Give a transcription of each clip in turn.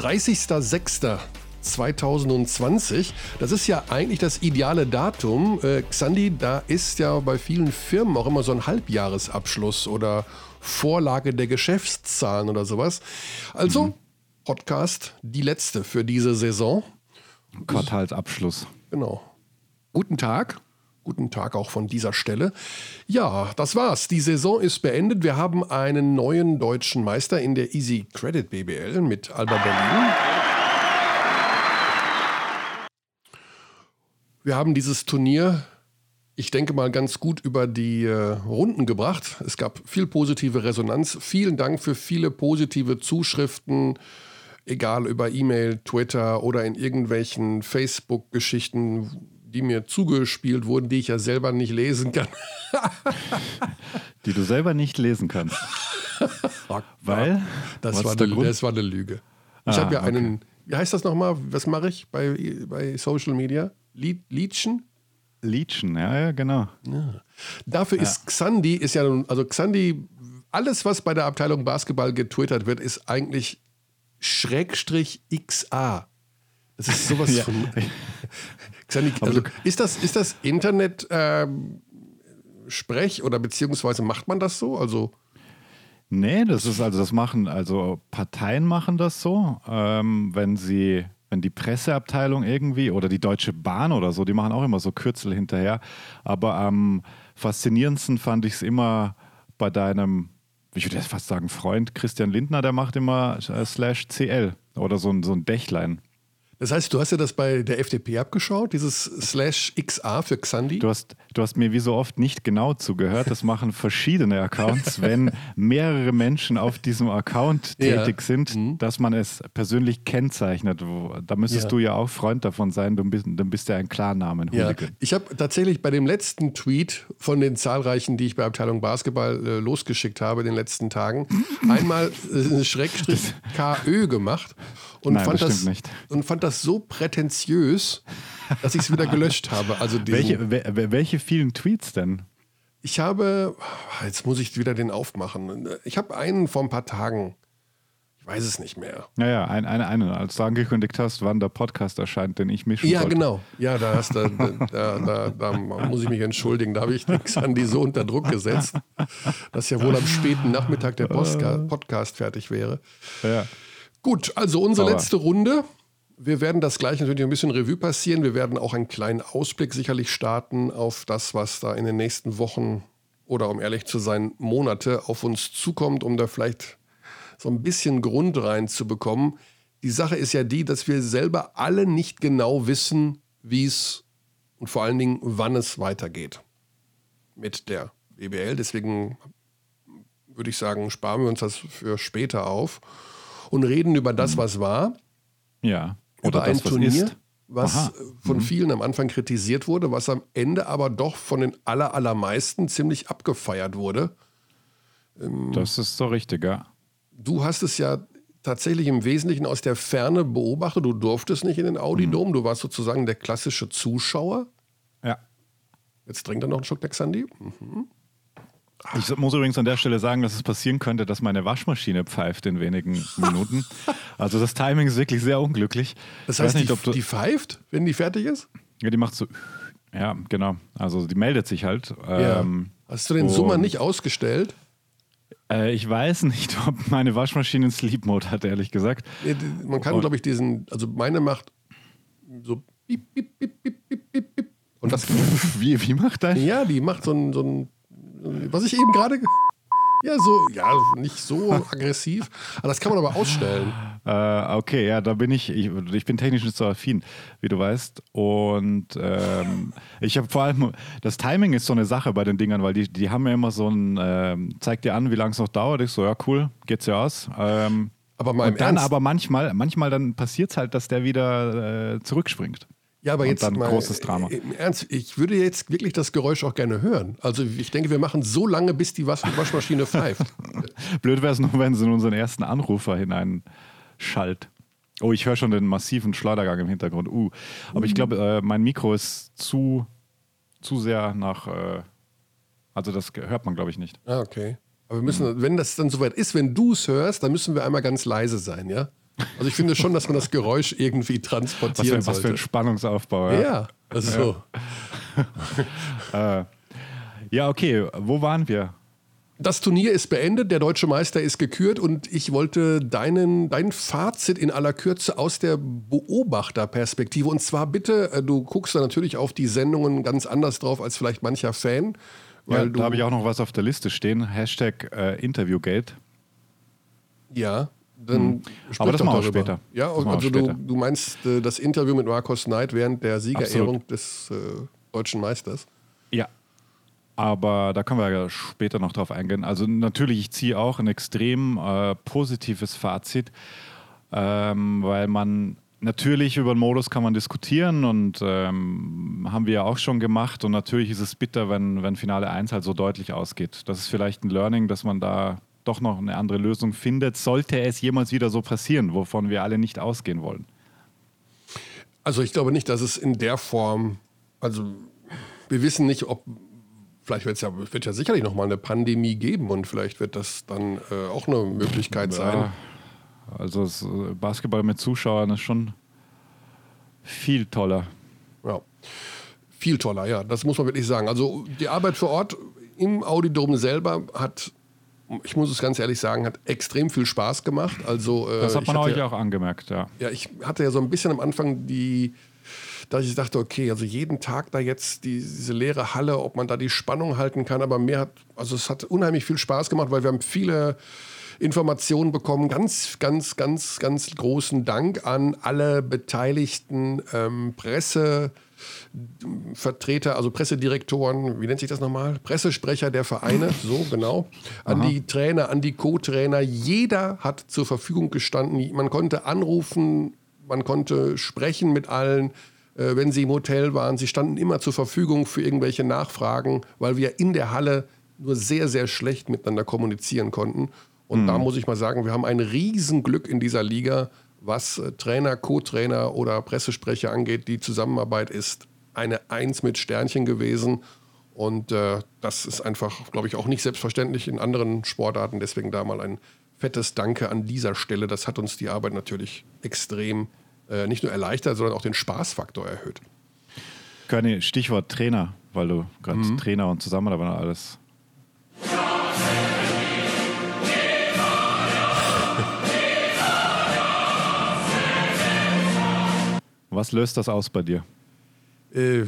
30.06.2020. Das ist ja eigentlich das ideale Datum. Äh, Xandi, da ist ja bei vielen Firmen auch immer so ein Halbjahresabschluss oder Vorlage der Geschäftszahlen oder sowas. Also, mhm. Podcast, die letzte für diese Saison. Quartalsabschluss. Genau. Guten Tag. Guten Tag auch von dieser Stelle. Ja, das war's. Die Saison ist beendet. Wir haben einen neuen deutschen Meister in der Easy Credit BBL mit Alba Berlin. Wir haben dieses Turnier, ich denke mal, ganz gut über die äh, Runden gebracht. Es gab viel positive Resonanz. Vielen Dank für viele positive Zuschriften, egal über E-Mail, Twitter oder in irgendwelchen Facebook-Geschichten die mir zugespielt wurden, die ich ja selber nicht lesen kann. die du selber nicht lesen kannst. Weil? Das war, eine, das war eine Lüge. Ich ah, habe ja einen, okay. wie heißt das nochmal? Was mache ich bei, bei Social Media? Leechen? Leechen, ja, ja, genau. Ja. Dafür ja. ist Xandi, ist ja, also Xandi, alles, was bei der Abteilung Basketball getwittert wird, ist eigentlich Schrägstrich XA. Das ist sowas ja. von. also ist das, ist das Internet ähm, Sprech oder beziehungsweise macht man das so? Also. Nee, das ist also, das machen, also Parteien machen das so, ähm, wenn sie, wenn die Presseabteilung irgendwie oder die Deutsche Bahn oder so, die machen auch immer so Kürzel hinterher. Aber am faszinierendsten fand ich es immer bei deinem, ich würde jetzt fast sagen, Freund Christian Lindner, der macht immer äh, slash CL oder so ein, so ein Dächlein. Das heißt, du hast ja das bei der FDP abgeschaut, dieses Slash XA für Xandi? Du hast, du hast mir wie so oft nicht genau zugehört. Das machen verschiedene Accounts, wenn mehrere Menschen auf diesem Account tätig ja. sind, mhm. dass man es persönlich kennzeichnet. Da müsstest ja. du ja auch Freund davon sein, du bist, dann bist ja ein Klarnamen. Ja. Ich habe tatsächlich bei dem letzten Tweet von den zahlreichen, die ich bei Abteilung Basketball äh, losgeschickt habe in den letzten Tagen, einmal äh, Schrägstrich KÖ gemacht und, Nein, fand das, das und fand das so prätentiös, dass ich es wieder gelöscht habe. Also welche, welche vielen Tweets denn? Ich habe, jetzt muss ich wieder den aufmachen. Ich habe einen vor ein paar Tagen. Ich weiß es nicht mehr. Naja, ein, eine, eine, als du angekündigt hast, wann der Podcast erscheint, den ich mich Ja, wollte. genau. Ja, da, hast du, da, da, da, muss ich mich entschuldigen. Da habe ich nichts an die so unter Druck gesetzt, dass ja wohl am späten Nachmittag der Podcast fertig wäre. Ja. Gut, also unsere Aber letzte Runde. Wir werden das gleich natürlich ein bisschen Revue passieren. Wir werden auch einen kleinen Ausblick sicherlich starten auf das, was da in den nächsten Wochen oder um ehrlich zu sein, Monate auf uns zukommt, um da vielleicht so ein bisschen Grund reinzubekommen. Die Sache ist ja die, dass wir selber alle nicht genau wissen, wie es und vor allen Dingen, wann es weitergeht mit der BBL. Deswegen würde ich sagen, sparen wir uns das für später auf und reden über das, was war. Ja. Oder über ein das, Turnier, ist. was Aha. von mhm. vielen am Anfang kritisiert wurde, was am Ende aber doch von den aller, allermeisten ziemlich abgefeiert wurde. Ähm, das ist so richtig, ja. Du hast es ja tatsächlich im Wesentlichen aus der Ferne beobachtet. Du durftest nicht in den Audi-Dom. Mhm. Du warst sozusagen der klassische Zuschauer. Ja. Jetzt trinkt er noch einen Schluck der Xandi. Mhm. Ich muss übrigens an der Stelle sagen, dass es passieren könnte, dass meine Waschmaschine pfeift in wenigen Minuten. Also das Timing ist wirklich sehr unglücklich. Das heißt, nicht, die, die pfeift, wenn die fertig ist? Ja, die macht so. Ja, genau. Also die meldet sich halt. Ja. Ähm, Hast du den Summer nicht ausgestellt? Äh, ich weiß nicht, ob meine Waschmaschine einen Sleep Mode hat, ehrlich gesagt. Ja, man kann, glaube ich, diesen, also meine macht so piep, piep, piep, piep, piep, piep. Und das, wie, wie macht das? Ja, die macht so ein, so ein was ich eben gerade. Ja, so, ja, nicht so aggressiv. Aber das kann man aber ausstellen. Äh, okay, ja, da bin ich, ich, ich bin technisch nicht so affin, wie du weißt. Und ähm, ich habe vor allem, das Timing ist so eine Sache bei den Dingern, weil die, die haben ja immer so ein, ähm, zeigt dir an, wie lange es noch dauert. Ich so, ja, cool, geht's ja aus. Ähm, aber mal und dann Ernst? aber manchmal, manchmal dann passiert es halt, dass der wieder äh, zurückspringt. Ja, aber jetzt dann mal, großes Drama. Äh, Im Ernst, ich würde jetzt wirklich das Geräusch auch gerne hören. Also ich denke, wir machen so lange, bis die Wasch Waschmaschine pfeift. Blöd wäre es noch, wenn sie in unseren ersten Anrufer hineinschallt. Oh, ich höre schon den massiven Schleudergang im Hintergrund. Uh. Aber ich glaube, äh, mein Mikro ist zu, zu sehr nach. Äh, also das hört man, glaube ich, nicht. Ah, okay. Aber wir müssen, wenn das dann soweit ist, wenn du es hörst, dann müssen wir einmal ganz leise sein, ja? Also ich finde schon, dass man das Geräusch irgendwie transportieren was für, sollte. Was für ein Spannungsaufbau. Ja, ja also ja. äh, ja, okay. Wo waren wir? Das Turnier ist beendet, der deutsche Meister ist gekürt und ich wollte deinen, dein Fazit in aller Kürze aus der Beobachterperspektive. Und zwar bitte, äh, du guckst da natürlich auf die Sendungen ganz anders drauf als vielleicht mancher Fan. ja, da habe ich auch noch was auf der Liste stehen. Hashtag äh, Interviewgate. Ja, dann hm. Aber das machen wir später. Ja, also du, du, meinst äh, das Interview mit Markus Knight während der Siegerehrung des äh, deutschen Meisters? Ja, aber da können wir ja später noch drauf eingehen. Also natürlich, ich ziehe auch ein extrem äh, positives Fazit, ähm, weil man natürlich über den Modus kann man diskutieren und ähm, haben wir ja auch schon gemacht. Und natürlich ist es bitter, wenn, wenn Finale 1 halt so deutlich ausgeht. Das ist vielleicht ein Learning, dass man da doch noch eine andere Lösung findet, sollte es jemals wieder so passieren, wovon wir alle nicht ausgehen wollen. Also ich glaube nicht, dass es in der Form, also wir wissen nicht, ob vielleicht wird's ja, wird ja sicherlich noch mal eine Pandemie geben und vielleicht wird das dann äh, auch eine Möglichkeit ja, sein. Also das äh, Basketball mit Zuschauern ist schon viel toller. Ja, viel toller, ja, das muss man wirklich sagen. Also die Arbeit vor Ort im Audidom selber hat ich muss es ganz ehrlich sagen, hat extrem viel Spaß gemacht. Also, äh, das hat man euch auch angemerkt, ja. Ja, ich hatte ja so ein bisschen am Anfang die, dass ich dachte, okay, also jeden Tag da jetzt die, diese leere Halle, ob man da die Spannung halten kann, aber mir hat, also es hat unheimlich viel Spaß gemacht, weil wir haben viele Informationen bekommen. Ganz, ganz, ganz, ganz großen Dank an alle beteiligten ähm, Presse. Vertreter, also Pressedirektoren, wie nennt sich das nochmal? Pressesprecher der Vereine, so genau. An Aha. die Trainer, an die Co-Trainer. Jeder hat zur Verfügung gestanden. Man konnte anrufen, man konnte sprechen mit allen. Äh, wenn sie im Hotel waren. Sie standen immer zur Verfügung für irgendwelche Nachfragen, weil wir in der Halle nur sehr, sehr schlecht miteinander kommunizieren konnten. Und mhm. da muss ich mal sagen, wir haben ein Riesenglück in dieser Liga, was äh, Trainer, Co-Trainer oder Pressesprecher angeht. Die Zusammenarbeit ist eine Eins mit Sternchen gewesen. Und äh, das ist einfach, glaube ich, auch nicht selbstverständlich in anderen Sportarten. Deswegen da mal ein fettes Danke an dieser Stelle. Das hat uns die Arbeit natürlich extrem äh, nicht nur erleichtert, sondern auch den Spaßfaktor erhöht. Körny, Stichwort Trainer, weil du gerade mhm. Trainer und Zusammenarbeit alles. Was löst das aus bei dir? Äh,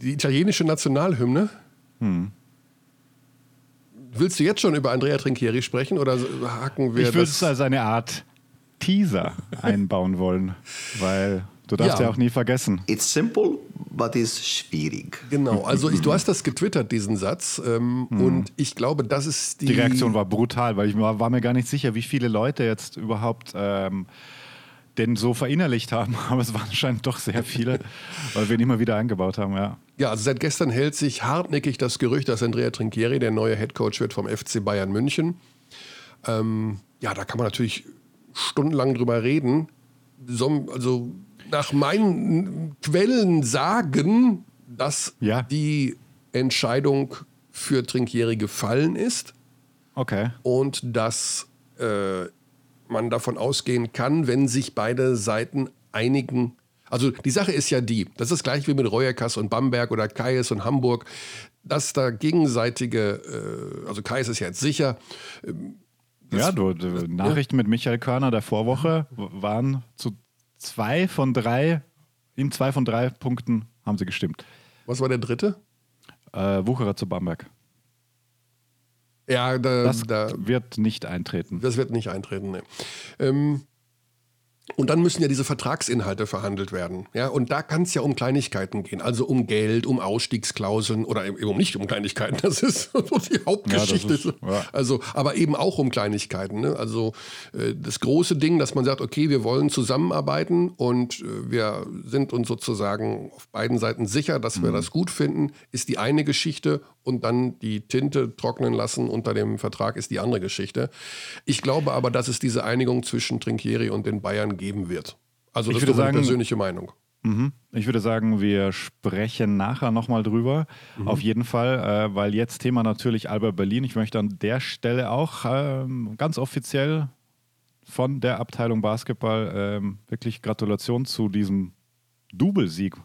die italienische Nationalhymne. Hm. Willst du jetzt schon über Andrea Trinchieri sprechen oder hacken wir Ich würde es als eine Art Teaser einbauen wollen, weil du darfst ja. ja auch nie vergessen. It's simple, but it's schwierig. Genau, also ich, du hast das getwittert, diesen Satz, ähm, hm. und ich glaube, das ist die... Die Reaktion war brutal, weil ich war, war mir gar nicht sicher, wie viele Leute jetzt überhaupt... Ähm, den so verinnerlicht haben, aber es waren anscheinend doch sehr viele, weil wir ihn immer wieder eingebaut haben, ja. Ja, also seit gestern hält sich hartnäckig das Gerücht, dass Andrea Trinchieri der neue Headcoach wird vom FC Bayern München. Ähm, ja, da kann man natürlich stundenlang drüber reden. So, also nach meinen Quellen sagen, dass ja. die Entscheidung für Trinkieri gefallen ist. Okay. Und dass äh, man davon ausgehen kann, wenn sich beide Seiten einigen. Also die Sache ist ja die, das ist gleich wie mit Reuerkass und Bamberg oder Kais und Hamburg, dass da gegenseitige, äh, also Kais ist ja jetzt sicher, ähm, ja, du, du, Nachrichten mit Michael Körner der Vorwoche waren zu zwei von drei, in zwei von drei Punkten haben sie gestimmt. Was war der dritte? Äh, Wucherer zu Bamberg. Ja, da, das da, wird nicht eintreten. Das wird nicht eintreten, ne. Ähm, und dann müssen ja diese Vertragsinhalte verhandelt werden. Ja? Und da kann es ja um Kleinigkeiten gehen. Also um Geld, um Ausstiegsklauseln oder eben nicht um Kleinigkeiten. Das ist so die Hauptgeschichte. Ja, ist, ja. Also, aber eben auch um Kleinigkeiten. Ne? Also äh, das große Ding, dass man sagt, okay, wir wollen zusammenarbeiten und äh, wir sind uns sozusagen auf beiden Seiten sicher, dass wir mhm. das gut finden, ist die eine Geschichte und dann die Tinte trocknen lassen unter dem Vertrag ist die andere Geschichte. Ich glaube aber, dass es diese Einigung zwischen Trinkieri und den Bayern geben wird. Also das ich ist meine persönliche Meinung. Mhm. Ich würde sagen, wir sprechen nachher nochmal drüber. Mhm. Auf jeden Fall, äh, weil jetzt Thema natürlich Albert Berlin. Ich möchte an der Stelle auch äh, ganz offiziell von der Abteilung Basketball ähm, wirklich Gratulation zu diesem Doublesieg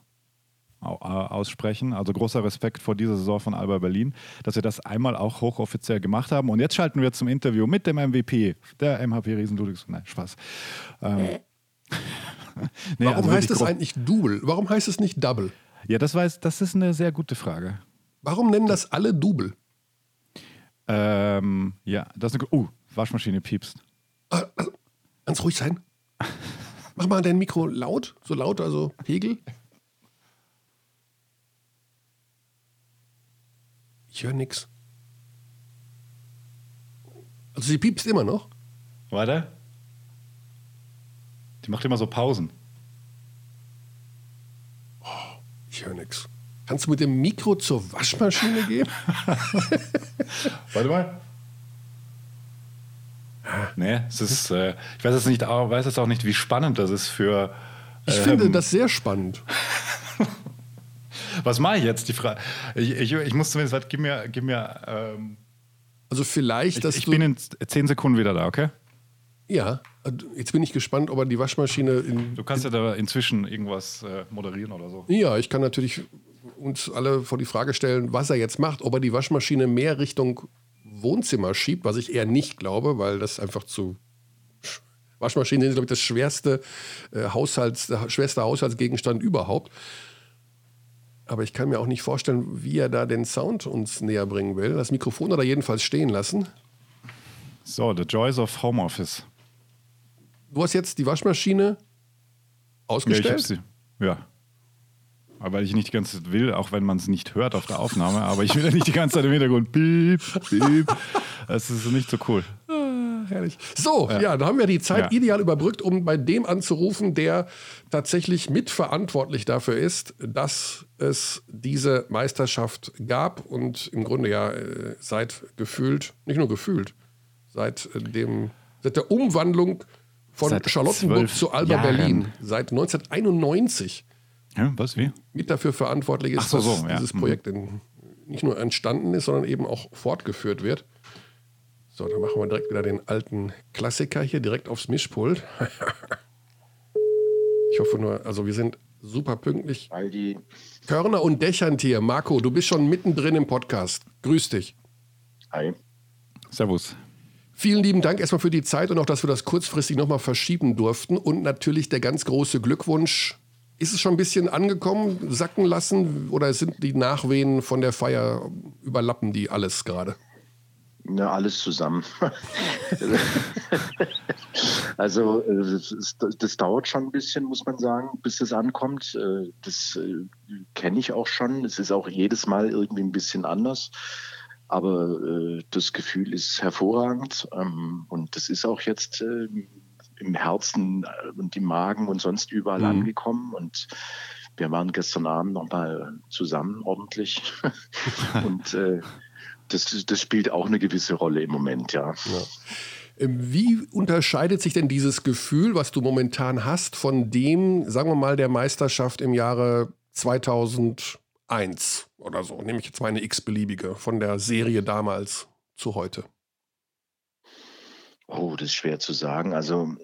aussprechen. Also großer Respekt vor dieser Saison von Alba Berlin, dass wir das einmal auch hochoffiziell gemacht haben. Und jetzt schalten wir zum Interview mit dem MVP der MHP Riesen Ludwigsburg. Nein, Spaß. Ähm, nee, Warum also heißt es eigentlich Double? Warum heißt es nicht Double? Ja, das, weiß, das ist eine sehr gute Frage. Warum nennen das alle Double? Ähm, ja, das ist eine. Oh, Waschmaschine piepst. Ah, also, ganz ruhig sein. Mach mal dein Mikro laut, so laut, also Pegel. Ich höre nichts. Also sie piepst immer noch. Warte. Die macht immer so Pausen. Oh, ich höre nichts. Kannst du mit dem Mikro zur Waschmaschine gehen? Warte mal. Nee, es ist, äh, ich weiß jetzt, nicht, weiß jetzt auch nicht, wie spannend das ist für. ich ähm, finde das sehr spannend. Was mache ich jetzt? Die Frage. Ich, ich, ich muss zumindest, warte, gib mir. Gib mir ähm, also vielleicht, dass ich, ich bin in zehn Sekunden wieder da, okay? Ja, jetzt bin ich gespannt, ob er die Waschmaschine in. Du kannst ja da inzwischen irgendwas äh, moderieren oder so. Ja, ich kann natürlich uns alle vor die Frage stellen, was er jetzt macht, ob er die Waschmaschine mehr Richtung Wohnzimmer schiebt, was ich eher nicht glaube, weil das einfach zu. Waschmaschinen sind, glaube ich, das schwerste, äh, Haushalts, der schwerste Haushaltsgegenstand überhaupt. Aber ich kann mir auch nicht vorstellen, wie er da den Sound uns näher bringen will. Das Mikrofon oder jedenfalls stehen lassen. So, The Joys of Home Office. Du hast jetzt die Waschmaschine ausgestellt? Ja, ich sie. Ja. Aber weil ich nicht die ganze Zeit will, auch wenn man es nicht hört auf der Aufnahme, aber ich will ja nicht die ganze Zeit im Hintergrund piep, piep. Das ist nicht so cool. Herrlich. So, ja. ja, da haben wir die Zeit ja. ideal überbrückt, um bei dem anzurufen, der tatsächlich mitverantwortlich dafür ist, dass es diese Meisterschaft gab und im Grunde ja äh, seit gefühlt, nicht nur gefühlt, seit äh, dem, seit der Umwandlung von seit Charlottenburg zu Alba Jahren. Berlin, seit 1991 ja, was, wie? Mit dafür verantwortlich ist, so, so, dass ja. dieses mhm. Projekt in, nicht nur entstanden ist, sondern eben auch fortgeführt wird. So, dann machen wir direkt wieder den alten Klassiker hier direkt aufs Mischpult. ich hoffe nur, also wir sind super pünktlich. Aldi. Körner und Dächerntier. Marco, du bist schon mittendrin im Podcast. Grüß dich. Hi. Servus. Vielen lieben Dank erstmal für die Zeit und auch, dass wir das kurzfristig nochmal verschieben durften. Und natürlich der ganz große Glückwunsch ist es schon ein bisschen angekommen, sacken lassen oder sind die Nachwehen von der Feier, überlappen die alles gerade? Ja, alles zusammen. also das, das, dauert schon ein bisschen, muss man sagen, bis es ankommt. Äh, das äh, kenne ich auch schon. Es ist auch jedes Mal irgendwie ein bisschen anders. Aber äh, das Gefühl ist hervorragend. Ähm, und das ist auch jetzt im Herzen äh, und im Magen und sonst überall mhm. angekommen. Und wir waren gestern Abend nochmal zusammen ordentlich. und äh, das, das spielt auch eine gewisse Rolle im Moment, ja. ja. Ähm, wie unterscheidet sich denn dieses Gefühl, was du momentan hast, von dem, sagen wir mal, der Meisterschaft im Jahre 2001 oder so? Nehme ich jetzt mal eine x-beliebige von der Serie damals zu heute. Oh, das ist schwer zu sagen. Also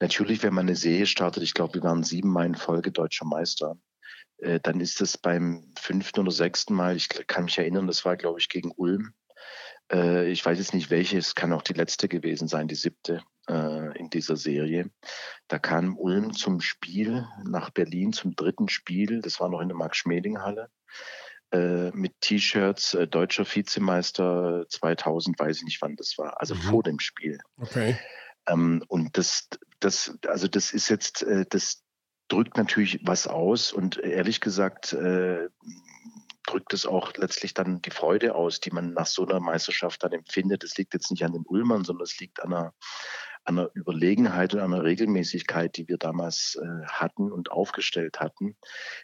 natürlich, wenn man eine Serie startet, ich glaube, wir waren siebenmal in Folge deutscher Meister, äh, dann ist es beim fünften oder sechsten Mal, ich kann mich erinnern, das war, glaube ich, gegen Ulm. Äh, ich weiß jetzt nicht welche, es kann auch die letzte gewesen sein, die siebte äh, in dieser Serie. Da kam Ulm zum Spiel nach Berlin, zum dritten Spiel, das war noch in der Max-Schmeling-Halle. Mit T-Shirts, äh, deutscher Vizemeister 2000, weiß ich nicht wann das war, also mhm. vor dem Spiel. Okay. Ähm, und das, das, also das ist jetzt, äh, das drückt natürlich was aus und ehrlich gesagt äh, drückt es auch letztlich dann die Freude aus, die man nach so einer Meisterschaft dann empfindet. Es liegt jetzt nicht an den Ulmern, sondern es liegt an einer einer Überlegenheit und einer Regelmäßigkeit, die wir damals äh, hatten und aufgestellt hatten.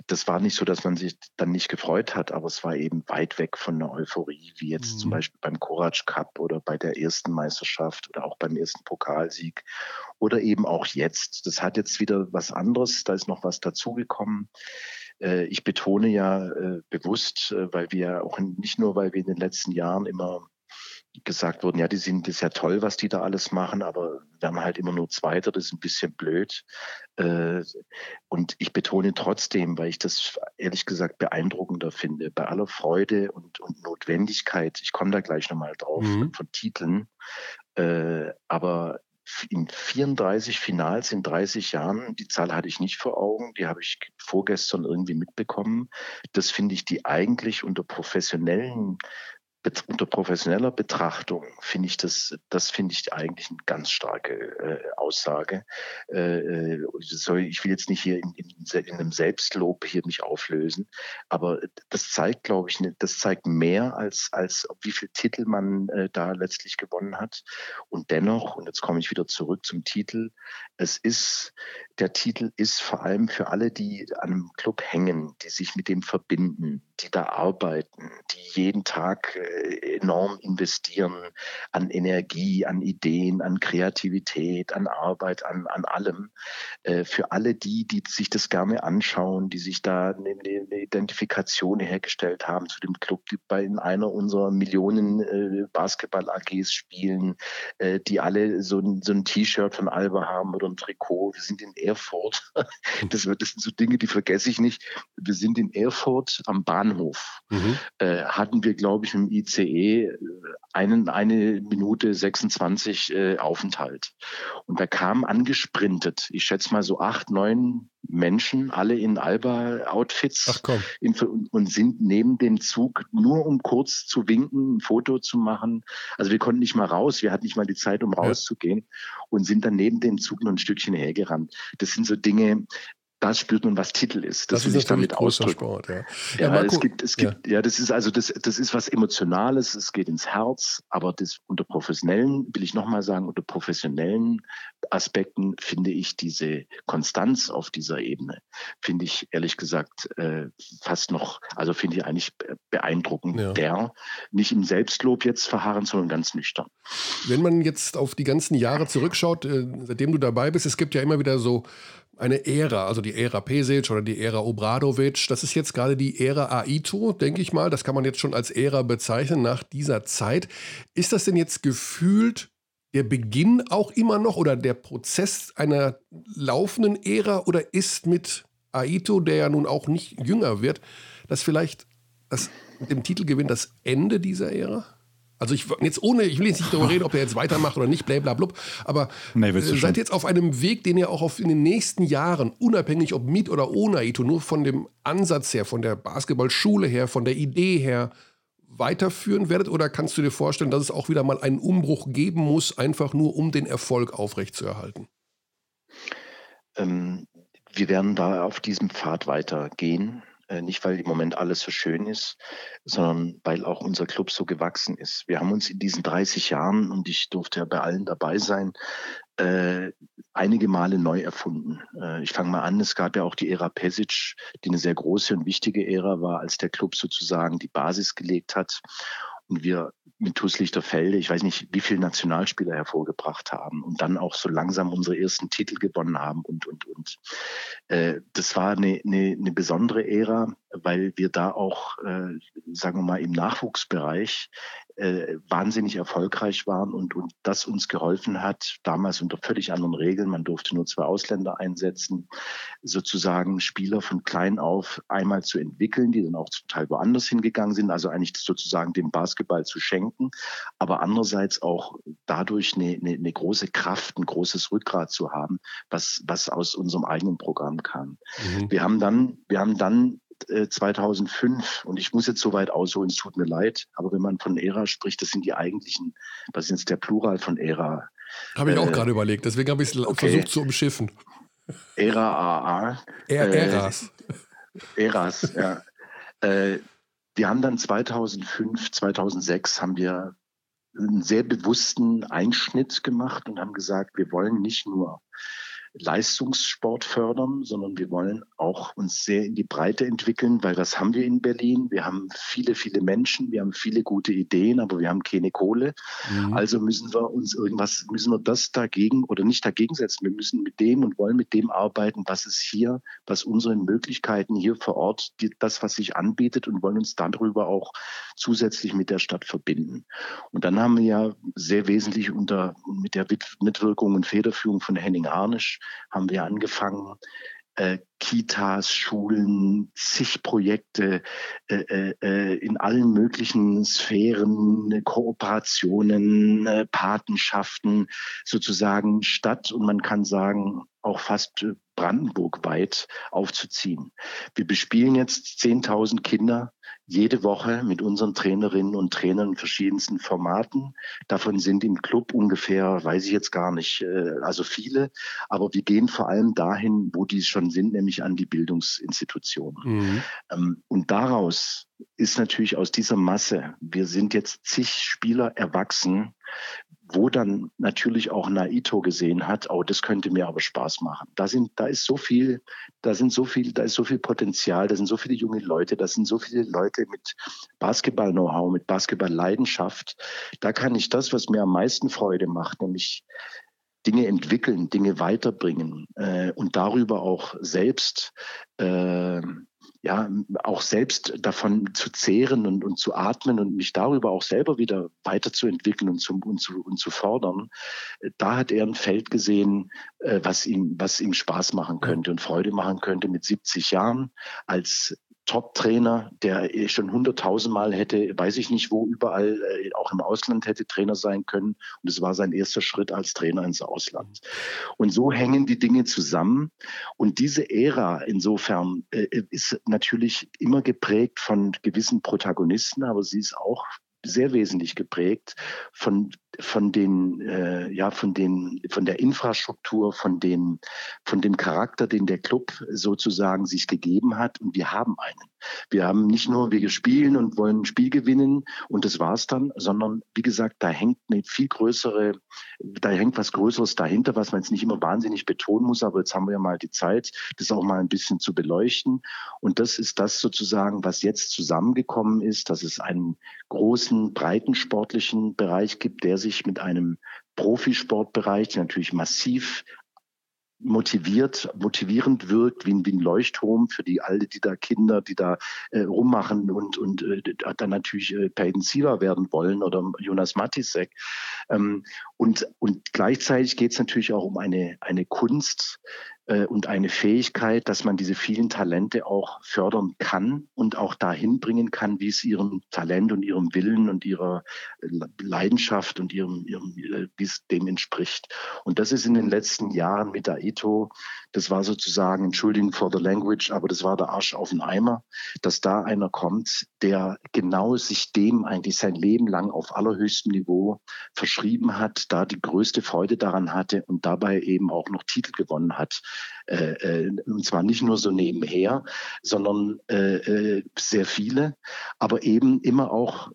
Das war nicht so, dass man sich dann nicht gefreut hat, aber es war eben weit weg von der Euphorie, wie jetzt mhm. zum Beispiel beim Korac Cup oder bei der ersten Meisterschaft oder auch beim ersten Pokalsieg oder eben auch jetzt. Das hat jetzt wieder was anderes, da ist noch was dazugekommen. Äh, ich betone ja äh, bewusst, äh, weil wir auch nicht nur, weil wir in den letzten Jahren immer gesagt wurden, ja, die sind das ist ja toll, was die da alles machen, aber wir haben halt immer nur Zweiter, das ist ein bisschen blöd. Äh, und ich betone trotzdem, weil ich das ehrlich gesagt beeindruckender finde, bei aller Freude und, und Notwendigkeit, ich komme da gleich nochmal drauf, mhm. von Titeln, äh, aber in 34 Finals in 30 Jahren, die Zahl hatte ich nicht vor Augen, die habe ich vorgestern irgendwie mitbekommen. Das finde ich die eigentlich unter professionellen unter professioneller Betrachtung finde ich das, das finde ich eigentlich eine ganz starke äh, Aussage. Äh, äh soll, ich will jetzt nicht hier in, in, in, einem Selbstlob hier mich auflösen, aber das zeigt, glaube ich, ne, das zeigt mehr als, als wie viel Titel man äh, da letztlich gewonnen hat. Und dennoch, und jetzt komme ich wieder zurück zum Titel, es ist, der Titel ist vor allem für alle, die an einem Club hängen, die sich mit dem verbinden, die da arbeiten, die jeden Tag äh, enorm investieren an Energie, an Ideen, an Kreativität, an Arbeit, an, an allem. Äh, für alle die, die sich das gerne anschauen, die sich da eine, Identifikation hergestellt haben zu dem Club, die bei einer unserer Millionen äh, Basketball-AGs spielen, die alle so ein, so ein T-Shirt von Alba haben oder ein Trikot. Wir sind in Erfurt. Das, das sind so Dinge, die vergesse ich nicht. Wir sind in Erfurt am Bahnhof mhm. äh, hatten wir, glaube ich, im ICE äh, einen, eine Minute 26 äh, Aufenthalt. Und da kam angesprintet, ich schätze mal so acht, neun Menschen, alle in Alba-Outfits und sind neben dem Zug nur um kurz zu winken, ein Foto zu machen. Also wir konnten nicht mal raus, wir hatten nicht mal die Zeit, um rauszugehen ja. und sind dann neben dem Zug noch ein Stückchen hergerannt. Das sind so Dinge, da spürt man, was Titel ist. Das, das will ich damit ausdrücken. Sport, ja. Ja, ja es gibt, es gibt, ja. das ist also das, das ist was Emotionales, es geht ins Herz, aber das unter professionellen, will ich nochmal sagen, unter professionellen Aspekten finde ich diese Konstanz auf dieser Ebene, finde ich ehrlich gesagt äh, fast noch, also finde ich eigentlich beeindruckend, der nicht im Selbstlob jetzt verharren, sondern ganz nüchtern. Wenn man jetzt auf die ganzen Jahre zurückschaut, äh, seitdem du dabei bist, es gibt ja immer wieder so eine Ära, also die Ära Pesic oder die Ära Obradovic. Das ist jetzt gerade die Ära Aito, denke ich mal. Das kann man jetzt schon als Ära bezeichnen nach dieser Zeit. Ist das denn jetzt gefühlt der Beginn auch immer noch oder der Prozess einer laufenden Ära oder ist mit Aito, der ja nun auch nicht jünger wird, das vielleicht das, mit dem Titelgewinn das Ende dieser Ära? Also ich jetzt ohne, ich will jetzt nicht darüber reden, ob er jetzt weitermacht oder nicht, blablabla, aber nee, äh, seid jetzt auf einem Weg, den ihr auch auf in den nächsten Jahren, unabhängig ob mit oder ohne Aito, nur von dem Ansatz her, von der Basketballschule her, von der Idee her, weiterführen werdet? Oder kannst du dir vorstellen, dass es auch wieder mal einen Umbruch geben muss, einfach nur um den Erfolg aufrechtzuerhalten? Ähm, wir werden da auf diesem Pfad weitergehen. Äh, nicht, weil im Moment alles so schön ist, sondern weil auch unser Club so gewachsen ist. Wir haben uns in diesen 30 Jahren, und ich durfte ja bei allen dabei sein, äh, einige Male neu erfunden. Äh, ich fange mal an, es gab ja auch die Ära Pesic, die eine sehr große und wichtige Ära war, als der Club sozusagen die Basis gelegt hat und wir mit TuS Lichterfelde, ich weiß nicht, wie viele Nationalspieler hervorgebracht haben und dann auch so langsam unsere ersten Titel gewonnen haben und, und, und. Äh, das war eine, eine, eine besondere Ära, weil wir da auch, äh, sagen wir mal, im Nachwuchsbereich äh, wahnsinnig erfolgreich waren und, und das uns geholfen hat, damals unter völlig anderen Regeln, man durfte nur zwei Ausländer einsetzen, sozusagen Spieler von klein auf einmal zu entwickeln, die dann auch zum Teil woanders hingegangen sind, also eigentlich sozusagen dem Basketball zu schenken, aber andererseits auch dadurch eine, eine, eine große Kraft, ein großes Rückgrat zu haben, was, was aus unserem eigenen Programm kam. Mhm. Wir haben dann, wir haben dann 2005 äh, und ich muss jetzt so weit ausholen, es tut mir leid, aber wenn man von Ära spricht, das sind die eigentlichen, was ist jetzt der Plural von Ära? Habe ich auch äh, gerade überlegt, deswegen habe ich es okay. versucht zu umschiffen. Ära AA. Äras. Äh, Äras, ja. Wir haben dann 2005, 2006 haben wir einen sehr bewussten Einschnitt gemacht und haben gesagt, wir wollen nicht nur Leistungssport fördern, sondern wir wollen auch uns sehr in die Breite entwickeln, weil was haben wir in Berlin? Wir haben viele, viele Menschen, wir haben viele gute Ideen, aber wir haben keine Kohle. Mhm. Also müssen wir uns irgendwas, müssen wir das dagegen oder nicht dagegen setzen. Wir müssen mit dem und wollen mit dem arbeiten, was es hier, was unsere Möglichkeiten hier vor Ort, die, das, was sich anbietet und wollen uns darüber auch zusätzlich mit der Stadt verbinden. Und dann haben wir ja sehr wesentlich unter, mit der Mitwirkung und Federführung von Henning Harnisch haben wir angefangen, äh, Kitas, Schulen, zig Projekte äh, äh, äh in allen möglichen Sphären, Kooperationen, äh, Patenschaften sozusagen statt und man kann sagen auch fast äh, brandenburgweit aufzuziehen. Wir bespielen jetzt 10.000 Kinder jede Woche mit unseren Trainerinnen und Trainern in verschiedensten Formaten. Davon sind im Club ungefähr, weiß ich jetzt gar nicht, äh, also viele. Aber wir gehen vor allem dahin, wo die schon sind, nämlich an die Bildungsinstitutionen. Mhm. Ähm, und daraus ist natürlich aus dieser Masse, wir sind jetzt zig Spieler erwachsen, wo dann natürlich auch Naito gesehen hat, oh, das könnte mir aber Spaß machen. Da sind, da ist so viel, da sind so viel, da ist so viel Potenzial, da sind so viele junge Leute, da sind so viele Leute mit Basketball-Know-how, mit Basketball-Leidenschaft. Da kann ich das, was mir am meisten Freude macht, nämlich Dinge entwickeln, Dinge weiterbringen äh, und darüber auch selbst äh, ja, auch selbst davon zu zehren und, und zu atmen und mich darüber auch selber wieder weiterzuentwickeln und zu, und zu, und zu fordern, da hat er ein Feld gesehen, äh, was ihm, was ihm Spaß machen könnte und Freude machen könnte mit 70 Jahren als Top-Trainer, der schon hunderttausendmal hätte, weiß ich nicht wo, überall, äh, auch im Ausland hätte Trainer sein können. Und es war sein erster Schritt als Trainer ins Ausland. Und so hängen die Dinge zusammen. Und diese Ära insofern äh, ist natürlich immer geprägt von gewissen Protagonisten, aber sie ist auch sehr wesentlich geprägt von von den äh, ja von den von der Infrastruktur von den von dem Charakter den der Club sozusagen sich gegeben hat. Und wir haben einen. Wir haben nicht nur wir spielen und wollen ein Spiel gewinnen und das war's dann sondern wie gesagt da hängt eine viel größere da hängt was Größeres dahinter was man jetzt nicht immer wahnsinnig betonen muss aber jetzt haben wir ja mal die Zeit das auch mal ein bisschen zu beleuchten. Und das ist das sozusagen was jetzt zusammengekommen ist dass es einen großen breiten sportlichen Bereich gibt der sich mit einem Profisportbereich, natürlich massiv motiviert, motivierend wirkt, wie ein, wie ein Leuchtturm für die alle, die da Kinder, die da äh, rummachen und, und äh, dann natürlich äh, Peyton Siever werden wollen oder Jonas Matisek. Ähm, und, und gleichzeitig geht es natürlich auch um eine, eine Kunst, äh, und eine Fähigkeit, dass man diese vielen Talente auch fördern kann und auch dahin bringen kann, wie es ihrem Talent und ihrem Willen und ihrer Leidenschaft und ihrem, ihrem äh, wie es dem entspricht. Und das ist in den letzten Jahren mit Aito, das war sozusagen, Entschuldigung for the language, aber das war der Arsch auf den Eimer, dass da einer kommt, der genau sich dem eigentlich sein Leben lang auf allerhöchstem Niveau verschrieben hat, da die größte Freude daran hatte und dabei eben auch noch Titel gewonnen hat. Äh, äh, und zwar nicht nur so nebenher, sondern äh, äh sehr viele, aber eben immer auch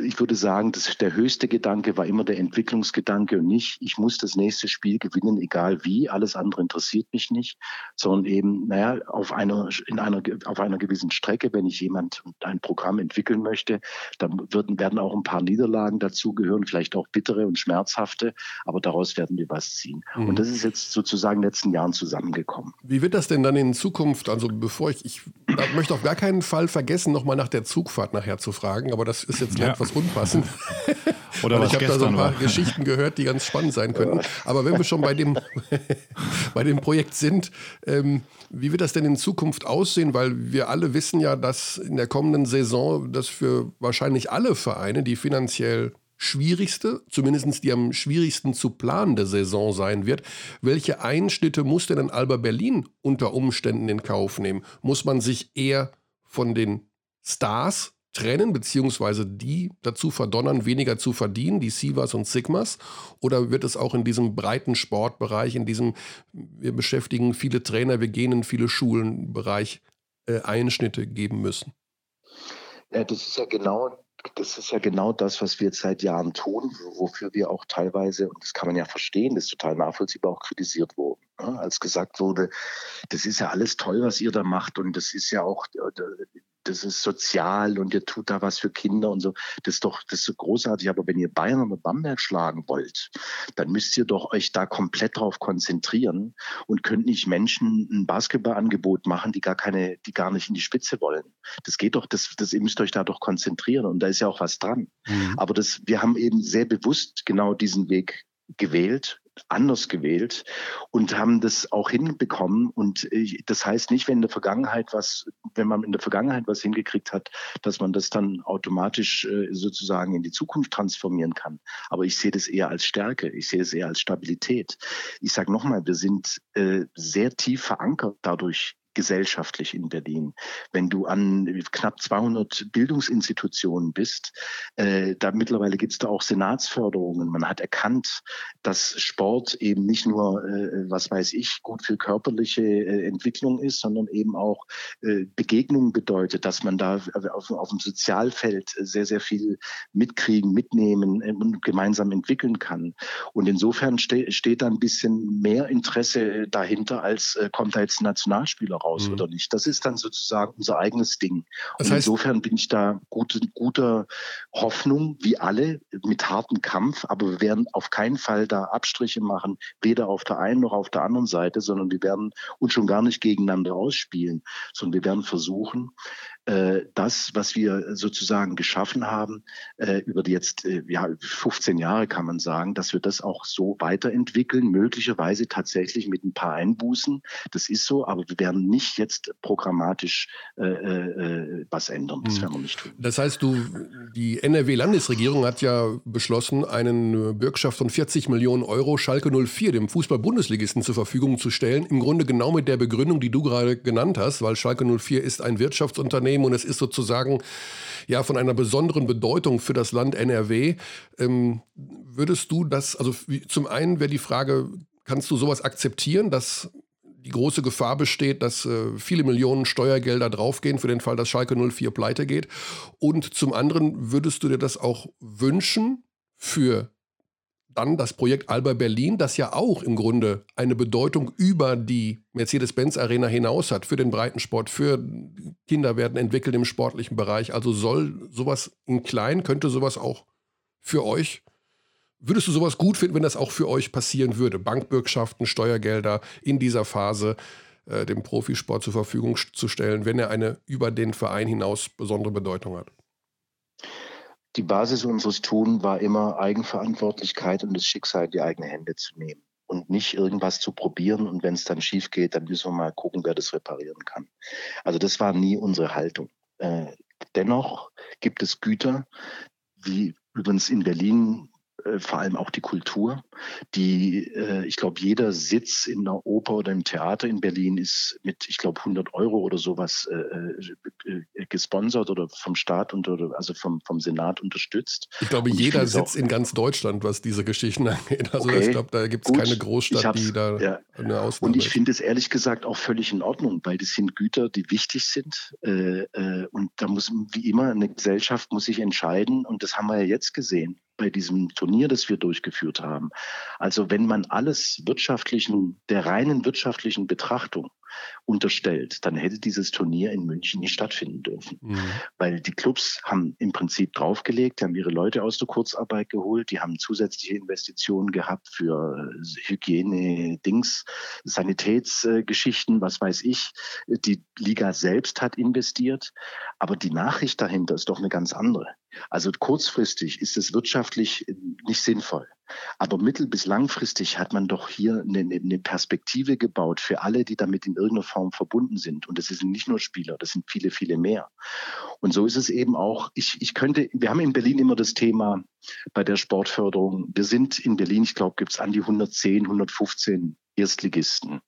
ich würde sagen, dass der höchste Gedanke war immer der Entwicklungsgedanke und nicht, ich muss das nächste Spiel gewinnen, egal wie, alles andere interessiert mich nicht, sondern eben, naja, auf einer, in einer, auf einer gewissen Strecke, wenn ich jemand ein Programm entwickeln möchte, dann würden, werden auch ein paar Niederlagen dazugehören, vielleicht auch bittere und schmerzhafte, aber daraus werden wir was ziehen. Mhm. Und das ist jetzt sozusagen in den letzten Jahren zusammengekommen. Wie wird das denn dann in Zukunft, also bevor ich, ich möchte auf gar keinen Fall vergessen, nochmal nach der Zugfahrt nachher zu fragen, aber das ist jetzt ja. etwas unpassend. Oder was ich habe da so ein paar war. Geschichten gehört, die ganz spannend sein könnten. Aber wenn wir schon bei dem, bei dem Projekt sind, ähm, wie wird das denn in Zukunft aussehen? Weil wir alle wissen ja, dass in der kommenden Saison das für wahrscheinlich alle Vereine die finanziell schwierigste, zumindest die am schwierigsten zu planende Saison sein wird. Welche Einschnitte muss denn Alba Berlin unter Umständen in Kauf nehmen? Muss man sich eher von den Stars trennen, beziehungsweise die dazu verdonnern, weniger zu verdienen, die Sivas und Sigmas? Oder wird es auch in diesem breiten Sportbereich, in diesem, wir beschäftigen viele Trainer, wir gehen in viele Schulen Bereich, äh, Einschnitte geben müssen? Ja, das ist ja genau das ist ja genau das, was wir seit Jahren tun, wofür wir auch teilweise, und das kann man ja verstehen, das ist total nachvollziehbar, auch kritisiert wurden. Ne? Als gesagt wurde, das ist ja alles toll, was ihr da macht und das ist ja auch, das ist sozial und ihr tut da was für Kinder und so. Das ist doch, das ist so großartig. Aber wenn ihr Bayern oder Bamberg schlagen wollt, dann müsst ihr doch euch da komplett drauf konzentrieren und könnt nicht Menschen ein Basketballangebot machen, die gar keine, die gar nicht in die Spitze wollen. Das geht doch, das, das ihr müsst euch da doch konzentrieren und da ist ja auch was dran. Mhm. Aber das, wir haben eben sehr bewusst genau diesen Weg gewählt anders gewählt und haben das auch hinbekommen. Und das heißt nicht, wenn in der Vergangenheit was, wenn man in der Vergangenheit was hingekriegt hat, dass man das dann automatisch äh, sozusagen in die Zukunft transformieren kann. Aber ich sehe das eher als Stärke. Ich sehe es eher als Stabilität. Ich sage nochmal, wir sind äh, sehr tief verankert dadurch gesellschaftlich in Berlin. Wenn du an knapp 200 Bildungsinstitutionen bist, äh, da mittlerweile gibt es da auch Senatsförderungen. Man hat erkannt, dass Sport eben nicht nur, äh, was weiß ich, gut für körperliche äh, Entwicklung ist, sondern eben auch äh, Begegnung bedeutet, dass man da auf, auf dem Sozialfeld sehr, sehr viel mitkriegen, mitnehmen äh, und gemeinsam entwickeln kann. Und insofern ste steht da ein bisschen mehr Interesse dahinter, als äh, kommt da jetzt ein Nationalspieler raus mhm. oder nicht. Das ist dann sozusagen unser eigenes Ding. Das heißt, insofern bin ich da gut, guter Hoffnung, wie alle, mit hartem Kampf, aber wir werden auf keinen Fall da Abstriche machen, weder auf der einen noch auf der anderen Seite, sondern wir werden uns schon gar nicht gegeneinander ausspielen, sondern wir werden versuchen, das, was wir sozusagen geschaffen haben, äh, über die jetzt äh, ja, 15 Jahre kann man sagen, dass wir das auch so weiterentwickeln, möglicherweise tatsächlich mit ein paar Einbußen. Das ist so, aber wir werden nicht jetzt programmatisch äh, äh, was ändern. Das hm. werden wir nicht tun. Das heißt, du, die NRW-Landesregierung hat ja beschlossen, einen Bürgschaft von 40 Millionen Euro Schalke 04 dem Fußball-Bundesligisten zur Verfügung zu stellen. Im Grunde genau mit der Begründung, die du gerade genannt hast, weil Schalke 04 ist ein Wirtschaftsunternehmen, Unternehmen und es ist sozusagen ja von einer besonderen Bedeutung für das Land NRW. Ähm, würdest du das, also zum einen wäre die Frage, kannst du sowas akzeptieren, dass die große Gefahr besteht, dass äh, viele Millionen Steuergelder draufgehen für den Fall, dass Schalke 04 pleite geht? Und zum anderen würdest du dir das auch wünschen für dann das Projekt Alba Berlin, das ja auch im Grunde eine Bedeutung über die Mercedes-Benz Arena hinaus hat für den Breitensport, für Kinder werden entwickelt im sportlichen Bereich. Also soll sowas in klein, könnte sowas auch für euch, würdest du sowas gut finden, wenn das auch für euch passieren würde? Bankbürgschaften, Steuergelder in dieser Phase äh, dem Profisport zur Verfügung zu stellen, wenn er eine über den Verein hinaus besondere Bedeutung hat? Die Basis unseres Tun war immer Eigenverantwortlichkeit und das Schicksal in die eigene Hände zu nehmen und nicht irgendwas zu probieren und wenn es dann schief geht, dann müssen wir mal gucken, wer das reparieren kann. Also das war nie unsere Haltung. Äh, dennoch gibt es Güter, wie übrigens in Berlin vor allem auch die Kultur. Die, äh, ich glaube, jeder Sitz in der Oper oder im Theater in Berlin ist mit, ich glaube, 100 Euro oder sowas äh, äh, äh, gesponsert oder vom Staat und oder also vom, vom Senat unterstützt. Ich glaube, und jeder sitzt in ganz Deutschland, was diese Geschichten angeht. Also okay, ich glaube, da gibt es keine Großstadt, die da ja. eine Ausnahme Und ich finde es ehrlich gesagt auch völlig in Ordnung, weil das sind Güter, die wichtig sind. Äh, und da muss, wie immer, eine Gesellschaft muss sich entscheiden. Und das haben wir ja jetzt gesehen bei diesem Turnier, das wir durchgeführt haben. Also wenn man alles wirtschaftlichen, der reinen wirtschaftlichen Betrachtung unterstellt, dann hätte dieses Turnier in München nicht stattfinden dürfen. Mhm. Weil die Clubs haben im Prinzip draufgelegt, die haben ihre Leute aus der Kurzarbeit geholt, die haben zusätzliche Investitionen gehabt für Hygiene, Dings, Sanitätsgeschichten, was weiß ich. Die Liga selbst hat investiert, aber die Nachricht dahinter ist doch eine ganz andere. Also kurzfristig ist es wirtschaftlich nicht sinnvoll. Aber mittel- bis langfristig hat man doch hier eine, eine, Perspektive gebaut für alle, die damit in irgendeiner Form verbunden sind. Und das sind nicht nur Spieler, das sind viele, viele mehr. Und so ist es eben auch. Ich, ich könnte, wir haben in Berlin immer das Thema bei der Sportförderung. Wir sind in Berlin, ich glaube, gibt es an die 110, 115 Erstligisten.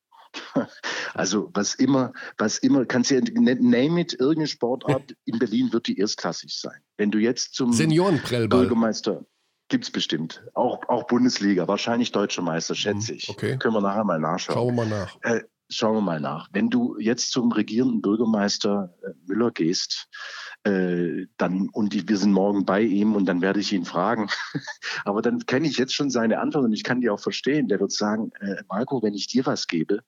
Also was immer, was immer, kannst du ja name it, irgendeine Sportart in Berlin wird die erstklassig sein. Wenn du jetzt zum Bürgermeister, Gibt es bestimmt. Auch, auch Bundesliga, wahrscheinlich deutsche Meister, schätze mhm, ich. Okay. Können wir nachher mal nachschauen. Schauen wir mal nach. Äh, schauen wir mal nach. Wenn du jetzt zum regierenden Bürgermeister äh, Müller gehst, äh, dann und die, wir sind morgen bei ihm und dann werde ich ihn fragen. Aber dann kenne ich jetzt schon seine Antwort und ich kann die auch verstehen. Der wird sagen, äh, Marco, wenn ich dir was gebe,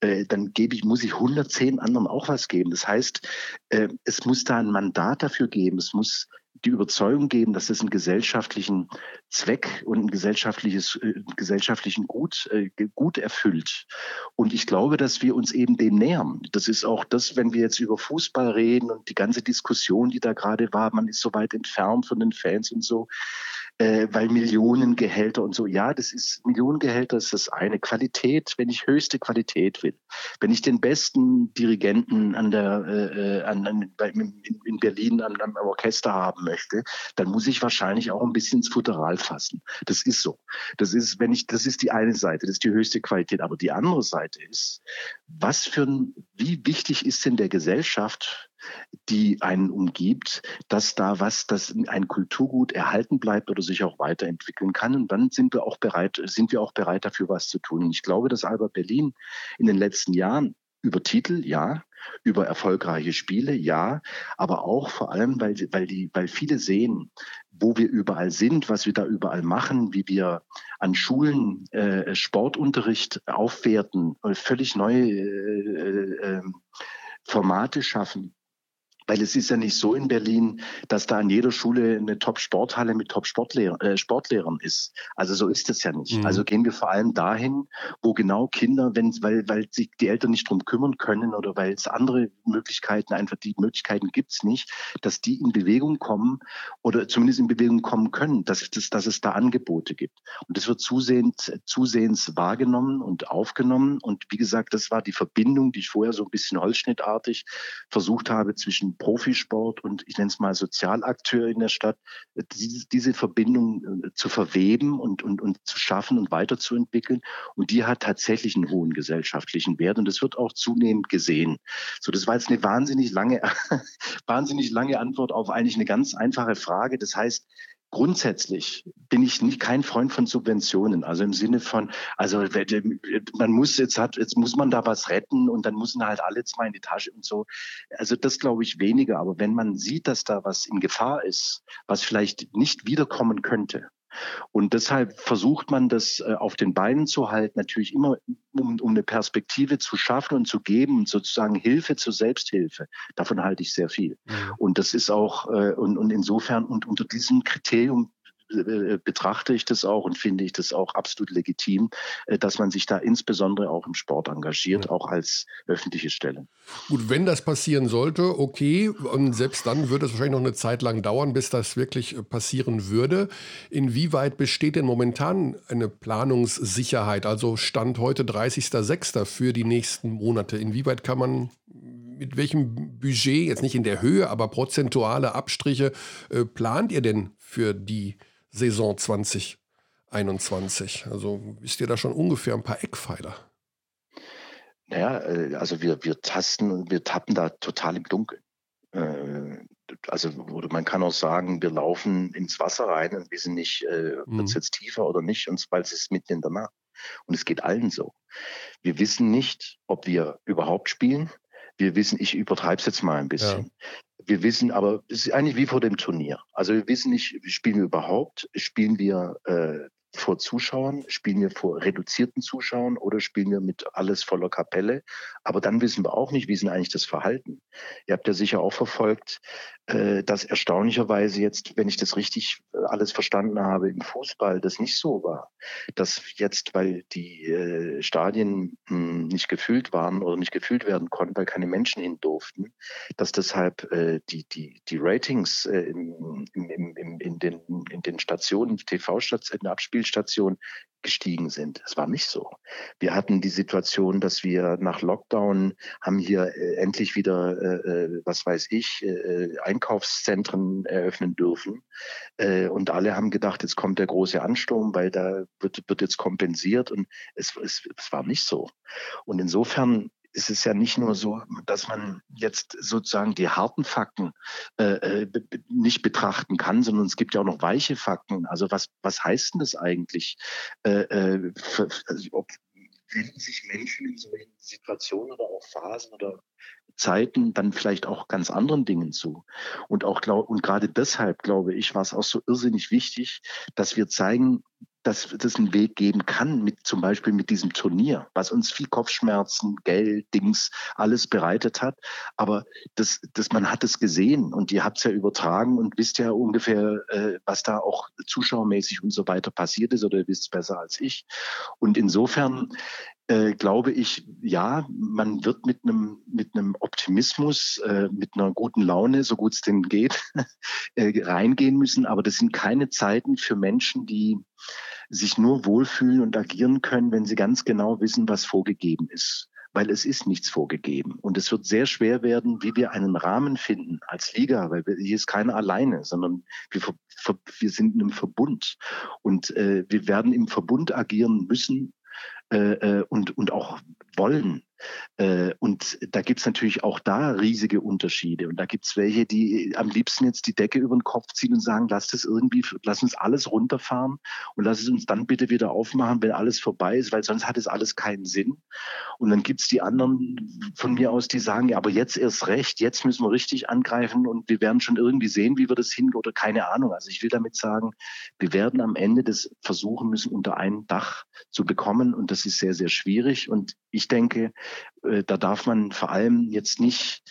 äh, dann gebe ich, muss ich 110 anderen auch was geben. Das heißt, äh, es muss da ein Mandat dafür geben. Es muss die Überzeugung geben, dass es einen gesellschaftlichen Zweck und ein gesellschaftliches, äh, gesellschaftlichen Gut, äh, Gut erfüllt. Und ich glaube, dass wir uns eben dem nähern. Das ist auch das, wenn wir jetzt über Fußball reden und die ganze Diskussion, die da gerade war, man ist so weit entfernt von den Fans und so äh, weil Millionengehälter und so. Ja, das ist Millionengehälter ist das eine. Qualität, wenn ich höchste Qualität will, wenn ich den besten Dirigenten an der äh, äh an, an, in, in Berlin an einem Orchester haben möchte, dann muss ich wahrscheinlich auch ein bisschen ins Futteral fassen. Das ist so. Das ist, wenn ich, das ist die eine Seite, das ist die höchste Qualität. Aber die andere Seite ist, was für ein, wie wichtig ist denn der Gesellschaft die einen umgibt, dass da was, dass ein Kulturgut erhalten bleibt oder sich auch weiterentwickeln kann. Und dann sind wir auch bereit, sind wir auch bereit dafür was zu tun. Und ich glaube, dass Albert Berlin in den letzten Jahren über Titel, ja, über erfolgreiche Spiele, ja, aber auch vor allem, weil, weil, die, weil viele sehen, wo wir überall sind, was wir da überall machen, wie wir an Schulen äh, Sportunterricht aufwerten, völlig neue äh, äh, Formate schaffen weil es ist ja nicht so in Berlin, dass da an jeder Schule eine Top-Sporthalle mit Top-Sportlehrern äh, Sportlehrern ist. Also so ist es ja nicht. Mhm. Also gehen wir vor allem dahin, wo genau Kinder, wenn, weil, weil sich die Eltern nicht drum kümmern können oder weil es andere Möglichkeiten, einfach die Möglichkeiten gibt's nicht, dass die in Bewegung kommen oder zumindest in Bewegung kommen können, dass, dass, dass es da Angebote gibt. Und das wird zusehends, zusehends wahrgenommen und aufgenommen. Und wie gesagt, das war die Verbindung, die ich vorher so ein bisschen holzschnittartig versucht habe zwischen Profisport und ich nenne es mal Sozialakteur in der Stadt, diese, diese Verbindung äh, zu verweben und, und, und zu schaffen und weiterzuentwickeln. Und die hat tatsächlich einen hohen gesellschaftlichen Wert und das wird auch zunehmend gesehen. So, das war jetzt eine wahnsinnig lange, wahnsinnig lange Antwort auf eigentlich eine ganz einfache Frage. Das heißt, Grundsätzlich bin ich nicht kein Freund von Subventionen. Also im Sinne von, also man muss jetzt hat, jetzt muss man da was retten und dann müssen halt alle zwei in die Tasche und so. Also das glaube ich weniger. Aber wenn man sieht, dass da was in Gefahr ist, was vielleicht nicht wiederkommen könnte, und deshalb versucht man das äh, auf den Beinen zu halten, natürlich immer, um, um eine Perspektive zu schaffen und zu geben und sozusagen Hilfe zur Selbsthilfe. Davon halte ich sehr viel. Mhm. Und das ist auch, äh, und, und insofern, und unter diesem Kriterium betrachte ich das auch und finde ich das auch absolut legitim, äh, dass man sich da insbesondere auch im Sport engagiert, auch als öffentliche Stelle. Gut, wenn das passieren sollte, okay, und selbst dann würde es wahrscheinlich noch eine Zeit lang dauern, bis das wirklich äh, passieren würde. Inwieweit besteht denn momentan eine Planungssicherheit, also Stand heute 30.06. für die nächsten Monate? Inwieweit kann man mit welchem Budget, jetzt nicht in der Höhe, aber prozentuale Abstriche, äh, plant ihr denn für die Saison 2021? Also wisst ihr da schon ungefähr ein paar Eckpfeiler? Naja, äh, also wir, wir tasten und wir tappen da total im Dunkeln. Äh, also oder man kann auch sagen, wir laufen ins Wasser rein und wissen nicht, äh, wird es mhm. jetzt tiefer oder nicht, und weil es ist mitten in der Nacht. Und es geht allen so. Wir wissen nicht, ob wir überhaupt spielen. Wir wissen, ich übertreibe es jetzt mal ein bisschen. Ja. Wir wissen aber, es ist eigentlich wie vor dem Turnier. Also wir wissen nicht, spielen wir überhaupt, spielen wir äh, vor Zuschauern, spielen wir vor reduzierten Zuschauern oder spielen wir mit alles voller Kapelle. Aber dann wissen wir auch nicht, wie ist denn eigentlich das Verhalten. Ihr habt ja sicher auch verfolgt, äh, dass erstaunlicherweise jetzt, wenn ich das richtig äh, alles verstanden habe, im Fußball das nicht so war. Dass jetzt, weil die äh, Stadien hm, nicht gefüllt waren oder nicht gefüllt werden konnten, weil keine Menschen hin durften, dass deshalb die, die, die Ratings im, im, im, in, den, in den Stationen, TV-Stationen, Abspielstationen gestiegen sind. Es war nicht so. Wir hatten die Situation, dass wir nach Lockdown haben hier äh, endlich wieder, äh, äh was weiß ich, äh, Einkaufszentren eröffnen dürfen. Äh, und alle haben gedacht, jetzt kommt der große Ansturm, weil da wird, wird jetzt kompensiert. Und es, es, es war nicht so. Und insofern ist es ja nicht nur so, dass man jetzt sozusagen die harten Fakten äh, äh nicht betrachten kann, sondern es gibt ja auch noch weiche Fakten. Also was, was heißt denn das eigentlich? Äh, äh für, also ob, wenden sich Menschen in solchen Situationen oder auch Phasen oder Zeiten dann vielleicht auch ganz anderen Dingen zu. Und auch glaub, und gerade deshalb glaube ich, war es auch so irrsinnig wichtig, dass wir zeigen, dass es einen Weg geben kann, mit zum Beispiel mit diesem Turnier, was uns viel Kopfschmerzen, Geld, Dings, alles bereitet hat. Aber das, das, man hat es gesehen und ihr habt es ja übertragen und wisst ja ungefähr, äh, was da auch zuschauermäßig und so weiter passiert ist oder ihr wisst es besser als ich. Und insofern äh, glaube ich, ja, man wird mit einem mit einem Optimismus, äh, mit einer guten Laune, so gut es denn geht, äh, reingehen müssen. Aber das sind keine Zeiten für Menschen, die sich nur wohlfühlen und agieren können, wenn sie ganz genau wissen, was vorgegeben ist. Weil es ist nichts vorgegeben. Und es wird sehr schwer werden, wie wir einen Rahmen finden als Liga, weil wir, hier ist keiner alleine, sondern wir, wir sind in einem Verbund. Und äh, wir werden im Verbund agieren müssen, äh, äh, und, und auch wollen. Äh, und da gibt es natürlich auch da riesige Unterschiede. Und da gibt es welche, die am liebsten jetzt die Decke über den Kopf ziehen und sagen, lass das irgendwie, lass uns alles runterfahren und lass es uns dann bitte wieder aufmachen, wenn alles vorbei ist, weil sonst hat es alles keinen Sinn. Und dann gibt es die anderen von mir aus, die sagen, ja, aber jetzt erst recht, jetzt müssen wir richtig angreifen und wir werden schon irgendwie sehen, wie wir das hin oder keine Ahnung. Also ich will damit sagen, wir werden am Ende das versuchen müssen, unter ein Dach zu bekommen. Und das ist sehr, sehr schwierig. Und ich denke, äh, da darf man vor allem jetzt nicht,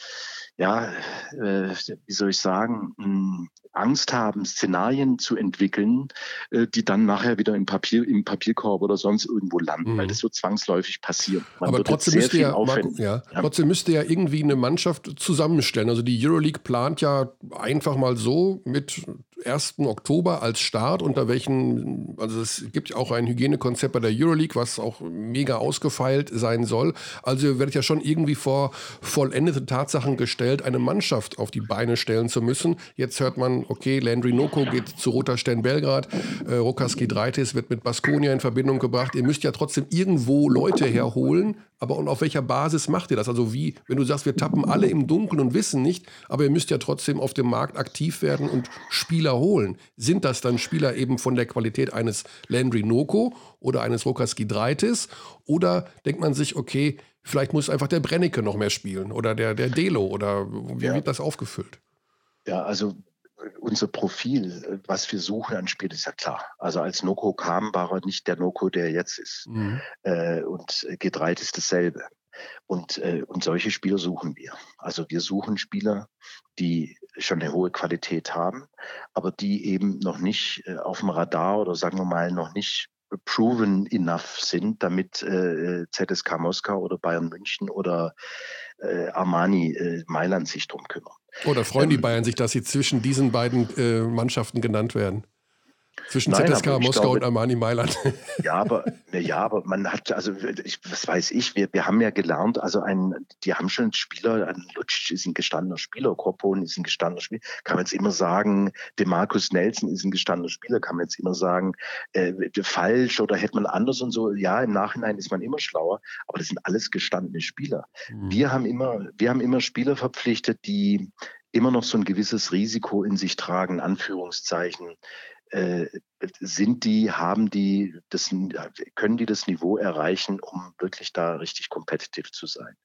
ja, äh, wie soll ich sagen, hm, Angst haben, Szenarien zu entwickeln, äh, die dann nachher wieder im Papier, im Papierkorb oder sonst irgendwo landen, mhm. weil das wird zwangsläufig passieren. Man Aber trotzdem müsste, ja, Marco, ja, ja, trotzdem müsste ja irgendwie eine Mannschaft zusammenstellen. Also die Euroleague plant ja einfach mal so mit 1. Oktober als Start, unter welchen, also es gibt ja auch ein Hygienekonzept bei der Euroleague, was auch mega ausgefeilt sein soll. Also ihr werdet ja schon irgendwie vor vollendete Tatsachen gestellt, eine Mannschaft auf die Beine stellen zu müssen. Jetzt hört man, okay, Landry Noko geht zu Roter Stern Belgrad, äh, Rokas Gidreitis wird mit Baskonia in Verbindung gebracht. Ihr müsst ja trotzdem irgendwo Leute herholen, aber und auf welcher Basis macht ihr das? Also wie, wenn du sagst, wir tappen alle im Dunkeln und wissen nicht, aber ihr müsst ja trotzdem auf dem Markt aktiv werden und Spieler holen. Sind das dann Spieler eben von der Qualität eines Landry Noko oder eines Rokas Gidreitis? Oder denkt man sich, okay, vielleicht muss einfach der Brennecke noch mehr spielen oder der, der Delo oder wie ja. wird das aufgefüllt? Ja, also unser Profil, was wir suchen an Spiel, ist ja klar. Also als Noko kam, war er nicht der Noko, der jetzt ist. Mhm. Äh, und G3 ist dasselbe. Und, äh, und solche Spieler suchen wir. Also wir suchen Spieler, die schon eine hohe Qualität haben, aber die eben noch nicht äh, auf dem Radar oder sagen wir mal noch nicht proven enough sind, damit äh, ZSK Moskau oder Bayern München oder äh, Armani äh, Mailand sich drum kümmern. Oder freuen ähm, die Bayern sich, dass sie zwischen diesen beiden äh, Mannschaften genannt werden? Zwischen Nein, ZSK Moskau glaube, und Armani Mailand. Ja, aber, ja, aber man hat, also ich, was weiß ich, wir, wir haben ja gelernt, also ein, die haben schon Spieler, ein Lutsch ist ein gestandener Spieler, Korpon ist ein gestandener Spieler, kann man jetzt immer sagen, Demarcus Nelson ist ein gestandener Spieler, kann man jetzt immer sagen, äh, falsch oder hätte man anders und so. Ja, im Nachhinein ist man immer schlauer, aber das sind alles gestandene Spieler. Mhm. Wir haben immer, wir haben immer Spieler verpflichtet, die immer noch so ein gewisses Risiko in sich tragen, Anführungszeichen, äh, sind die, haben die, das, können die das Niveau erreichen, um wirklich da richtig competitive zu sein.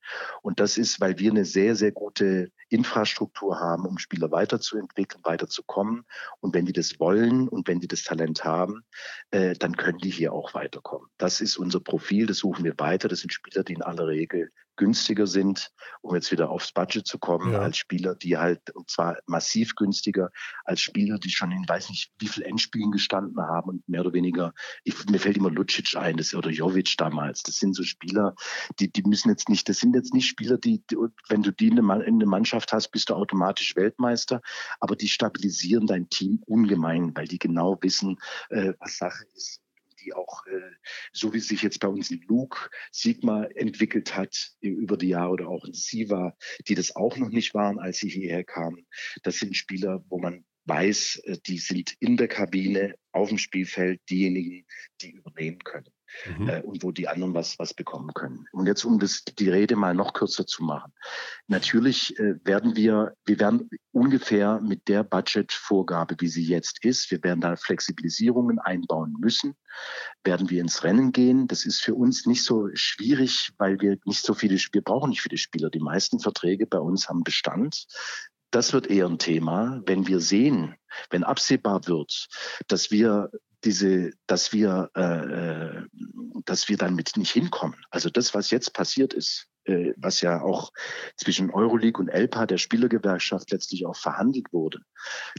Und das ist, weil wir eine sehr, sehr gute Infrastruktur haben, um Spieler weiterzuentwickeln, weiterzukommen. Und wenn die das wollen und wenn die das Talent haben, äh, dann können die hier auch weiterkommen. Das ist unser Profil, das suchen wir weiter. Das sind Spieler, die in aller Regel günstiger sind, um jetzt wieder aufs Budget zu kommen, ja. als Spieler, die halt, und zwar massiv günstiger, als Spieler, die schon in weiß nicht wie viel Endspielen gestanden haben und mehr oder weniger, ich, mir fällt immer Lucic ein, das, oder Jovic damals. Das sind so Spieler, die, die müssen jetzt nicht, das sind jetzt nicht Spieler, die, die wenn du die in der Mannschaft hast, bist du automatisch Weltmeister, aber die stabilisieren dein Team ungemein, weil die genau wissen, äh, was Sache ist die auch, äh, so wie sich jetzt bei uns ein Luke Sigma entwickelt hat über die Jahre oder auch ein Siva, die das auch noch nicht waren, als sie hierher kamen. Das sind Spieler, wo man weiß, äh, die sind in der Kabine, auf dem Spielfeld diejenigen, die übernehmen können. Mhm. äh, und wo die anderen was, was bekommen können. Und jetzt, um das, die Rede mal noch kürzer zu machen. Natürlich äh, werden wir, wir werden ungefähr mit der Budgetvorgabe, wie sie jetzt ist, wir werden da Flexibilisierungen einbauen müssen, werden wir ins Rennen gehen. Das ist für uns nicht so schwierig, weil wir nicht so viele, wir brauchen nicht viele Spieler. Die meisten Verträge bei uns haben Bestand das wird eher ein Thema, wenn wir sehen, wenn absehbar wird, dass wir diese, dass wir, äh, äh dass wir damit nicht hinkommen. Also das, was jetzt passiert ist, äh, was ja auch zwischen Euroleague und ELPA, der Spielergewerkschaft, letztlich auch verhandelt wurde,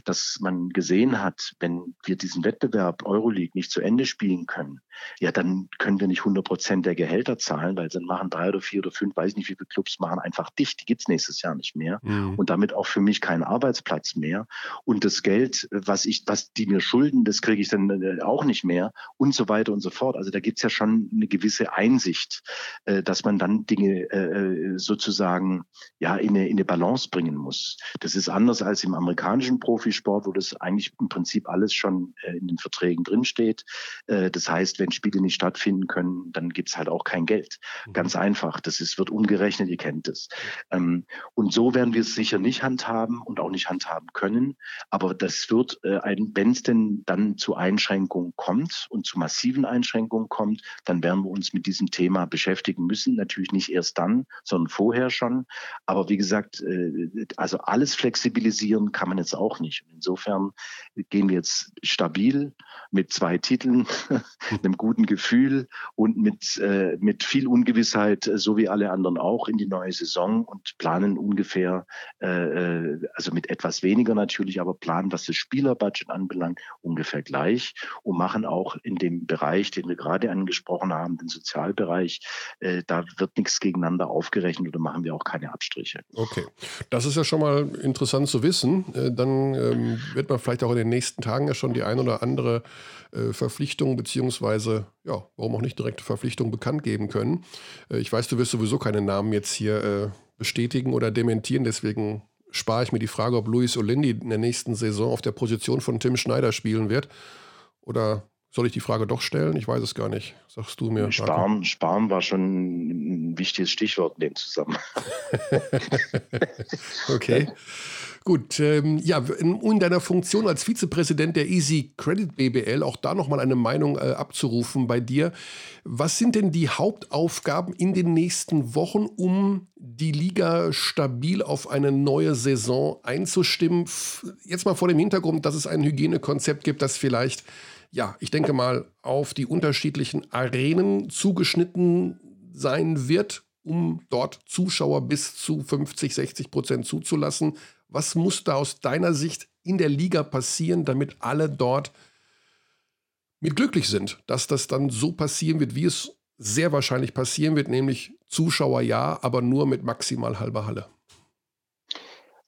dass man gesehen hat, wenn wir diesen Wettbewerb Euroleague nicht zu Ende spielen können, ja, dann können wir nicht 100 Prozent der Gehälter zahlen, weil dann machen drei oder vier oder fünf, weiß nicht wie viele Clubs, machen einfach dicht. Die gibt's nächstes Jahr nicht mehr. Mhm. Und damit auch für mich keinen Arbeitsplatz mehr. Und das Geld, was ich, was die mir schulden, das kriege ich dann äh, auch nicht mehr und so weiter und so fort. Also da gibt's ja schon eine gewisse Einsicht, äh, dass man dann Dinge äh, sozusagen ja in eine, in eine Balance bringen muss. Das ist anders als im amerikanischen Profisport, wo das eigentlich im Prinzip alles schon äh, in den Verträgen drinsteht. Äh, das heißt, wenn Spiele nicht stattfinden können, dann gibt's halt auch kein Geld. Mhm. Ganz einfach. Das ist, wird umgerechnet, ihr kennt es. Ähm, und so werden wir es sicher nicht handhaben und auch nicht handhaben können. Aber das wird, äh, wenn es denn dann zu Einschränkungen kommt und zu massiven Einschränkungen kommt, dann werden wir uns mit diesem Thema beschäftigen müssen. Natürlich nicht erst dann, sondern vorher schon. Aber wie gesagt, äh, also alles flexibilisieren kann man jetzt auch nicht. Insofern gehen wir jetzt stabil mit zwei Titeln, einem guten Gefühl und mit, äh, mit viel Ungewissheit, so wie alle anderen auch, in die neue Saison und planen ungefähr, äh, also mit etwas weniger natürlich, aber planen, was das Spielerbudget anbelangt, ungefähr gleich und machen auch in dem Bereich, den wir gerade angesprochen haben, den Sozialbereich, da wird nichts gegeneinander aufgerechnet oder machen wir auch keine Abstriche. Okay, das ist ja schon mal interessant zu wissen. Äh, dann ähm, wird man vielleicht auch in den nächsten Tagen ja schon die ein oder andere äh, Verpflichtung beziehungsweise ja, warum auch nicht direkte Verpflichtung bekannt geben können. Äh, ich weiß, du wirst sowieso keine Namen jetzt hier äh, bestätigen oder dementieren, deswegen spare ich mir die Frage, ob Luis Olindi in der nächsten Saison auf der Position von Tim Schneider spielen wird. Oder soll ich die Frage doch stellen? Ich weiß es gar nicht. Sagst du mir. Sparen, Sparen war schon ein wichtiges Stichwort in dem Zusammenhang. okay. Gut, ähm, ja, in, in, deiner Funktion als Vizepräsident der Easy Credit BBL, auch da nochmal eine Meinung äh, abzurufen bei dir. Was sind denn die Hauptaufgaben in den nächsten Wochen, um die Liga stabil auf eine neue Saison einzustimmen? Jetzt mal vor dem Hintergrund, dass es ein Hygienekonzept gibt, das vielleicht ja, ich denke mal, auf die unterschiedlichen Arenen zugeschnitten sein wird, um dort Zuschauer bis zu 50, 60 Prozent zuzulassen. Was muss da aus deiner Sicht in der Liga passieren, damit alle dort mit glücklich sind, dass das dann so passieren wird, wie es sehr wahrscheinlich passieren wird, nämlich Zuschauer ja, aber nur mit maximal halber Halle?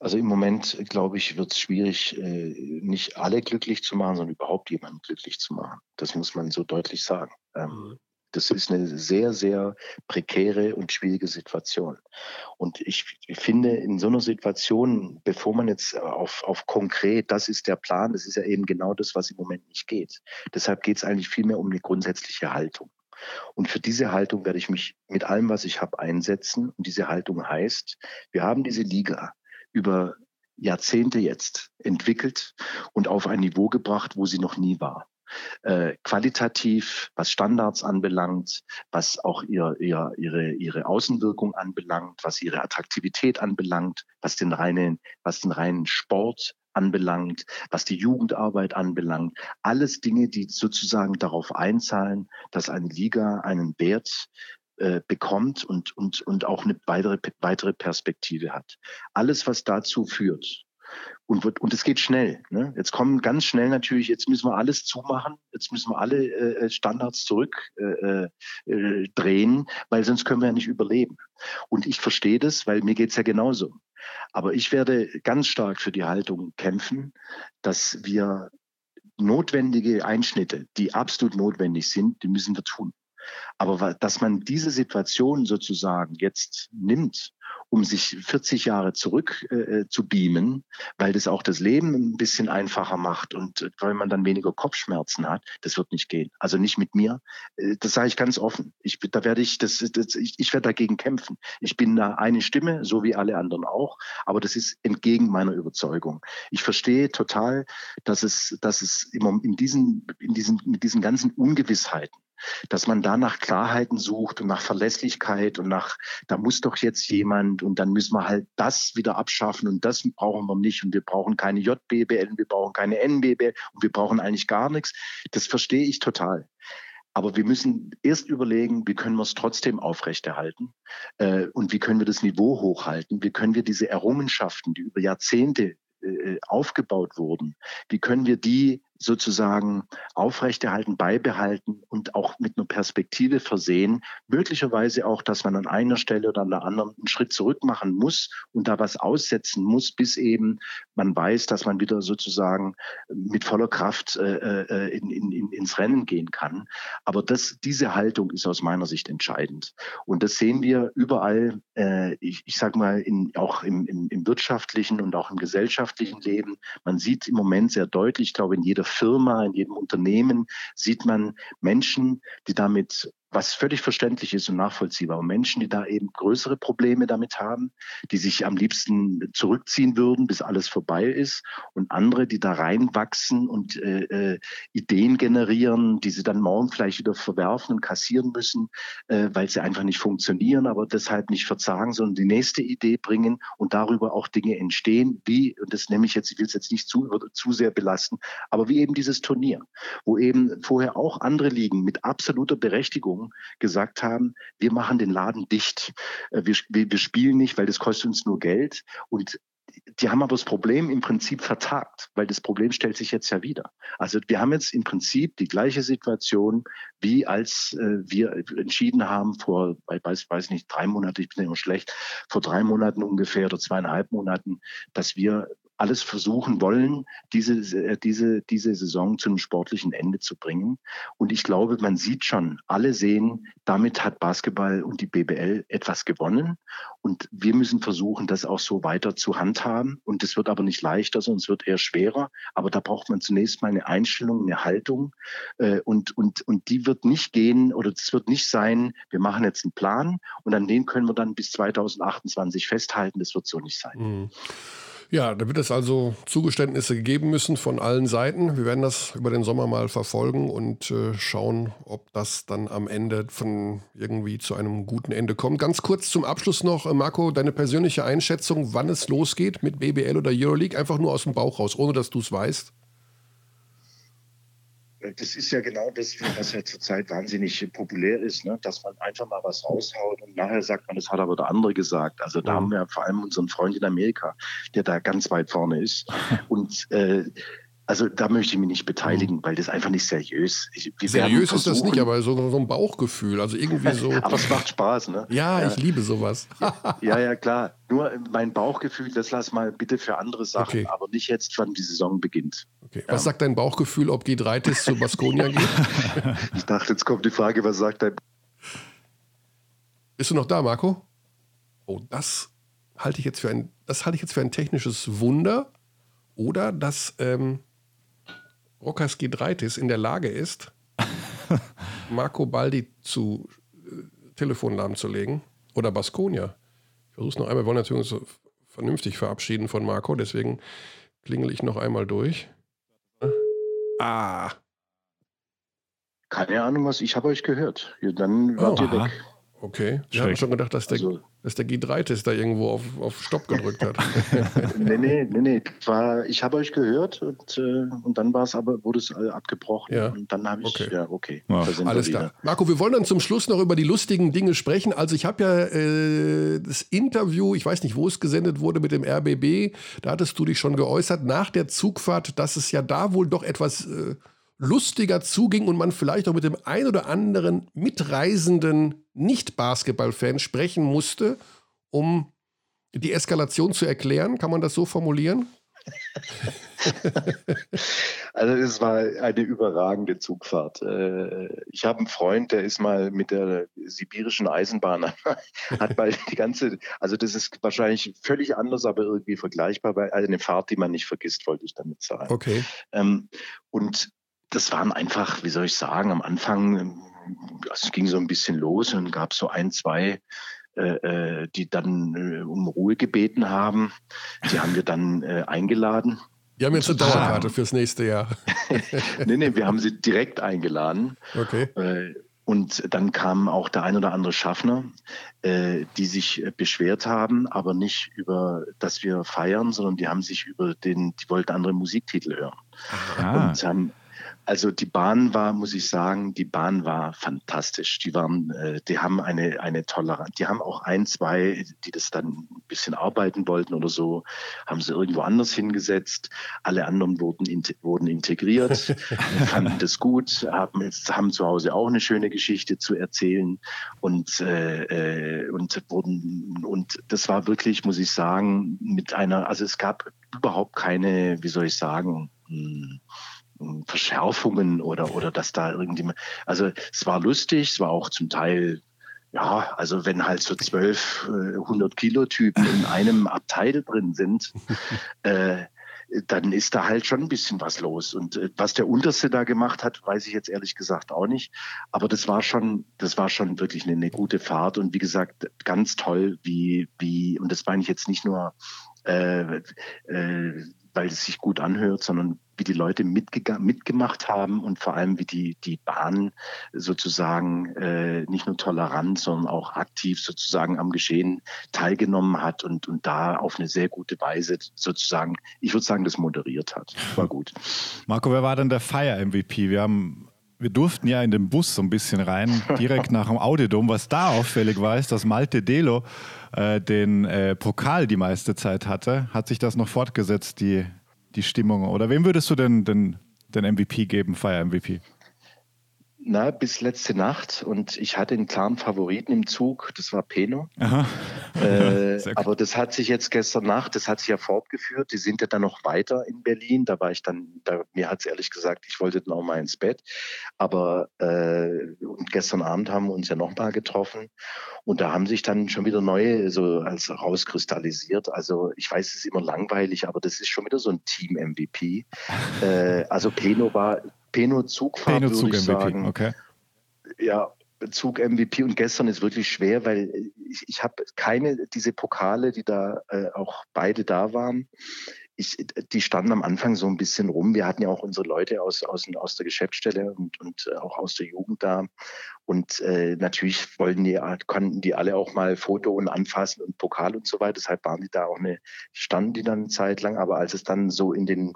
Also im Moment, glaube ich, wird es schwierig, äh, nicht alle glücklich zu machen, sondern überhaupt jemanden glücklich zu machen. Das muss man so deutlich sagen. Ähm, mhm. das ist eine sehr, sehr prekäre und schwierige Situation. Und ich finde, in so einer Situation, bevor man jetzt auf, auf konkret, das ist der Plan, das ist ja eben genau das, was im Moment nicht geht. Deshalb geht es eigentlich vielmehr um eine grundsätzliche Haltung. Und für diese Haltung werde ich mich mit allem, was ich habe, einsetzen. Und diese Haltung heißt, wir haben diese Liga über Jahrzehnte jetzt entwickelt und auf ein Niveau gebracht, wo sie noch nie war. Äh, qualitativ, was Standards anbelangt, was auch ihr, ihr, ihre, ihre Außenwirkung anbelangt, was ihre Attraktivität anbelangt, was den reinen, was den reinen Sport anbelangt, was die Jugendarbeit anbelangt. Alles Dinge, die sozusagen darauf einzahlen, dass eine Liga einen Wert äh, bekommt und, und, und auch eine weitere, weitere Perspektive hat. Alles, was dazu führt, und, wird, und es geht schnell. Ne? Jetzt kommen ganz schnell natürlich, jetzt müssen wir alles zumachen, jetzt müssen wir alle äh, Standards zurückdrehen, äh, äh, drehen, weil sonst können wir ja nicht überleben. Und ich verstehe das, weil mir geht's ja genauso. Aber ich werde ganz stark für die Haltung kämpfen, dass wir notwendige Einschnitte, die absolut notwendig sind, die müssen wir tun. Aber dass man diese Situation sozusagen jetzt nimmt um sich 40 Jahre zurück äh, zu beamen, weil das auch das Leben ein bisschen einfacher macht und äh, weil man dann weniger Kopfschmerzen hat, das wird nicht gehen. Also nicht mit mir. Äh, das sage ich ganz offen. Ich, da werde ich, das, das, ich, ich werde dagegen kämpfen. Ich bin da eine Stimme, so wie alle anderen auch, aber das ist entgegen meiner Überzeugung. Ich verstehe total, dass es, dass es immer in diesen, in diesen, mit diesen ganzen Ungewissheiten, dass man da nach Klarheiten sucht und nach Verlässlichkeit und nach, da muss doch jetzt jemand und dann müssen wir halt das wieder abschaffen und das brauchen wir nicht und wir brauchen keine JBBL, wir brauchen keine NBBL und wir brauchen eigentlich gar nichts. Das verstehe ich total. Aber wir müssen erst überlegen, wie können wir es trotzdem aufrechterhalten äh, und wie können wir das Niveau hochhalten, wie können wir diese Errungenschaften, die über Jahrzehnte äh, aufgebaut wurden, wie können wir die sozusagen aufrechterhalten, beibehalten und auch mit einer Perspektive versehen. Möglicherweise auch, dass man an einer Stelle oder an der anderen einen Schritt zurück machen muss und da was aussetzen muss, bis eben man weiß, dass man wieder sozusagen mit voller Kraft äh, äh in, in, ins Rennen gehen kann. Aber das, diese Haltung ist aus meiner Sicht entscheidend. Und das sehen wir überall, äh, ich, ich sage mal, in, auch im, im, im wirtschaftlichen und auch im gesellschaftlichen Leben. Man sieht im Moment sehr deutlich, ich glaube, in jeder Firma, in jedem Unternehmen sieht man Menschen, die damit was völlig verständlich ist und nachvollziehbar. Und Menschen, die da eben größere Probleme damit haben, die sich am liebsten zurückziehen würden, bis alles vorbei ist. Und andere, die da reinwachsen und äh, äh, Ideen generieren, die sie dann morgen vielleicht wieder verwerfen und kassieren müssen, äh, weil sie einfach nicht funktionieren, aber deshalb nicht verzagen, sondern die nächste Idee bringen und darüber auch Dinge entstehen, wie, und das nehme ich jetzt, ich will es jetzt nicht zu, zu sehr belasten, aber wie eben dieses Turnier, wo eben vorher auch andere liegen mit absoluter Berechtigung gesagt haben, wir machen den Laden dicht. Äh, wir, wir, wir spielen nicht, weil das kostet uns nur Geld. Und die haben aber das Problem im Prinzip vertagt, weil das Problem stellt sich jetzt ja wieder. Also wir haben jetzt im Prinzip die gleiche Situation, wie als äh, wir entschieden haben vor, weiß, weiß nicht, drei Monate, ich bin ja immer schlecht, vor drei Monaten ungefähr oder zweieinhalb Monaten, dass wir alles versuchen wollen, diese, äh, diese, diese Saison zu einem sportlichen Ende zu bringen. Und ich glaube, man sieht schon, alle sehen, damit hat Basketball und die BBL etwas gewonnen. Und wir müssen versuchen, das auch so weiter zu handhaben. Und es wird aber nicht leichter, sondern es wird eher schwerer. Aber da braucht man zunächst mal eine Einstellung, eine Haltung. Äh, und, und, und die wird nicht gehen oder es wird nicht sein, wir machen jetzt einen Plan und an den können wir dann bis 2028 festhalten. Das wird so nicht sein. Mhm. Ja, da wird es also Zugeständnisse gegeben müssen von allen Seiten. Wir werden das über den Sommer mal verfolgen und äh, schauen, ob das dann am Ende von irgendwie zu einem guten Ende kommt. Ganz kurz zum Abschluss noch, äh, Marco, deine persönliche Einschätzung, wann es losgeht mit BBL oder Euroleague, einfach nur aus dem Bauch raus, ohne dass du es weißt das ist ja genau das, was ja zurzeit wahnsinnig populär ist, ne? dass man einfach mal was raushaut und nachher sagt man, das hat aber der andere gesagt. Also da mhm. haben wir vor allem unseren Freund in Amerika, der da ganz weit vorne ist. Und äh, also da möchte ich mich nicht beteiligen, weil das einfach nicht seriös ist. Seriös ist das nicht, aber so, so ein Bauchgefühl, also irgendwie so. aber es macht Spaß, ne? Ja, ja. ich liebe sowas. ja, ja, klar. Nur mein Bauchgefühl, das lass mal bitte für andere Sachen, okay. aber nicht jetzt, wann die Saison beginnt. Okay. Was sagt dein Bauchgefühl, ob G3 zu Baskonia geht? ich dachte, jetzt kommt die Frage, was sagt dein Bist du noch da, Marco? Oh, das halte ich jetzt für ein, das halte ich jetzt für ein technisches Wunder. Oder dass ähm, Rokas Gidreitis in der Lage ist, Marco Baldi zu äh, Telefon lahmzulegen oder Baskonia. Ich versuche es noch einmal. Wir wollen natürlich uns vernünftig verabschieden von Marco, deswegen klingel ich noch einmal durch. Ah. Keine Ahnung, was ich habe euch gehört. Ja, dann wart oh, ihr weg. Okay. Ich habe schon gedacht, dass der, also, dass der G3-Test da irgendwo auf, auf Stopp gedrückt hat. nee, nee, nee, nee. War, ich habe euch gehört und, äh, und dann war es aber, wurde es abgebrochen. Ja. Und dann habe ich, okay. ja, okay. Ja. Alles klar. Marco, wir wollen dann zum Schluss noch über die lustigen Dinge sprechen. Also ich habe ja äh, das Interview, ich weiß nicht, wo es gesendet wurde mit dem RBB, da hattest du dich schon geäußert, nach der Zugfahrt, dass es ja da wohl doch etwas äh, lustiger zuging und man vielleicht auch mit dem ein oder anderen mitreisenden Nicht-Basketball-Fan sprechen musste, um die Eskalation zu erklären. Kann man das so formulieren? also es war eine überragende Zugfahrt. Äh, ich habe einen Freund, der ist mal mit der sibirischen Eisenbahn, hat mal die ganze, also das ist wahrscheinlich völlig anders, aber irgendwie vergleichbar, weil also eine Fahrt, die man nicht vergisst, wollte ich damit sagen. Okay. Ähm, und das waren einfach, wie soll ich sagen, am Anfang, also es ging so ein bisschen los und gab so ein, zwei äh, äh, die dann äh, um Ruhe gebeten haben. Die haben wir dann äh, eingeladen. Die haben jetzt eine Dauerkarte fürs nächste Jahr. nee, nee, wir haben sie direkt eingeladen. Okay. Äh, und dann kam auch der ein oder andere Schaffner, äh, die sich beschwert haben, aber nicht über, dass wir feiern, sondern die haben sich über den, die wollten andere Musiktitel hören. Ah. Und haben also die Bahn war, muss ich sagen, die Bahn war fantastisch. Die waren, äh, die haben eine, eine Toleranz. Die haben auch ein, zwei, die das dann ein bisschen arbeiten wollten oder so, haben sie irgendwo anders hingesetzt. Alle anderen wurden, wurden integriert, fanden das gut, haben, haben zu Hause auch eine schöne Geschichte zu erzählen und, äh, äh, und wurden, und das war wirklich, muss ich sagen, mit einer, also es gab überhaupt keine, wie soll ich sagen, mh, hm, Verschärfungen oder, oder dass da irgendjemand, also es war lustig, es war auch zum Teil, ja, also wenn halt so zwölf äh, 100 Kilo Typen in einem Abteil drin sind, äh, dann ist da halt schon ein bisschen was los. Und äh, was der Unterste da gemacht hat, weiß ich jetzt ehrlich gesagt auch nicht. Aber das war schon, das war schon wirklich eine, eine gute Fahrt. Und wie gesagt, ganz toll, wie, wie, und das meine ich jetzt nicht nur, äh, äh, weil es sich gut anhört, sondern wie die Leute mitgemacht haben und vor allem wie die, die Bahn sozusagen äh, nicht nur tolerant, sondern auch aktiv sozusagen am Geschehen teilgenommen hat und, und da auf eine sehr gute Weise sozusagen, ich würde sagen, das moderiert hat. War gut. Marco, wer war denn der Fire-MVP? Wir haben wir durften ja in den Bus so ein bisschen rein, direkt nach dem Audiodom. Was da auffällig war, ist, dass Malte Delo äh, den äh, Pokal die meiste Zeit hatte. Hat sich das noch fortgesetzt, die, die Stimmung? Oder wem würdest du denn den, den MVP geben, Fire MVP? Na, bis letzte Nacht und ich hatte einen klaren Favoriten im Zug, das war Peno. Äh, aber das hat sich jetzt gestern Nacht, das hat sich ja fortgeführt. Die sind ja dann noch weiter in Berlin. Da war ich dann, da, mir hat es ehrlich gesagt, ich wollte dann auch mal ins Bett. Aber äh, und gestern Abend haben wir uns ja nochmal getroffen und da haben sich dann schon wieder neue so als rauskristallisiert. Also ich weiß, es ist immer langweilig, aber das ist schon wieder so ein Team-MVP. äh, also Peno war Peno Zugfahrt, Peno Zug MVP, sagen. okay. Ja, Zug MVP und gestern ist wirklich schwer, weil ich, ich habe keine, diese Pokale, die da äh, auch beide da waren, ich, die standen am Anfang so ein bisschen rum. Wir hatten ja auch unsere Leute aus, aus, aus der Geschäftsstelle und, und äh, auch aus der Jugend da. Und äh, natürlich wollten die, konnten die alle auch mal Foto und anfassen und Pokal und so weiter. Deshalb waren die da auch eine, standen die dann eine Zeit lang. Aber als es dann so in den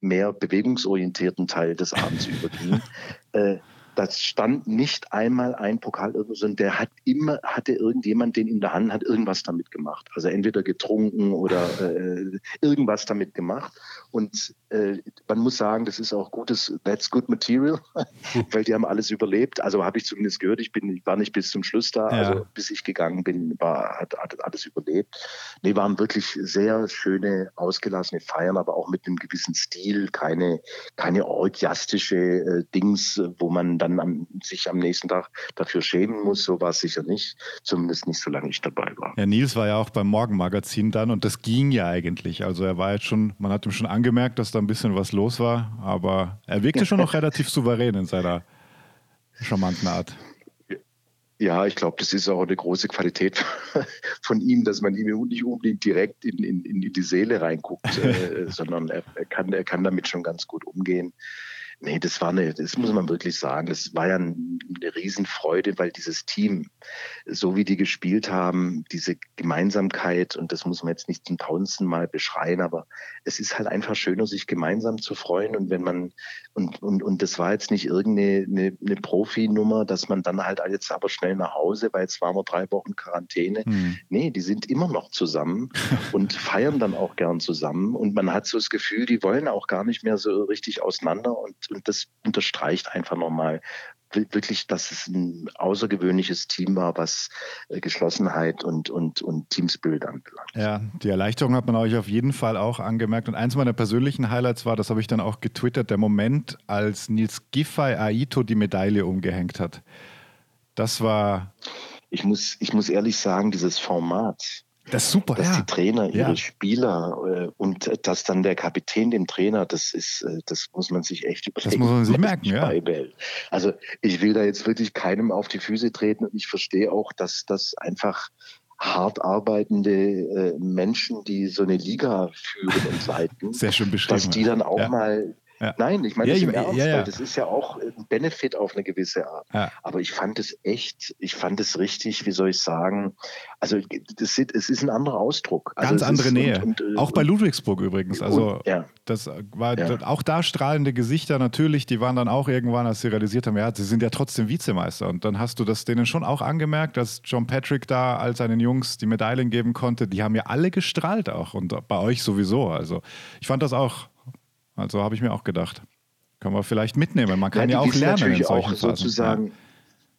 mehr bewegungsorientierten Teil des Abends überging, äh, das stand nicht einmal ein Pokal irgendwo, sondern der hat immer, hatte irgendjemand den in der Hand, hat irgendwas damit gemacht. Also entweder getrunken oder äh, irgendwas damit gemacht. Und äh, man muss sagen, das ist auch gutes, that's good material, weil die haben alles überlebt. Also habe ich zumindest gehört, ich bin, ich war nicht bis zum Schluss da, ja. also bis ich gegangen bin, war, hat, hat alles überlebt. Nee, waren wirklich sehr schöne, ausgelassene Feiern, aber auch mit einem gewissen Stil, keine, keine orgiastische äh, Dings, wo man dann am, sich am nächsten Tag dafür schämen muss. So war es sicher nicht, zumindest nicht, solange ich dabei war. Ja, Nils war ja auch beim Morgenmagazin dann und das ging ja eigentlich. Also er war jetzt schon, man hat ihm schon angemerkt, dass da ein bisschen was los war, aber er wirkte schon noch relativ souverän in seiner charmanten Art. Ja, ich glaube, das ist auch eine große Qualität von ihm, dass man ihm nicht unbedingt direkt in, in, in die Seele reinguckt, äh, sondern er, er, kann, er kann damit schon ganz gut umgehen. Nee, das war eine, das muss man wirklich sagen, das war ja eine Riesenfreude, weil dieses Team, so wie die gespielt haben, diese Gemeinsamkeit, und das muss man jetzt nicht zum tausendsten Mal beschreien, aber es ist halt einfach schöner, sich gemeinsam zu freuen. Und wenn man, und, und, und das war jetzt nicht irgendeine eine, eine Profi-Nummer, dass man dann halt jetzt aber schnell nach Hause, weil jetzt waren wir drei Wochen Quarantäne. Hm. Nee, die sind immer noch zusammen und feiern dann auch gern zusammen. Und man hat so das Gefühl, die wollen auch gar nicht mehr so richtig auseinander und und das unterstreicht einfach nochmal, wirklich, dass es ein außergewöhnliches Team war, was äh, Geschlossenheit und, und, und Teamspirit anbelangt. Ja, die Erleichterung hat man euch auf jeden Fall auch angemerkt. Und eins meiner persönlichen Highlights war, das habe ich dann auch getwittert, der Moment, als Nils Giffey Aito die Medaille umgehängt hat. Das war. Ich muss, ich muss ehrlich sagen, dieses Format, das ist super, dass ja. die Trainer ihre Ja. Spieler äh, und dass dann der Kapitän dem Trainer, das ist, äh, das muss man sich echt überlegen. muss man sich merken, ja. beibehält. Also ich will da jetzt wirklich keinem auf die Füße treten und ich verstehe auch, dass das einfach hart arbeitende äh, Menschen, die so eine Liga führen und leiten, dass die dann auch ja. mal Ja. Nein, ich meine Ja, das ich- Ernst, ja, das ist ja auch ein Benefit auf eine gewisse Art. Aber ich fand es echt, ich fand es richtig, wie soll ich sagen, also das ist, es ist ein anderer Ausdruck. Also Ganz andere Nähe. und- und, äh, auch bei Ludwigsburg übrigens. Also und- das war auch da strahlende Gesichter natürlich. Die waren dann auch irgendwann, als sie realisiert haben, ja, sie sind ja trotzdem Vizemeister. Und dann hast du das denen schon auch angemerkt, dass John Patrick da all seinen Jungs die Medaillen geben konnte. Die haben ja alle gestrahlt auch und bei euch sowieso. Also ich fand das auch. Also habe ich mir auch gedacht. Kann man vielleicht mitnehmen. Man kann die ja, auch lernen in natürlich solchen auch Phasen. sozusagen.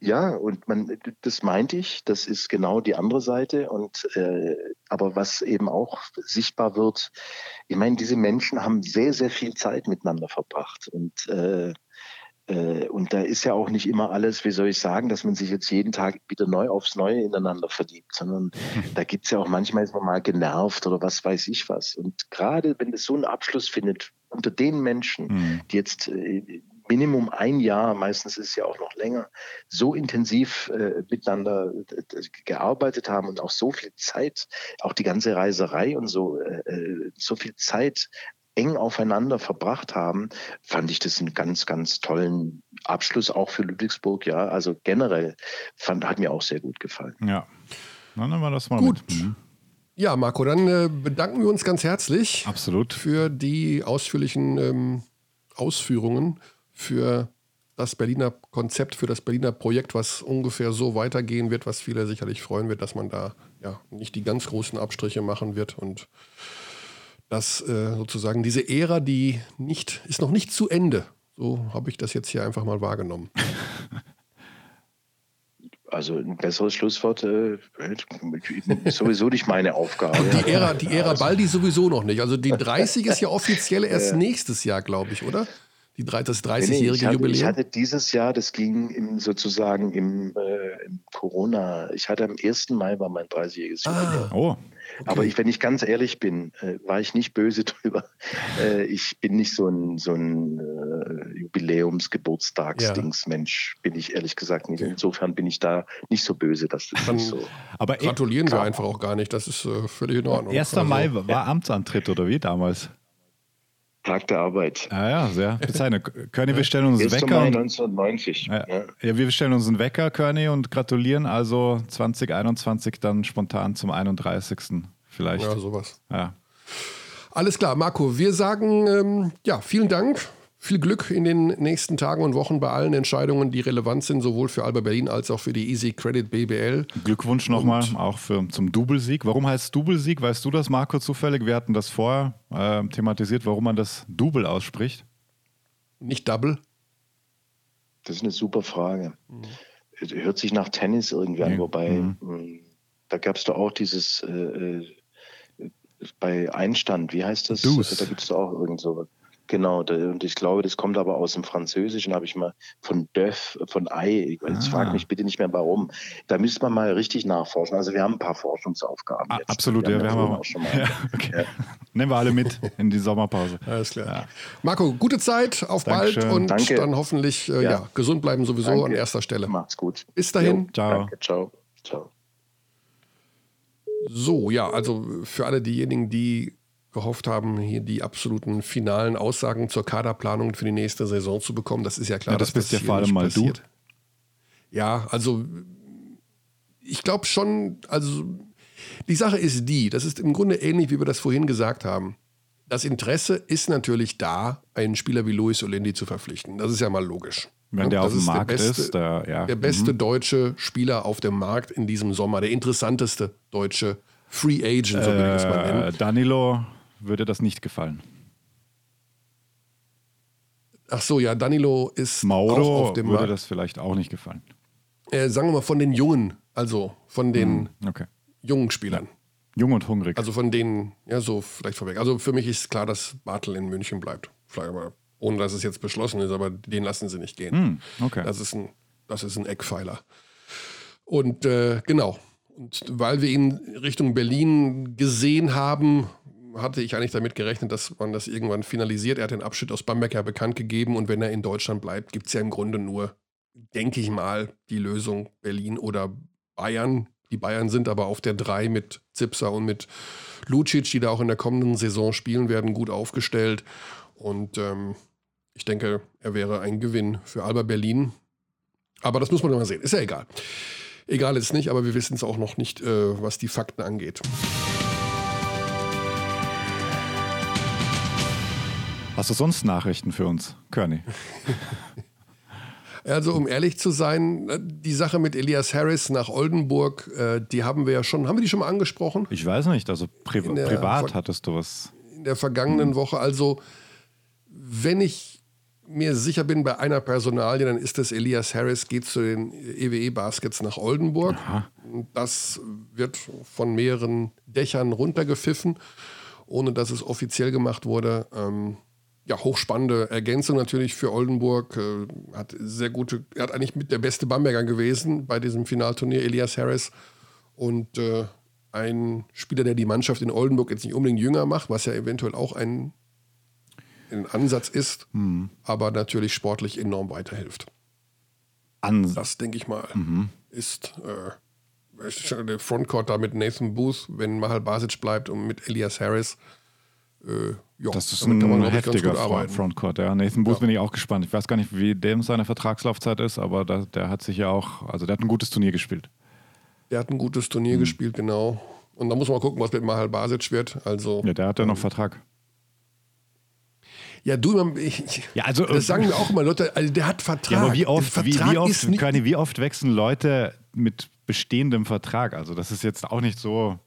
Ja, und man, das meinte ich, das ist genau die andere Seite. Und äh, aber was eben auch sichtbar wird, ich meine, diese Menschen haben sehr, sehr viel Zeit miteinander verbracht. Und äh, und da ist ja auch nicht immer alles, wie soll ich sagen, dass man sich jetzt jeden Tag wieder neu aufs Neue ineinander verliebt, sondern da gibt es ja auch manchmal ist man mal genervt oder was weiß ich was. Und gerade wenn es so einen Abschluss findet unter den Menschen, Mhm. die jetzt äh, Minimum ein Jahr, meistens ist es ja auch noch länger, so intensiv äh, miteinander äh, gearbeitet haben und auch so viel Zeit, auch die ganze Reiserei und so, äh, äh, so viel Zeit eng aufeinander verbracht haben, fand ich das einen ganz, ganz tollen Abschluss auch für Ludwigsburg. Ja, also generell fand, hat mir auch sehr gut gefallen. Ja. Dann nehmen wir das mal Gut. mit. Mhm. Ja, Marco, dann äh, bedanken wir uns ganz herzlich Absolut. für die ausführlichen ähm, Ausführungen für das Berliner Konzept, für das Berliner Projekt, was ungefähr so weitergehen wird, was viele sicherlich freuen wird, dass man da ja nicht die ganz großen Abstriche machen wird und dass äh, sozusagen diese Ära, die nicht, ist noch nicht zu Ende. So habe ich das jetzt hier einfach mal wahrgenommen. Also ein besseres Schlusswort äh, ist sowieso nicht meine Aufgabe. Die Ära, die Ära Baldi sowieso noch nicht. Also die 30 ist ja offiziell erst nächstes Jahr, glaube ich, oder? Die, das Nee, nee, ich, 30-jährige hatte, ich Jubiläum. hatte dieses Jahr, das ging im, sozusagen im, äh, im Corona, ich hatte am 1. Mai war mein 30-jähriges Jubiläum. Ah, Oh, Aber ich, wenn ich ganz ehrlich bin, äh, war ich nicht böse drüber. Äh, ich bin nicht so ein, so ein äh, Jubiläums-Geburtstagsdings-Mensch, bin ich ehrlich gesagt nicht. Insofern bin ich da nicht so böse, dass das nicht so. aber gratulieren wir einfach auch gar nicht. Das ist äh, völlig in Ordnung. 1. Also, Mai war Amtsantritt oder wie damals? Tag der Arbeit. Ah ja, sehr bezeichnend. Körny, wir stellen uns 1. einen Mai Wecker. Und, 1990. ja, Ja. ja, wir stellen uns einen Wecker, Körny, und gratulieren also 2021 dann spontan zum 31. vielleicht. Ja, sowas. Ja. Alles klar, Marco, wir sagen ähm, ja, vielen Dank. Viel Glück in den nächsten Tagen und Wochen bei allen Entscheidungen, die relevant sind, sowohl für Alba Berlin als auch für die Easy Credit BBL. Glückwunsch nochmal auch für, zum Doublesieg. Warum heißt es Doublesieg? Weißt du das, Marco, zufällig? Wir hatten das vorher äh, thematisiert, warum man das Double ausspricht. Nicht Double. Das ist eine super Frage. Hört sich nach Tennis irgendwie an, wobei mhm. mh, da gab es doch auch dieses äh, äh, bei Einstand, wie heißt das? Deuce. Da gibt es auch irgend so. Genau, und ich glaube, das kommt aber aus dem Französischen, habe ich mal von Döff, von Ei, ich jetzt Ah. frag mich bitte nicht mehr warum. Da müsste man mal richtig nachforschen. Also wir haben ein paar Forschungsaufgaben. Ah, jetzt. absolut, Die ja, wir haben auch, auch schon mal. Ja, okay. Nehmen wir alle mit in die Sommerpause. Alles klar. Marco, gute Zeit, auf Dankeschön. bald und Danke. dann hoffentlich äh, ja. Ja. gesund bleiben sowieso Danke. an erster Stelle. Macht's gut. Bis dahin. Jo, Ciao. Danke, ciao. Ciao. So, ja, also für alle diejenigen, die gehofft haben, hier die absoluten finalen Aussagen zur Kaderplanung für die nächste Saison zu bekommen, das ist ja klar, Ja, das dass bist ja hier vor allem nicht mal du. passiert. Ja, also ich glaube schon, also die Sache ist die, das ist im Grunde ähnlich, wie wir das vorhin gesagt haben. Das Interesse ist natürlich da, einen Spieler wie Luis Olendi zu verpflichten. Das ist ja mal logisch. Wenn der das auf dem der Markt beste- ist, der, ja. der beste deutsche Spieler auf dem Markt in diesem Sommer, der interessanteste deutsche Free Agent, so würde ich es mal nennen. äh, Danilo würde das nicht gefallen. Ach so, ja, Danilo ist Mauro auch auf dem würde Markt. das vielleicht auch nicht gefallen. Äh, sagen wir mal von den Jungen, also von den Okay. jungen Spielern. Jung und hungrig. Also von denen, ja, so vielleicht vorweg. Also für mich ist klar, dass Bartel in München bleibt. Vielleicht aber, ohne dass es jetzt beschlossen ist, aber den lassen sie nicht gehen. Hm, okay. Das ist ein, das ist ein Eckpfeiler. Und äh, genau. Und weil wir ihn Richtung Berlin gesehen haben, hatte ich eigentlich damit gerechnet, dass man das irgendwann finalisiert. Er hat den Abschied aus Bamberg ja bekannt gegeben und wenn er in Deutschland bleibt, gibt es ja im Grunde nur, denke ich mal, die Lösung Berlin oder Bayern. Die Bayern sind aber auf der 3 mit Zipser und mit Lucic, die da auch in der kommenden Saison spielen werden, gut aufgestellt. Und ähm, ich denke, er wäre ein Gewinn für Alba Berlin. Aber das muss man mal sehen. Ist ja egal. Egal ist nicht, aber wir wissen es auch noch nicht, äh, was die Fakten angeht. Hast du sonst Nachrichten für uns, Körny? Also, um ehrlich zu sein, äh, die Sache mit Elias Harris nach Oldenburg, äh, die haben wir ja schon, haben wir die schon mal angesprochen? Ich weiß nicht, also pri privat Ver- hattest du was. in der vergangenen Woche. Also, wenn ich mir sicher bin bei einer Personalie, dann ist es Elias Harris, geht zu den EWE Baskets nach Oldenburg. Das wird von mehreren Dächern runtergepfiffen, ohne dass es offiziell gemacht wurde. Ähm, ja, hochspannende Ergänzung natürlich für Oldenburg. Äh, hat sehr gute, er hat eigentlich mit der beste Bamberger gewesen bei diesem Finalturnier, Elias Harris. Und äh, ein Spieler, der die Mannschaft in Oldenburg jetzt nicht unbedingt jünger macht, was ja eventuell auch ein, ein Ansatz ist, aber natürlich sportlich enorm weiterhilft. An Das, denke ich mal, ist äh, ist schon der Frontcourt da mit Nathan Booth, wenn Mahal Basic bleibt und mit Elias Harris. Äh, ja, das ist damit ein heftiger Front. Frontcourt. Ja. Nathan Booth Ja. bin ich auch gespannt. Ich weiß gar nicht, wie dem seine Vertragslaufzeit ist, aber da, der hat sich ja auch, also der hat ein gutes Turnier gespielt. Der hat ein gutes Turnier Hm. gespielt, genau. Und da muss man gucken, was mit Mahal Basic wird. Also, Ja, der hat ja noch Vertrag. ja, du, ich, Ja, also, das sagen wir auch immer, Leute, also der hat Vertrag. Ja, aber wie oft, wie, wie, oft Körny, wie oft wechseln Leute mit bestehendem Vertrag? Also das ist jetzt auch nicht so,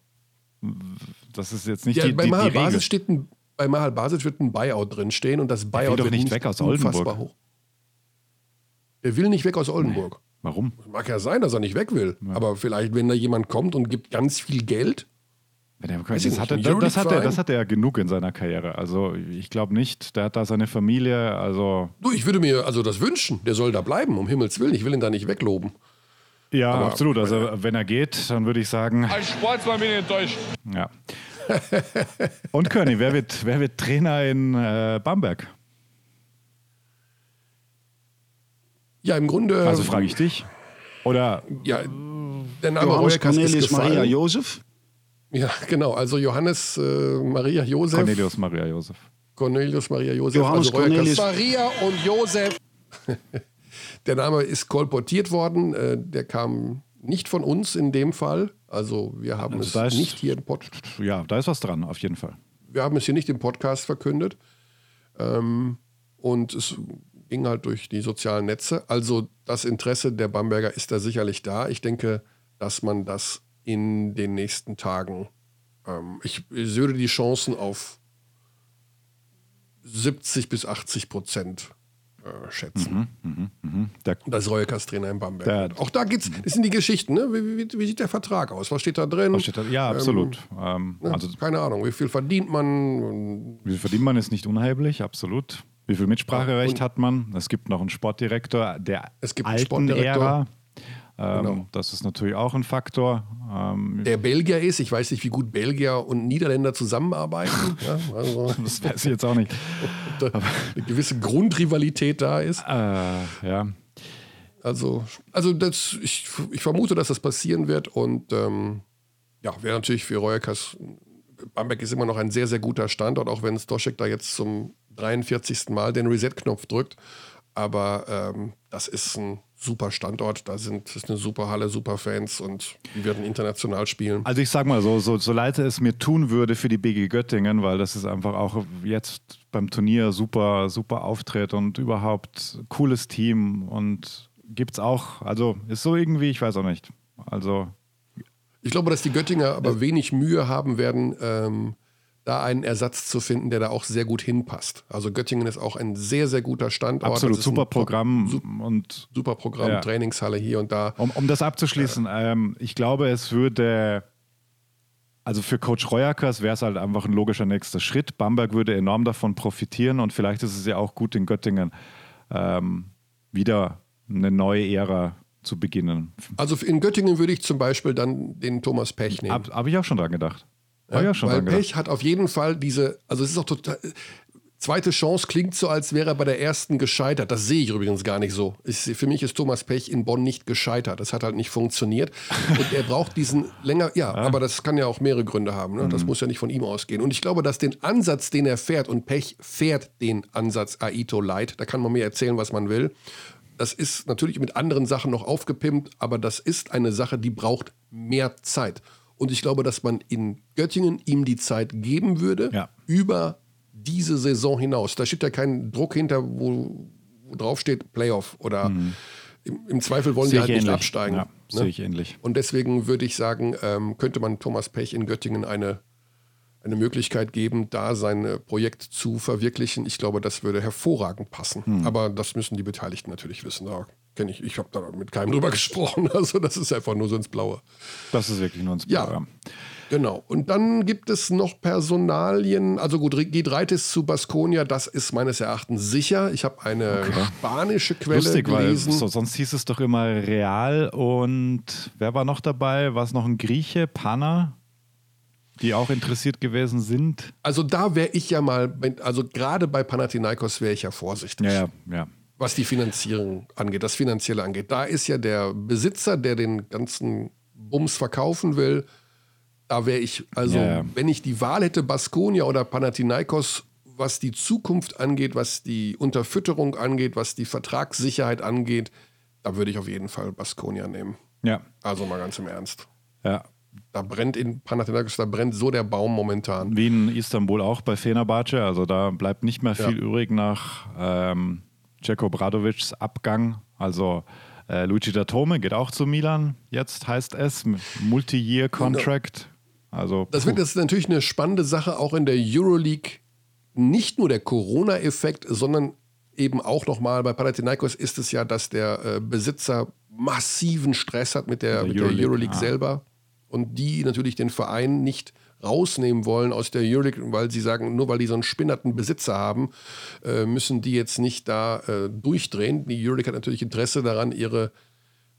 das ist jetzt nicht ja, die, bei die, die Mahal Regel. Basic steht ein, bei Mahal Basic wird ein Buyout drin stehen und das Buyout wird nicht weg aus unfassbar Oldenburg. hoch. Der will nicht weg aus Oldenburg. Warum? Mag ja sein, dass er nicht weg will. Aber vielleicht, wenn da jemand kommt und gibt ganz viel Geld, Ja, der- Das nicht, hat, er, das, hat er, das hat er ja genug in seiner Karriere. Also ich glaube nicht, der hat da seine Familie, also du, ich würde mir also das wünschen. Der soll da bleiben, um Himmels Willen. Ich will ihn da nicht wegloben. Ja, Aber- absolut. Also wenn er geht, dann würde ich sagen, Als Sportsmann bin ich enttäuscht. ja. Und Körny, wer wird, wer wird Trainer in äh, Bamberg? Ja, im Grunde. Also frage ich dich. Oder Ja, der Name Johannes ist Cornelius gefallen. Maria Jozef. Ja, genau. Also Johannes äh, Maria Josef. Cornelius Maria Josef. Cornelius Maria Josef. Johannes also Cornelius- Maria und Josef. Der Name ist kolportiert worden. Äh, der kam nicht von uns in dem Fall. Also wir haben Also es ist- nicht hier im Pod Ja, da ist was dran, auf jeden Fall. wir haben es hier nicht im Podcast verkündet. Ähm, und es ging halt durch die sozialen Netze. Also das Interesse der Bamberger ist da sicherlich da. Ich denke, dass man das in den nächsten Tagen, ähm, ich, ich würde die Chancen auf 70 bis 80 Prozent äh, schätzen. Der, Das Reuekas Trainer in Bamberg. Der-. Auch da geht's, das sind die Geschichten, ne? Wie, wie, wie sieht der Vertrag aus? Was steht da drin? steht da? Ja, absolut. Ähm, Ne? also Keine Ahnung, wie viel verdient man? Wie viel verdient man, ist nicht unerheblich, absolut. Wie viel Mitspracherecht hat man? Es gibt noch einen Sportdirektor der Es gibt einen alten Sportdirektor. Ära. Ähm, Genau. Das ist natürlich auch ein Faktor. Ähm, der Belgier ist. Ich weiß nicht, wie gut Belgier und Niederländer zusammenarbeiten. ja, also, das weiß ich jetzt auch nicht. da eine gewisse Grundrivalität da ist. Äh, ja. Also, also das, ich, ich vermute, dass das passieren wird. Und ähm, ja, wäre natürlich für Reuerkas. Bamberg ist immer noch ein sehr, sehr guter Standort, auch wenn Stoschek da jetzt zum 43. Mal den Reset-Knopf drückt. Aber ähm, das ist ein super Standort. Da sind ist eine super Halle, super Fans und die werden international spielen. Also ich sag mal so, so, so leid es mir tun würde für die BG Göttingen, weil das ist einfach auch jetzt beim Turnier super, super Auftritt und überhaupt cooles Team und gibt's auch, also ist so irgendwie, ich weiß auch nicht. Also Ich glaube, dass die Göttinger aber wenig Mühe haben werden, ähm, da einen Ersatz zu finden, der da auch sehr gut hinpasst. Also Göttingen ist auch ein sehr, sehr guter Standort. Absolut, super Programm super, und super Programm, ja. Trainingshalle hier und da. Um, um das abzuschließen, äh, ähm, ich glaube, es würde, also für Coach Reuerkers wäre es halt einfach ein logischer nächster Schritt. Bamberg würde enorm davon profitieren und vielleicht ist es ja auch gut in Göttingen ähm, wieder eine neue Ära zu beginnen. Also in Göttingen würde ich zum Beispiel dann den Thomas Pech nehmen. Habe hab ich auch schon dran gedacht. Ja, ja schon weil Pech hat auf jeden Fall diese, also es ist auch total, zweite Chance klingt so, als wäre er bei der ersten gescheitert. Das sehe ich übrigens gar nicht so. Ich, für mich ist Thomas Pech in Bonn nicht gescheitert. Das hat halt nicht funktioniert. Und er braucht diesen länger, ja, ja. aber das kann ja auch mehrere Gründe haben. Ne? Das mhm. muss ja nicht von ihm ausgehen. Und ich glaube, dass den Ansatz, den er fährt, und Pech fährt den Ansatz Aito Light, da kann man mir erzählen, was man will. Das ist natürlich mit anderen Sachen noch aufgepimpt, aber das ist eine Sache, die braucht mehr Zeit. Und ich glaube, dass man in Göttingen ihm die Zeit geben würde, ja. über diese Saison hinaus. Da steht ja kein Druck hinter, wo, wo drauf steht Playoff oder mhm. im, im, Zweifel wollen sie halt ähnlich. nicht absteigen. Ja, ne? Sehe ich ähnlich. Und deswegen würde ich sagen, ähm, könnte man Thomas Pech in Göttingen eine, eine Möglichkeit geben, da sein Projekt zu verwirklichen. Ich glaube, das würde hervorragend passen. Mhm. Aber das müssen die Beteiligten natürlich wissen. Da kenne ich, ich habe da mit keinem drüber gesprochen. Also das ist einfach nur so ins Blaue. Das ist wirklich nur ins Blaue. Ja, genau. Und dann gibt es noch Personalien. Also gut, Gidreitis zu Baskonia, das ist meines Erachtens sicher. Ich habe eine okay. spanische Quelle Lustig, gelesen. Weil so, sonst hieß es doch immer Real und wer war noch dabei? War es noch ein Grieche, Pana? die auch interessiert gewesen sind? Also da wäre ich ja mal, also gerade bei Panathinaikos wäre ich ja vorsichtig. Ja, ja, ja was die Finanzierung angeht, das Finanzielle angeht. Da ist ja der Besitzer, der den ganzen Bums verkaufen will. Da wäre ich, also ja. wenn ich die Wahl hätte, Baskonia oder Panathinaikos, was die Zukunft angeht, was die Unterfütterung angeht, was die Vertragssicherheit angeht, da würde ich auf jeden Fall Baskonia nehmen. Ja. Also mal ganz im Ernst. Ja. Da brennt in Panathinaikos, da brennt so der Baum momentan. Wie in Istanbul auch bei Fenerbahce. Also da bleibt nicht mehr viel ja. übrig nach ähm, Jeko Bradovics Abgang. Also äh, Luigi Datome geht auch zu Milan, jetzt heißt es, Multi-Year-Contract. Also, das wird jetzt natürlich eine spannende Sache, auch in der Euroleague. Nicht nur der Corona-Effekt, sondern eben auch nochmal bei Panathinaikos ist es ja, dass der äh, Besitzer massiven Stress hat mit der, der mit Euroleague, der Euroleague ah. selber und die natürlich den Verein nicht rausnehmen wollen aus der Euroleague, weil sie sagen, nur weil die so einen spinnerten Besitzer haben, äh, müssen die jetzt nicht da äh, durchdrehen. Die Euroleague hat natürlich Interesse daran, ihre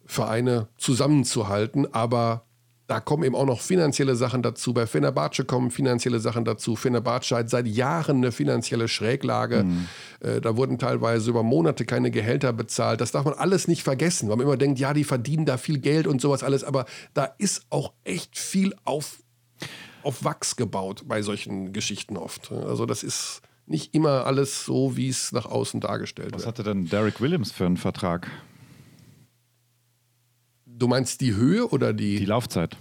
Vereine zusammenzuhalten, aber da kommen eben auch noch finanzielle Sachen dazu. Bei Fenerbahce kommen finanzielle Sachen dazu. Fenerbahce hat seit Jahren eine finanzielle Schräglage. Mhm. Äh, da wurden teilweise über Monate keine Gehälter bezahlt. Das darf man alles nicht vergessen, weil man immer denkt, ja, die verdienen da viel Geld und sowas alles. Aber da ist auch echt viel auf auf Wachs gebaut bei solchen Geschichten oft. Also das ist nicht immer alles so, wie es nach außen dargestellt Was wird. Was hatte denn Derek Williams für einen Vertrag? Du meinst die Höhe oder die? Die Laufzeit.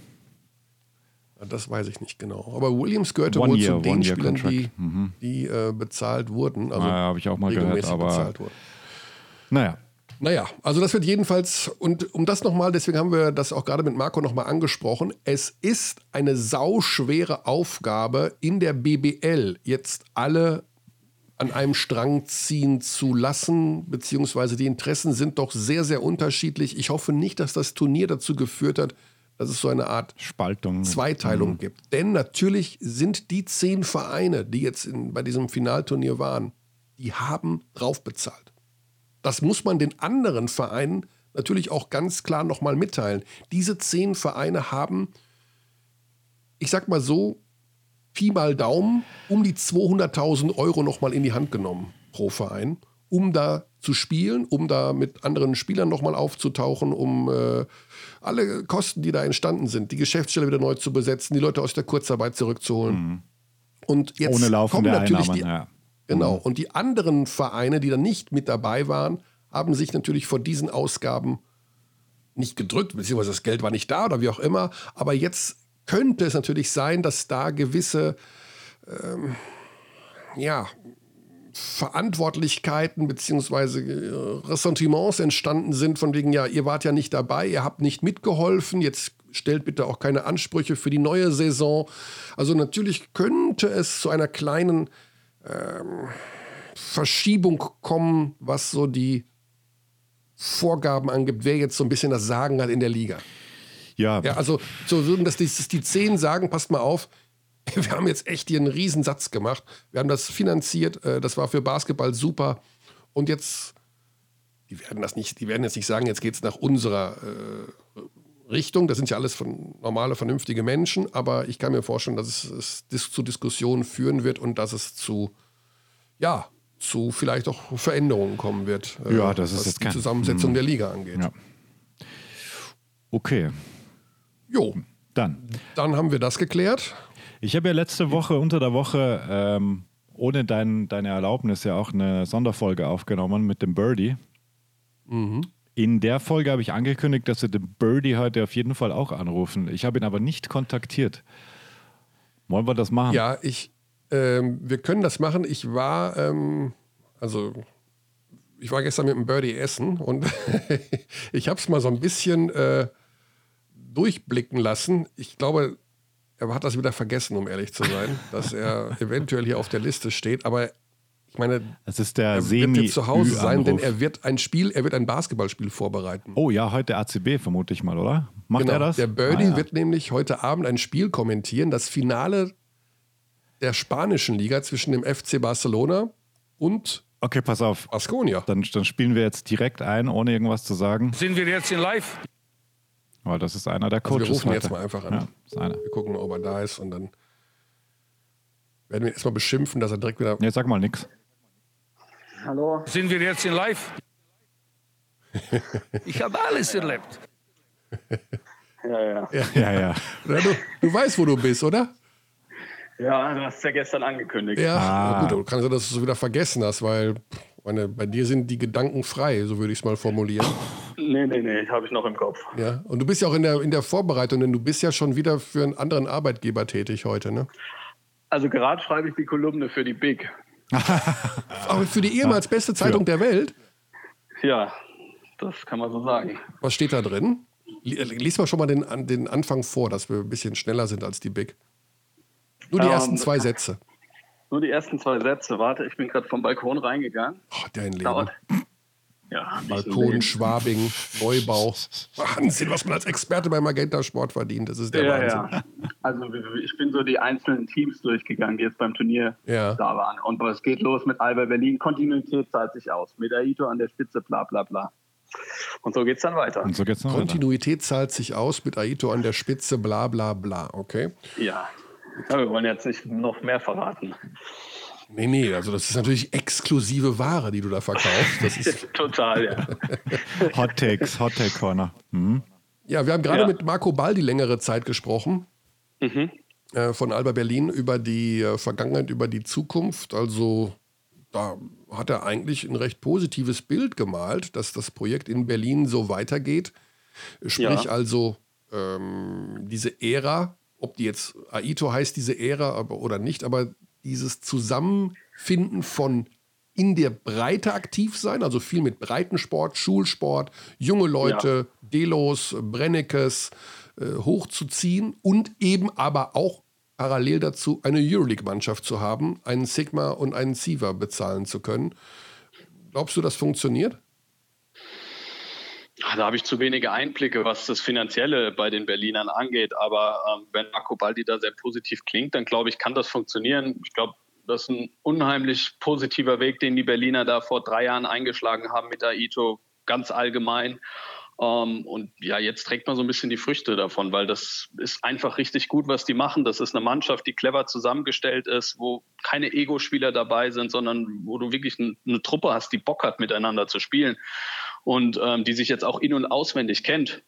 Das weiß ich nicht genau. Aber Williams gehörte one wohl year, zu den Spielern, die, mhm. die äh, bezahlt wurden. Also ah, habe ich auch mal gehört. Aber naja, naja, also das wird jedenfalls, und um das nochmal, deswegen haben wir das auch gerade mit Marco nochmal angesprochen, es ist eine sauschwere Aufgabe in der BBL, jetzt alle an einem Strang ziehen zu lassen, beziehungsweise die Interessen sind doch sehr, sehr unterschiedlich. Ich hoffe nicht, dass das Turnier dazu geführt hat, dass es so eine Art Spaltung, Zweiteilung mhm. gibt. Denn natürlich sind die zehn Vereine, die jetzt in, bei diesem Finalturnier waren, die haben drauf bezahlt. Das muss man den anderen Vereinen natürlich auch ganz klar nochmal mitteilen. Diese zehn Vereine haben, ich sag mal so, Pi mal Daumen, um die 200.000 Euro nochmal in die Hand genommen pro Verein, um da zu spielen, um da mit anderen Spielern nochmal aufzutauchen, um äh, alle Kosten, die da entstanden sind, die Geschäftsstelle wieder neu zu besetzen, die Leute aus der Kurzarbeit zurückzuholen. Mhm. Und jetzt Ohne kommen natürlich Einnahmen, die, ja. Genau. Mhm. Und die anderen Vereine, die dann nicht mit dabei waren, haben sich natürlich vor diesen Ausgaben nicht gedrückt, beziehungsweise das Geld war nicht da oder wie auch immer. Aber jetzt könnte es natürlich sein, dass da gewisse, ähm, ja, Verantwortlichkeiten beziehungsweise äh, Ressentiments entstanden sind, von wegen, ja, ihr wart ja nicht dabei, ihr habt nicht mitgeholfen, jetzt stellt bitte auch keine Ansprüche für die neue Saison. Also natürlich könnte es zu einer kleinen ähm, Verschiebung kommen, was so die Vorgaben angibt, wer jetzt so ein bisschen das Sagen hat in der Liga. Ja. Ja, also so würden das die, die Zehn sagen, passt mal auf, wir haben jetzt echt hier einen Riesensatz gemacht. Wir haben das finanziert, äh, das war für Basketball super. Und jetzt, die werden das nicht, die werden jetzt nicht sagen, jetzt geht es nach unserer äh, Richtung. Das sind ja alles von normale, vernünftige Menschen, aber ich kann mir vorstellen, dass es, es zu Diskussionen führen wird und dass es zu, ja, zu vielleicht auch Veränderungen kommen wird. Äh, ja, das ist was jetzt die kein, Zusammensetzung hm. der Liga angeht. Ja. Okay. Jo. Dann. Dann haben wir das geklärt. Ich habe ja letzte Woche, unter der Woche, ähm, ohne dein, deine Erlaubnis ja auch eine Sonderfolge aufgenommen mit dem Birdie. Mhm. In der Folge habe ich angekündigt, dass wir den Birdie heute auf jeden Fall auch anrufen. Ich habe ihn aber nicht kontaktiert. Wollen wir das machen? Ja, ich, ähm, wir können das machen. Ich war, ähm, also ich war gestern mit dem Birdie essen und ich habe es mal so ein bisschen äh, durchblicken lassen. Ich glaube, er hat das wieder vergessen, um ehrlich zu sein, dass er eventuell hier auf der Liste steht. Aber ich meine, das ist der er Semi wird jetzt zu Hause sein, denn er wird ein Spiel, er wird ein Basketballspiel vorbereiten. Oh ja, heute ACB vermute ich mal, oder? Macht genau. er das? Der Birdie ah, ja. wird nämlich heute Abend ein Spiel kommentieren, das Finale der spanischen Liga zwischen dem FC Barcelona und Okay, pass auf. Asconia. Dann, dann spielen wir jetzt direkt ein, ohne irgendwas zu sagen. Sind wir jetzt in live? Oh, das ist einer der Also Coaches. wir rufen heute. jetzt mal einfach an. Ja, ist einer. Wir gucken, ob er da ist und dann werden wir ihn erstmal beschimpfen, dass er direkt wieder. Nee, sag mal nix. Hallo. Sind wir jetzt in live? Ich habe alles erlebt. Ja, ja. Ja, ja. Ja, du, du weißt, wo du bist, oder? Ja, du hast ja gestern angekündigt. Ja, Ah. gut, du kannst ja, dass du es wieder vergessen hast, weil meine, bei dir sind die Gedanken frei, so würde ich es mal formulieren. Nee, nee, nee, habe ich noch im Kopf. Ja, und du bist ja auch in der, in der Vorbereitung, denn du bist ja schon wieder für einen anderen Arbeitgeber tätig heute, ne? Also gerade schreibe ich die Kolumne für die Big. Aber für die ehemals beste Zeitung der Welt, Ja, das kann man so sagen. was steht da drin? Li- Lies mal schon mal den, den Anfang vor, dass wir ein bisschen schneller sind als die Big. Nur die Ähm, ersten zwei Sätze. Nur die ersten zwei Sätze. Warte, ich bin gerade vom Balkon reingegangen. Oh, dein Leben. Dauert. Ja, Balkon. Schwabing, Neubau. Wahnsinn, was man als Experte beim Magenta Sport verdient. Das ist der Ja, Wahnsinn. ja. Also ich bin so die einzelnen Teams durchgegangen, die jetzt beim Turnier Ja. da waren. Und es geht los mit Alba Berlin. Kontinuität zahlt sich aus. Mit Aito an der Spitze, bla bla bla. Und so geht's dann weiter. Und so geht's noch weiter. Kontinuität zahlt sich aus mit Aito an der Spitze, bla bla bla. Okay. Ja. ja. Wir wollen jetzt nicht noch mehr verraten. Nee, nee, also das ist natürlich exklusive Ware, die du da verkaufst. Das ist, Total, ja. Hot Takes, Hot Take Corner. Mhm. ja, wir haben gerade Ja. mit Marco Baldi längere Zeit gesprochen. Mhm. äh, von Alba Berlin über die äh, Vergangenheit, über die Zukunft. Also da hat er eigentlich ein recht positives Bild gemalt, dass das Projekt in Berlin so weitergeht. Sprich Ja. also ähm, diese Ära, ob die jetzt Aito heißt, diese Ära aber, oder nicht, aber dieses Zusammenfinden von in der Breite aktiv sein, also viel mit Breitensport, Schulsport, junge Leute, Delos, Brennekes äh, hochzuziehen und eben aber auch parallel dazu eine Euroleague-Mannschaft zu haben, einen Sigma und einen Siva bezahlen zu können. Glaubst du, das funktioniert? Ah, Da habe ich zu wenige Einblicke, was das Finanzielle bei den Berlinern angeht. Aber ähm, wenn Marco Baldi da sehr positiv klingt, dann glaube ich, kann das funktionieren. Ich glaube, das ist ein unheimlich positiver Weg, den die Berliner da vor drei Jahren eingeschlagen haben mit Aito, ganz allgemein. Ähm, und ja, jetzt trägt man so ein bisschen die Früchte davon, weil das ist einfach richtig gut, was die machen. Das ist eine Mannschaft, die clever zusammengestellt ist, wo keine Ego-Spieler dabei sind, sondern wo du wirklich eine, eine Truppe hast, die Bock hat, miteinander zu spielen und ähm, die sich jetzt auch in- und auswendig kennt.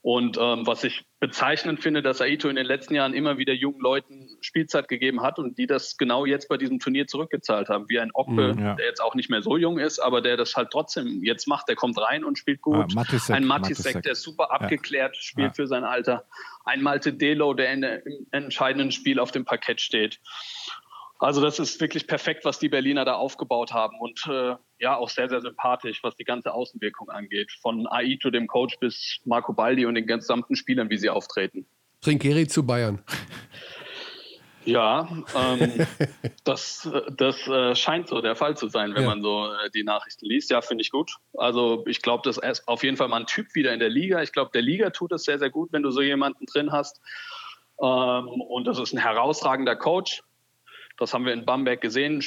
Und ähm, was ich bezeichnend finde, dass Aito in den letzten Jahren immer wieder jungen Leuten Spielzeit gegeben hat und die das genau jetzt bei diesem Turnier zurückgezahlt haben. Wie ein Okpe, Mhm, ja. der jetzt auch nicht mehr so jung ist, aber der das halt trotzdem jetzt macht. Der kommt rein und spielt gut. Ah, Matisek, ein Matisek, Matisek. der super abgeklärt spielt Ja. für sein Alter. Ein Malte Delo, der in der, im entscheidenden Spiel auf dem Parkett steht. Also das ist wirklich perfekt, was die Berliner da aufgebaut haben und äh, ja auch sehr, sehr sympathisch, was die ganze Außenwirkung angeht. Von Aito, dem Coach, bis Marco Baldi und den gesamten Spielern, wie sie auftreten. Trinkeri zu Bayern. Ja, ähm, das, das äh, scheint so der Fall zu sein, wenn ja. man so äh, die Nachrichten liest. Ja, finde ich gut. Also ich glaube, das ist auf jeden Fall mal ein Typ wieder in der Liga. Ich glaube, der Liga tut es sehr, sehr gut, wenn du so jemanden drin hast. Ähm, und das ist ein herausragender Coach. Das haben wir in Bamberg gesehen.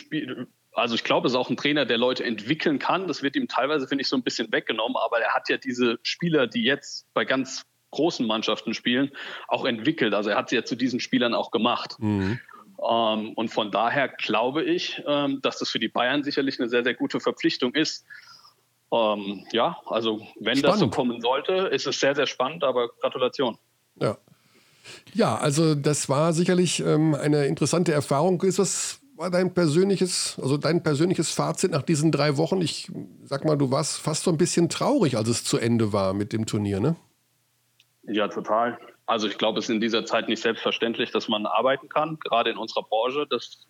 Also ich glaube, es ist auch ein Trainer, der Leute entwickeln kann. Das wird ihm teilweise, finde ich, so ein bisschen weggenommen. Aber er hat ja diese Spieler, die jetzt bei ganz großen Mannschaften spielen, auch entwickelt. Also er hat sie ja zu diesen Spielern auch gemacht. Mhm. Ähm, und von daher glaube ich, ähm, dass das für die Bayern sicherlich eine sehr, sehr gute Verpflichtung ist. Ähm, ja, also wenn spannend. das so kommen sollte, ist es sehr, sehr spannend, aber Gratulation. Ja. Ja, also das war sicherlich ähm, eine interessante Erfahrung. Ist das war dein persönliches, also dein persönliches Fazit nach diesen drei Wochen? Ich sag mal, du warst fast so ein bisschen traurig, als es zu Ende war mit dem Turnier, ne? Ja, total. Also ich glaube, es ist in dieser Zeit nicht selbstverständlich, dass man arbeiten kann, gerade in unserer Branche. Das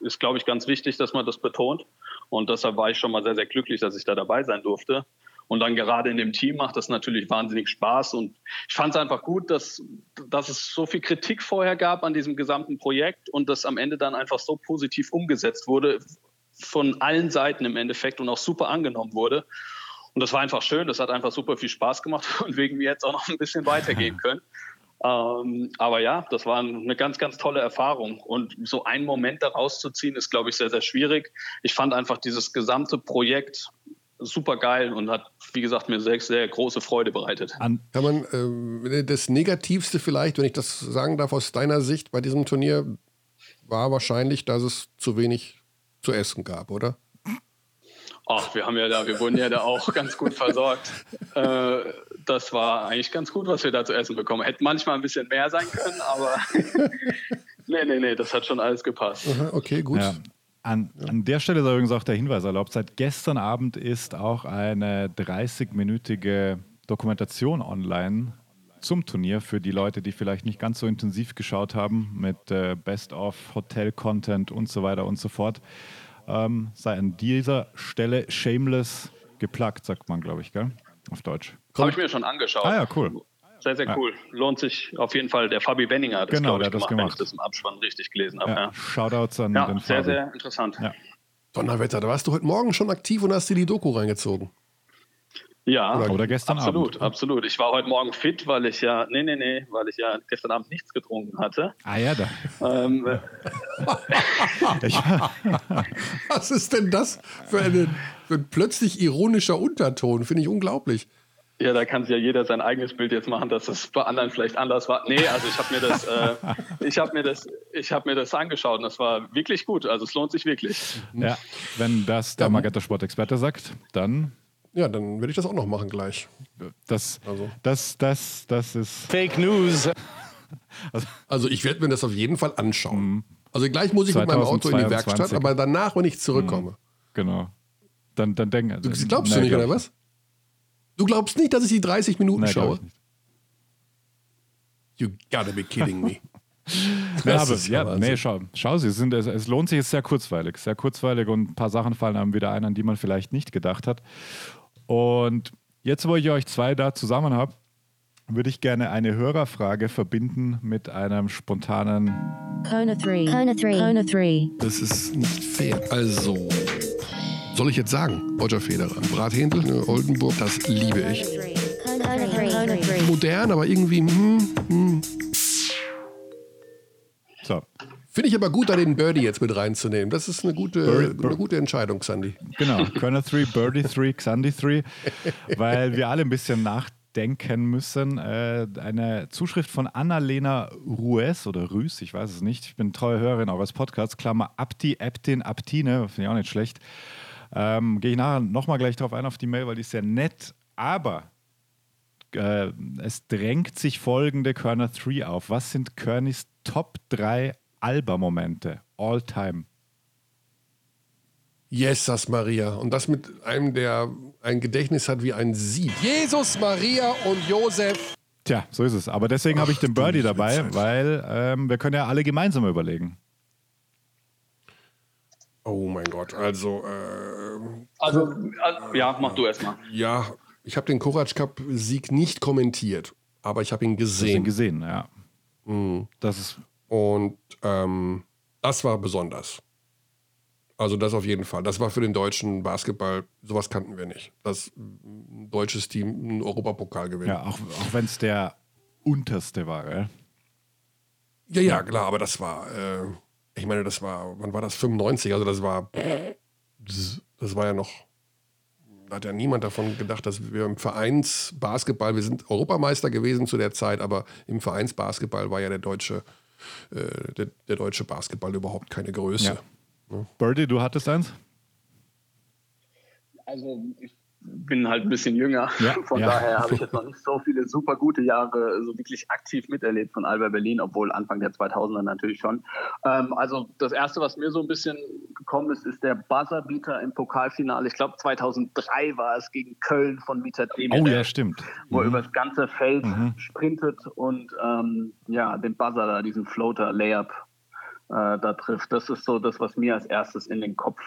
ist, glaube ich, ganz wichtig, dass man das betont. Und deshalb war ich schon mal sehr, sehr glücklich, dass ich da dabei sein durfte. Und dann gerade in dem Team macht das natürlich wahnsinnig Spaß. Und ich fand es einfach gut, dass, dass es so viel Kritik vorher gab an diesem gesamten Projekt und das am Ende dann einfach so positiv umgesetzt wurde von allen Seiten im Endeffekt und auch super angenommen wurde. Und das war einfach schön, das hat einfach super viel Spaß gemacht und wegen mir jetzt auch noch ein bisschen weitergehen können. Ähm, aber ja, das war eine ganz, ganz tolle Erfahrung. Und so einen Moment daraus zu ziehen, ist, glaube ich, sehr, sehr schwierig. Ich fand einfach dieses gesamte Projekt super geil und hat, wie gesagt, mir sehr, sehr große Freude bereitet. Kann man äh, das Negativste vielleicht, wenn ich das sagen darf, aus deiner Sicht bei diesem Turnier, war wahrscheinlich, dass es zu wenig zu essen gab, oder? Ach, wir haben ja da, wir wurden ja da auch ganz gut versorgt. Äh, das war eigentlich ganz gut, was wir da zu essen bekommen. Hätte manchmal ein bisschen mehr sein können, aber nee, nee, nee, das hat schon alles gepasst. Aha, okay, gut. Ja. An, an, der Stelle sei übrigens auch der Hinweis erlaubt. Seit gestern Abend ist auch eine 30-minütige Dokumentation online zum Turnier für die Leute, die vielleicht nicht ganz so intensiv geschaut haben mit äh, Best-of, Hotel-Content und so weiter und so fort ähm, sei an dieser Stelle shameless geplagt, sagt man, glaube ich, gell? Auf Deutsch. Habe ich mir schon angeschaut. Ah ja, cool. Sehr, sehr cool. Lohnt sich auf jeden Fall. Der Fabi Benninger hat das, genau, ich, gemacht, gemacht, wenn ich das im Abspann richtig gelesen habe. Ja. Ja. Shoutouts an ja, den Fabi. Sehr, sehr interessant. Ja. Donnerwetter, da warst du heute Morgen schon aktiv und hast dir die Doku reingezogen. Ja, oder, oder gestern absolut, Abend. absolut. Ich war heute Morgen fit, weil ich ja, nee, nee, nee, weil ich ja gestern Abend nichts getrunken hatte. Ah ja, da. Ähm, Was ist denn das für, eine, für ein plötzlich ironischer Unterton? Finde ich unglaublich. Ja, da kann sich ja jeder sein eigenes Bild jetzt machen, dass es bei anderen vielleicht anders war. Nee, also ich habe mir das, äh, ich habe mir das, ich habe mir das angeschaut und das war wirklich gut. Also es lohnt sich wirklich. Ja, wenn das der Magenta Sportexperte sagt, dann ja, dann werde ich das auch noch machen gleich. Das, also. das, das, das ist. Fake News. Also, also ich werde mir das auf jeden Fall anschauen. Mhm. Also gleich muss ich mit meinem Auto in die Werkstatt, aber danach, wenn ich zurückkomme. Mhm. Genau. Dann, dann denk, du glaubst du nicht, oder was? Du glaubst nicht, dass ich die 30 Minuten nee, schaue? You gotta be kidding me. ja, aber, ja, nee, schau, schau sie, sind, es, es, lohnt sich, es ist sehr kurzweilig. Sehr kurzweilig und ein paar Sachen fallen einem wieder ein, an die man vielleicht nicht gedacht hat. Und jetzt, wo ich euch zwei da zusammen habe, würde ich gerne eine Hörerfrage verbinden mit einem spontanen Kona 3. Kona 3. Kona 3. Das ist nicht fair. Also, soll ich jetzt sagen, Roger Federer, Brathändel, ne, Oldenburg, das liebe ich. Modern, aber irgendwie, hm, hm. So. Finde ich aber gut, da den Birdie jetzt mit reinzunehmen. Das ist eine gute, Bird, eine gute Entscheidung, Sandy. Genau, Körner 3, Birdie 3, Xandy 3, weil wir alle ein bisschen nachdenken müssen. Äh, eine Zuschrift von Annalena Rues oder Rüß, ich weiß es nicht. Ich bin treue Hörerin eures Podcasts. Klammer Abti, Aptin, Aptine, finde ich auch nicht schlecht. Ähm, Gehe ich nachher nochmal gleich drauf ein auf die Mail, weil die ist sehr nett. Aber äh, es drängt sich folgende Körner 3 auf. Was sind Körnis Top 3 Alba-Momente, all time. Jesus Maria. Und das mit einem, der ein Gedächtnis hat wie ein Sieb. Jesus, Maria und Josef. Tja, so ist es. Aber deswegen habe ich den Birdie dabei, weil ähm, wir können ja alle gemeinsam überlegen. Oh mein Gott, also. Äh, also, äh, ja, mach du erstmal. Ja, ich habe den Courage Cup-Sieg nicht kommentiert, aber ich habe ihn gesehen. ihn gesehen, ja. Mhm. Das ist. Und ähm, das war besonders. Also das auf jeden Fall. Das war für den deutschen Basketball, sowas kannten wir nicht. Dass ein deutsches Team einen Europapokal gewinnt. Ja, auch, auch wenn es der unterste war, gell? Ja, ja, klar, aber das war, äh, ich meine, das war, wann war das? 95, also das war, das war ja noch, da hat ja niemand davon gedacht, dass wir im Vereinsbasketball, wir sind Europameister gewesen zu der Zeit, aber im Vereinsbasketball war ja der deutsche, äh, der, der, deutsche Basketball überhaupt keine Größe. Ja. Ne? Birdie, du hattest eins? Also ich bin halt ein bisschen jünger. Ja, von ja. daher habe ich jetzt noch nicht so viele super gute Jahre so wirklich aktiv miterlebt von Alba Berlin, obwohl Anfang der 2000er natürlich schon. Ähm, also das erste, was mir so ein bisschen gekommen ist, ist der Buzzerbeater im Pokalfinale. Ich glaube 2003 war es gegen Köln von Mieter Demir. Oh ja, stimmt. Wo mhm. er über das ganze Feld mhm. sprintet und ähm, ja den Buzzer da, diesen Floater Layup äh, da trifft. Das ist so das, was mir als erstes in den Kopf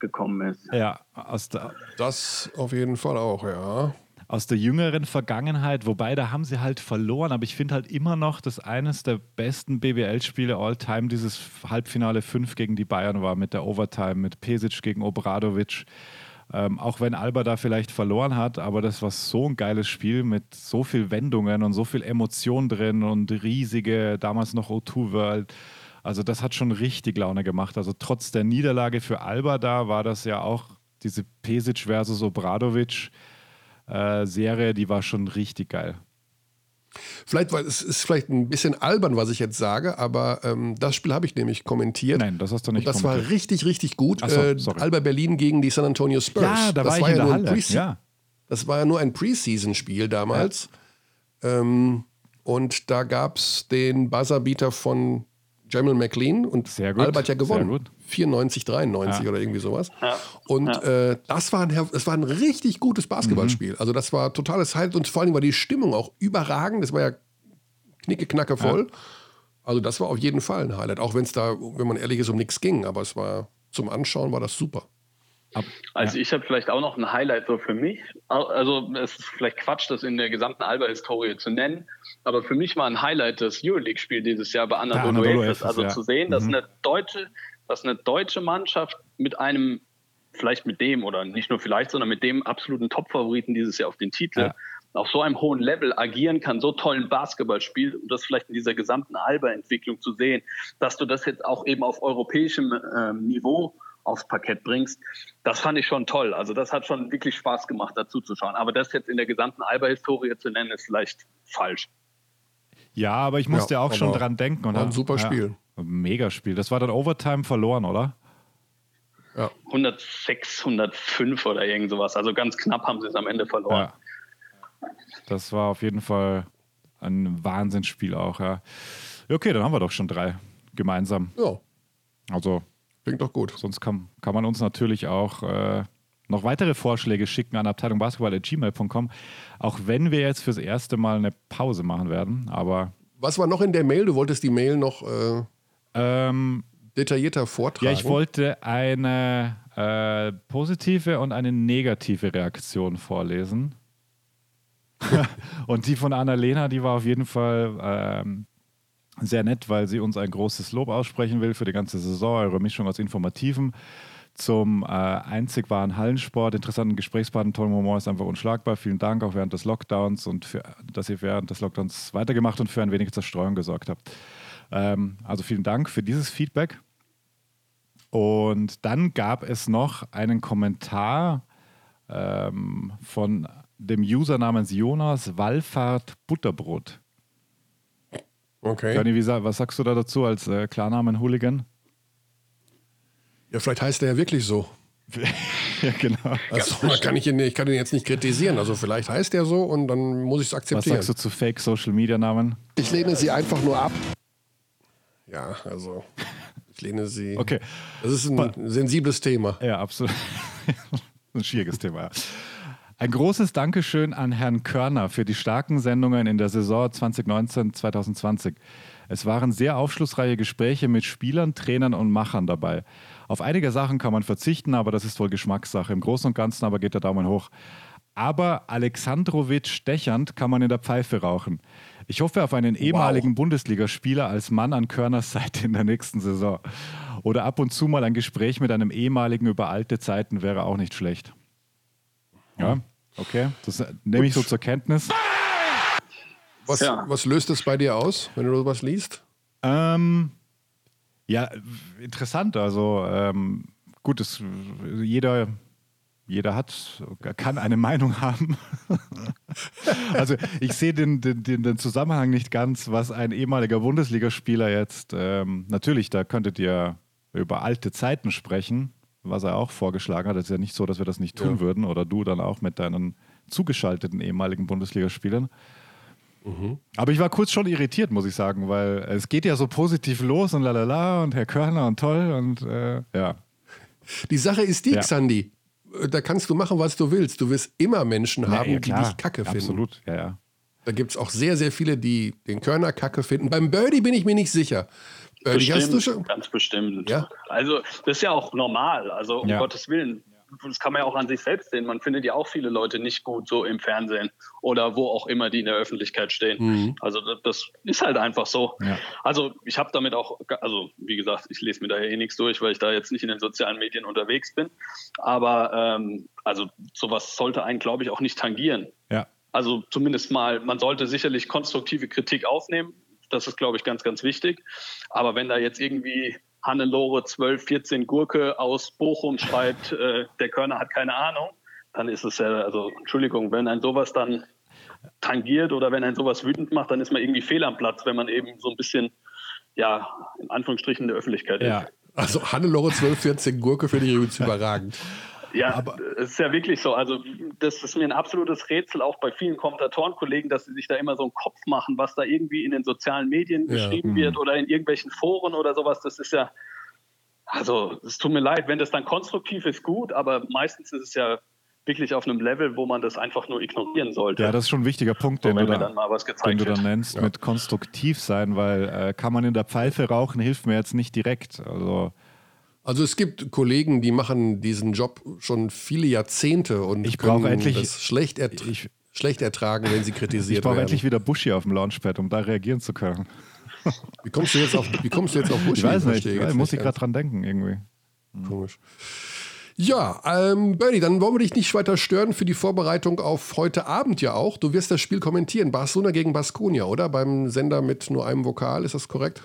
gekommen ist. Ja, aus der, das auf jeden Fall auch, ja. Aus der jüngeren Vergangenheit, wobei da haben sie halt verloren, aber ich finde halt immer noch, dass eines der besten BBL-Spiele all time dieses Halbfinale 5 gegen die Bayern war mit der Overtime, mit Pesic gegen Obradovic. Ähm, auch wenn Alba da vielleicht verloren hat, aber das war so ein geiles Spiel mit so viel Wendungen und so viel Emotion drin und riesige, damals noch O2 World. Also das hat schon richtig Laune gemacht. Also trotz der Niederlage für Alba da war das ja auch diese Pesic versus Obradovic äh, Serie, die war schon richtig geil. Vielleicht, weil es ist vielleicht ein bisschen albern, was ich jetzt sage, aber ähm, das Spiel habe ich nämlich kommentiert. Nein, das hast du nicht Und das kommentiert. war richtig, richtig gut. So, äh, Alba Berlin gegen die San Antonio Spurs. Ja, da das war, war ich ja in der nur Halle. Ja. Das war ja nur ein Preseason-Spiel damals. Ja. Ähm, und da gab es den Buzzerbeater von Jamal McLean und Sehr gut. Albert ja gewonnen. 94, 93 ja. oder irgendwie sowas. Ja. Und ja. Äh, das, war ein, das war ein richtig gutes Basketballspiel. Mhm. Also das war totales Highlight und vor allem war die Stimmung auch überragend. Das war ja knicke, knacke voll. Also das war auf jeden Fall ein Highlight, auch wenn es da, wenn man ehrlich ist, um nichts ging. Aber es war zum Anschauen war das super. Ab, also ja. ich habe vielleicht auch noch ein Highlight so für mich. Also es ist vielleicht Quatsch, das in der gesamten Alba-Historie zu nennen, aber für mich war ein Highlight das Euroleague-Spiel dieses Jahr bei Anadolu Efes. Also ja. zu sehen, dass mhm. eine deutsche, dass eine deutsche Mannschaft mit einem, vielleicht mit dem oder nicht nur vielleicht, sondern mit dem absoluten Top-Favoriten dieses Jahr auf den Titel ja. auf so einem hohen Level agieren kann, so tollen Basketball spielt und das vielleicht in dieser gesamten Alba-Entwicklung zu sehen, dass du das jetzt auch eben auf europäischem ähm, Niveau aufs Parkett bringst. Das fand ich schon toll. Also das hat schon wirklich Spaß gemacht, dazu zu schauen. Aber das jetzt in der gesamten Alba-Historie zu nennen, ist vielleicht falsch. Ja, aber ich musste ja, auch schon dran denken. Oder? Ein super Spiel. Ja, mega Spiel. Das war dann Overtime verloren, oder? Ja. 106, 105 oder irgend sowas. Also ganz knapp haben sie es am Ende verloren. Ja. Das war auf jeden Fall ein Wahnsinnsspiel auch, ja. Okay, dann haben wir doch schon drei gemeinsam. Ja. Also Klingt doch gut. Sonst kann, kann man uns natürlich auch äh, noch weitere Vorschläge schicken an abteilungbasketball.gmail.com. Auch wenn wir jetzt fürs erste Mal eine Pause machen werden. Aber. Was war noch in der Mail? Du wolltest die Mail noch äh, ähm, detaillierter vortragen. Ja, ich wollte eine äh, positive und eine negative Reaktion vorlesen. und die von Annalena, die war auf jeden Fall ähm, sehr nett, weil sie uns ein großes Lob aussprechen will für die ganze Saison, eure Mischung aus Informativen zum äh, einzig wahren Hallensport, interessanten Gesprächspartner, tollen Humor ist einfach unschlagbar. Vielen Dank auch während des Lockdowns und für, dass ihr während des Lockdowns weitergemacht und für ein wenig Zerstreuung gesorgt habt. Ähm, also vielen Dank für dieses Feedback. Und dann gab es noch einen Kommentar ähm, von dem User namens Jonas Wallfahrt Butterbrot. Okay. Johnny, wie, was sagst du da dazu als äh, Klarnamen-Hooligan? Ja, vielleicht heißt er ja wirklich so. ja, genau. Also, kann ich, ihn, ich kann ihn jetzt nicht kritisieren. Also vielleicht heißt er so und dann muss ich es akzeptieren. Was sagst du zu Fake-Social-Media-Namen? Ich lehne sie einfach nur ab. Ja, also ich lehne sie. Okay. Das ist ein sensibles Thema. Ja, absolut. ein schwieriges Thema. Ja. Ein großes Dankeschön an Herrn Körner für die starken Sendungen in der Saison 2019-2020. Es waren sehr aufschlussreiche Gespräche mit Spielern, Trainern und Machern dabei. Auf einige Sachen kann man verzichten, aber das ist wohl Geschmackssache. Im Großen und Ganzen aber geht der Daumen hoch. Aber Alexandrowitsch stechend kann man in der Pfeife rauchen. Ich hoffe auf einen ehemaligen Bundesligaspieler als Mann an Körners Seite in der nächsten Saison. Oder ab und zu mal ein Gespräch mit einem ehemaligen über alte Zeiten wäre auch nicht schlecht. Ja, okay. Das nehme ich so zur Kenntnis. Was, Ja. was löst es bei dir aus, wenn du sowas liest? Ähm, ja, interessant. Also ähm, gut, es, jeder, jeder hat, kann eine Meinung haben. also ich sehe den, den, den, den Zusammenhang nicht ganz, was ein ehemaliger Bundesligaspieler jetzt, ähm, natürlich, da könntet ihr über alte Zeiten sprechen, was er auch vorgeschlagen hat. Es ist ja nicht so, dass wir das nicht tun Ja. würden oder du dann auch mit deinen zugeschalteten ehemaligen Bundesligaspielern. Aber ich war kurz schon irritiert, muss ich sagen, weil es geht ja so positiv los und lalala und Herr Körner und toll und äh, ja. Die Sache ist die, Ja. Xandi. Da kannst du machen, was du willst. Du wirst immer Menschen haben, ja, die dich kacke finden. Absolut, ja, ja. Da gibt es auch sehr, sehr viele, die den Körner kacke finden. Beim Birdie bin ich mir nicht sicher. Hast du schon? Ganz bestimmt. Ja. Also das ist ja auch normal. Also um Ja. Gottes Willen. Das kann man ja auch an sich selbst sehen. Man findet ja auch viele Leute nicht gut so im Fernsehen oder wo auch immer die in der Öffentlichkeit stehen. Mhm. Also das, das ist halt einfach so. Ja. Also ich habe damit auch, also wie gesagt, ich lese mir da ja eh nichts durch, weil ich da jetzt nicht in den sozialen Medien unterwegs bin. Aber ähm, also sowas sollte einen, glaube ich, auch nicht tangieren. ja. Also zumindest mal, man sollte sicherlich konstruktive Kritik aufnehmen. Das ist, glaube ich, ganz, ganz wichtig. Aber wenn da jetzt irgendwie Hannelore 12, 14 Gurke aus Bochum schreibt, äh, der Körner hat keine Ahnung, dann ist es ja, also Entschuldigung, wenn ein sowas dann tangiert oder wenn ein sowas wütend macht, dann ist man irgendwie fehl am Platz, wenn man eben so ein bisschen, ja, in Anführungsstrichen in der Öffentlichkeit ja. ist. Also Hannelore 12, 14 Gurke finde ich übrigens überragend. Ja, es ist ja wirklich so. Also, das ist mir ein absolutes Rätsel, auch bei vielen Kommentatorenkollegen, dass sie sich da immer so einen Kopf machen, was da irgendwie in den sozialen Medien Ja. geschrieben wird oder in irgendwelchen Foren oder sowas. Das ist ja, also, es tut mir leid, wenn das dann konstruktiv ist, gut, aber meistens ist es ja wirklich auf einem Level, wo man das einfach nur ignorieren sollte. ja, das ist schon ein wichtiger Punkt, so, den, wenn du da, dann mal was den du dann nennst, mit konstruktiv sein, weil äh, kann man in der Pfeife rauchen, hilft mir jetzt nicht direkt. Also Also es gibt Kollegen, die machen diesen Job schon viele Jahrzehnte und Ich brauche können endlich- das schlecht, ert ich- schlecht ertragen, wenn sie ich kritisiert brauche werden. endlich wieder Buschi auf dem Launchpad, um da reagieren zu können. Wie kommst du jetzt auf, wie kommst du jetzt auf Buschi? Ich weiß nicht, ich muss ich gerade dran denken irgendwie. ganz Komisch. Ja, ähm, Bernie, dann wollen wir dich nicht weiter stören für die Vorbereitung auf heute Abend ja auch. Du wirst das Spiel kommentieren. Barcelona gegen Baskonia, oder? Beim Sender mit nur einem Vokal, ist das korrekt?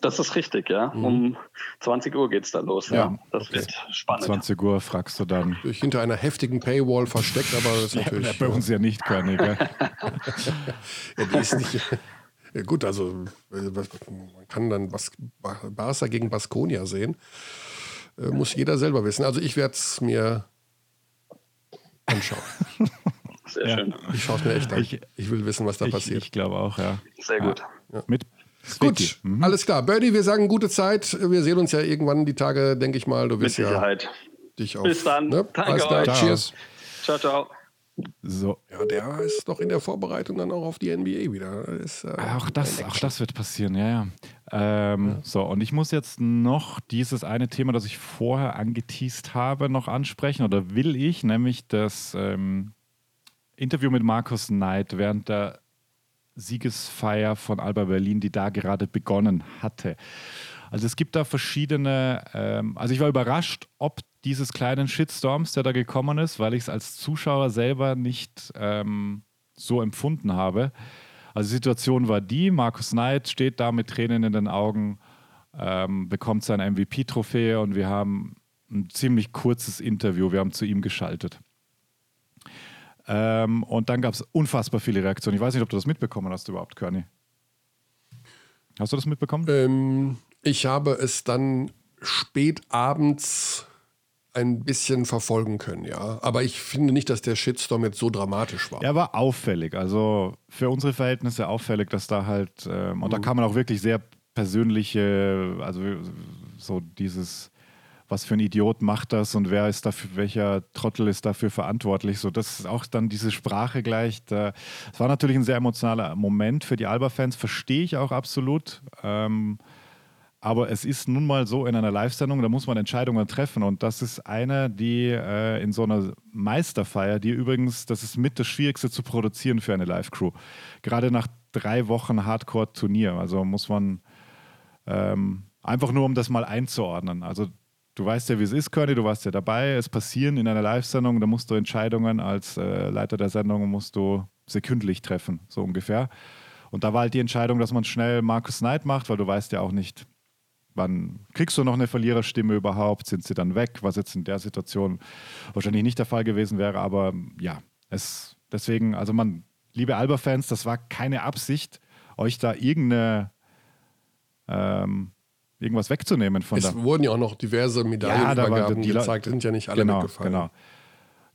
Das ist richtig, ja. Mhm. Um 20 Uhr geht es da los. Ja, Ja, das wird spannend. 20 Uhr fragst du dann. Durch hinter einer heftigen Paywall versteckt, aber das ist natürlich. Ja, bei uns ja nicht, Körnig. gell? Ja, die ist nicht. Ja, gut, also äh, man kann dann Bas Ba- Barca gegen Baskonia sehen. Äh, muss jeder selber wissen. Also ich werde es mir anschauen. Sehr Ja. schön. Ich schaue es mir echt an. Ich- Ich, will wissen, was da Ich, passiert. ich glaube auch, ja. Sehr gut. Mit Gut. Mhm. alles klar. Birdie, wir sagen gute Zeit. Wir sehen uns ja irgendwann die Tage, denke ich mal. Du Mit wirst ja Sicherheit. dich auf. Bis dann. Ne? Danke Alles klar. euch. Cheers. Ciao, ciao. So. Ja, der ist noch in der Vorbereitung dann auch auf die NBA wieder. Ist, äh, Auch das, auch das wird passieren, ja, ja. Ähm, So, und ich muss jetzt noch dieses eine Thema, das ich vorher angeteased habe, noch ansprechen oder will ich, nämlich das ähm, Interview mit Markus Knight während der Siegesfeier von Alba Berlin, die da gerade begonnen hatte. Also es gibt da verschiedene, ähm, also ich war überrascht, ob dieses kleinen Shitstorms, der da gekommen ist, weil ich es als Zuschauer selber nicht ähm, so empfunden habe. Also die Situation war die, Markus Knight steht da mit Tränen in den Augen, ähm, bekommt sein MVP-Trophäe und wir haben ein ziemlich kurzes Interview, wir haben zu ihm geschaltet. Ähm, und dann gab es unfassbar viele Reaktionen. Ich weiß nicht, ob du das mitbekommen hast überhaupt, Körny. Hast du das mitbekommen? Ähm, ich habe es dann spät abends ein bisschen verfolgen können, ja. Aber ich finde nicht, dass der Shitstorm jetzt so dramatisch war. Er war auffällig, also für unsere Verhältnisse auffällig, dass da halt, ähm, und da kam man auch wirklich sehr persönliche, also so dieses, was für ein Idiot macht das und wer ist dafür, welcher Trottel ist dafür verantwortlich. So, das ist auch dann diese Sprache gleich. Es war natürlich ein sehr emotionaler Moment für die Alba-Fans, verstehe ich auch absolut. Ähm, aber es ist nun mal so in einer Live-Sendung, da muss man Entscheidungen treffen. Und das ist eine, die äh, in so einer Meisterfeier, die übrigens, das ist mit das Schwierigste zu produzieren für eine Live-Crew. Gerade nach drei Wochen Hardcore-Turnier. Also muss man ähm, einfach nur, um das mal einzuordnen. Also du weißt ja, wie es ist, Körny, du warst ja dabei. Es passieren in einer Live-Sendung, da musst du Entscheidungen als äh, Leiter der Sendung musst du sekündlich treffen, so ungefähr. Und da war halt die Entscheidung, dass man schnell Markus Knight macht, weil du weißt ja auch nicht, wann kriegst du noch eine Verliererstimme überhaupt, sind sie dann weg, was jetzt in der Situation wahrscheinlich nicht der Fall gewesen wäre, aber ja, es deswegen, also man, liebe Alba-Fans, das war keine Absicht, euch da irgendeine ähm, irgendwas wegzunehmen von Es wurden ja auch noch diverse Medaillenübergaben ja, gezeigt, sind ja nicht alle genau, mitgefallen. Genau.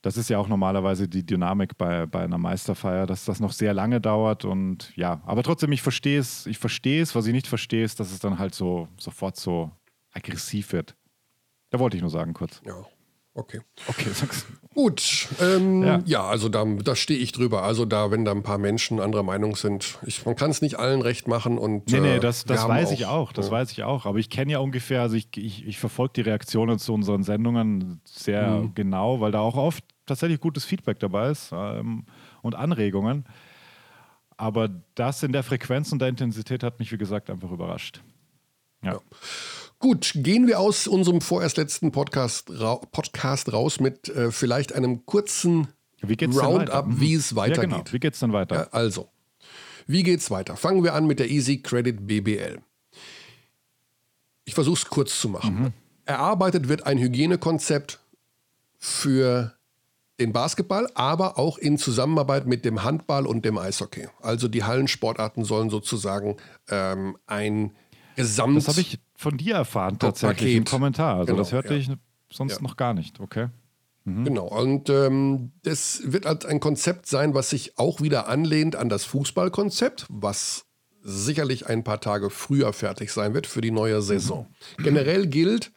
Das ist ja auch normalerweise die Dynamik bei, bei einer Meisterfeier, dass das noch sehr lange dauert und ja, aber trotzdem, ich verstehe es, ich verstehe es, was ich nicht verstehe, ist, dass es dann halt so sofort so aggressiv wird. Da wollte ich nur sagen kurz. Ja. Okay. Okay, sag's. Gut. Ähm, ja. ja. also da, da stehe ich drüber. Also da, wenn da ein paar Menschen anderer Meinung sind, ich, man kann es nicht allen recht machen und. Nee, nee, das, das weiß auch, ich auch. Das ja. weiß ich auch. Aber ich kenne ja ungefähr, also ich, ich, ich verfolge die Reaktionen zu unseren Sendungen sehr mhm. genau, weil da auch oft tatsächlich gutes Feedback dabei ist ähm, und Anregungen. Aber das in der Frequenz und der Intensität hat mich, wie gesagt, einfach überrascht. ja. ja. Gut, gehen wir aus unserem vorerst letzten Podcast, ra Podcast raus mit äh, vielleicht einem kurzen Roundup, mhm. wie es weitergeht. Ja, genau. Wie geht es dann weiter? Ja, also, wie geht's weiter? Fangen wir an mit der Easy Credit BBL. Ich versuche es kurz zu machen. Mhm. Erarbeitet wird ein Hygienekonzept für den Basketball, aber auch in Zusammenarbeit mit dem Handball und dem Eishockey. Also die Hallensportarten sollen sozusagen ähm, ein Gesamt. Das habe ich von dir erfahren tatsächlich Paket. im Kommentar. Also genau, das hörte ja. ich sonst ja. noch gar nicht. Okay. Mhm. Genau, und ähm, das wird halt ein Konzept sein, was sich auch wieder anlehnt an das Fußballkonzept, was sicherlich ein paar Tage früher fertig sein wird für die neue Saison. Mhm. Generell gilt,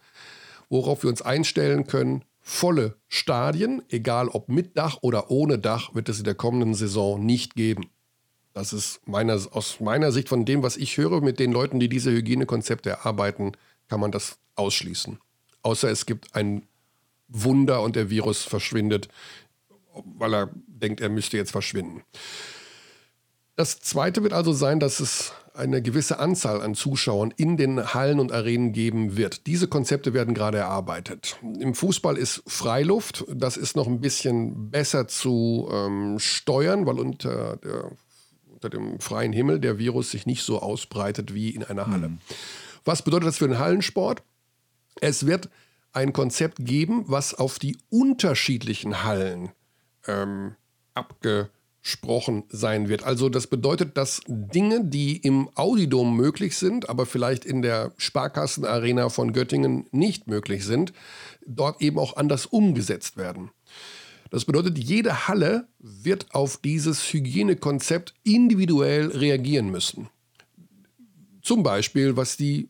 worauf wir uns einstellen können, volle Stadien, egal ob mit Dach oder ohne Dach, wird es in der kommenden Saison nicht geben. Das ist meiner, aus meiner Sicht von dem, was ich höre, mit den Leuten, die diese Hygienekonzepte erarbeiten, kann man das ausschließen. Außer es gibt ein Wunder und der Virus verschwindet, weil er denkt, er müsste jetzt verschwinden. Das zweite wird also sein, dass es eine gewisse Anzahl an Zuschauern in den Hallen und Arenen geben wird. Diese Konzepte werden gerade erarbeitet. Im Fußball ist Freiluft. Das ist noch ein bisschen besser zu ähm, steuern, weil unter der unter dem freien Himmel der Virus sich nicht so ausbreitet wie in einer Halle. Mhm. Was bedeutet das für den Hallensport? Es wird ein Konzept geben, was auf die unterschiedlichen Hallen ähm, abgesprochen sein wird. Also das bedeutet, dass Dinge, die im Audidom möglich sind, aber vielleicht in der Sparkassenarena von Göttingen nicht möglich sind, dort eben auch anders umgesetzt werden. Das bedeutet, jede Halle wird auf dieses Hygienekonzept individuell reagieren müssen. Zum Beispiel, was die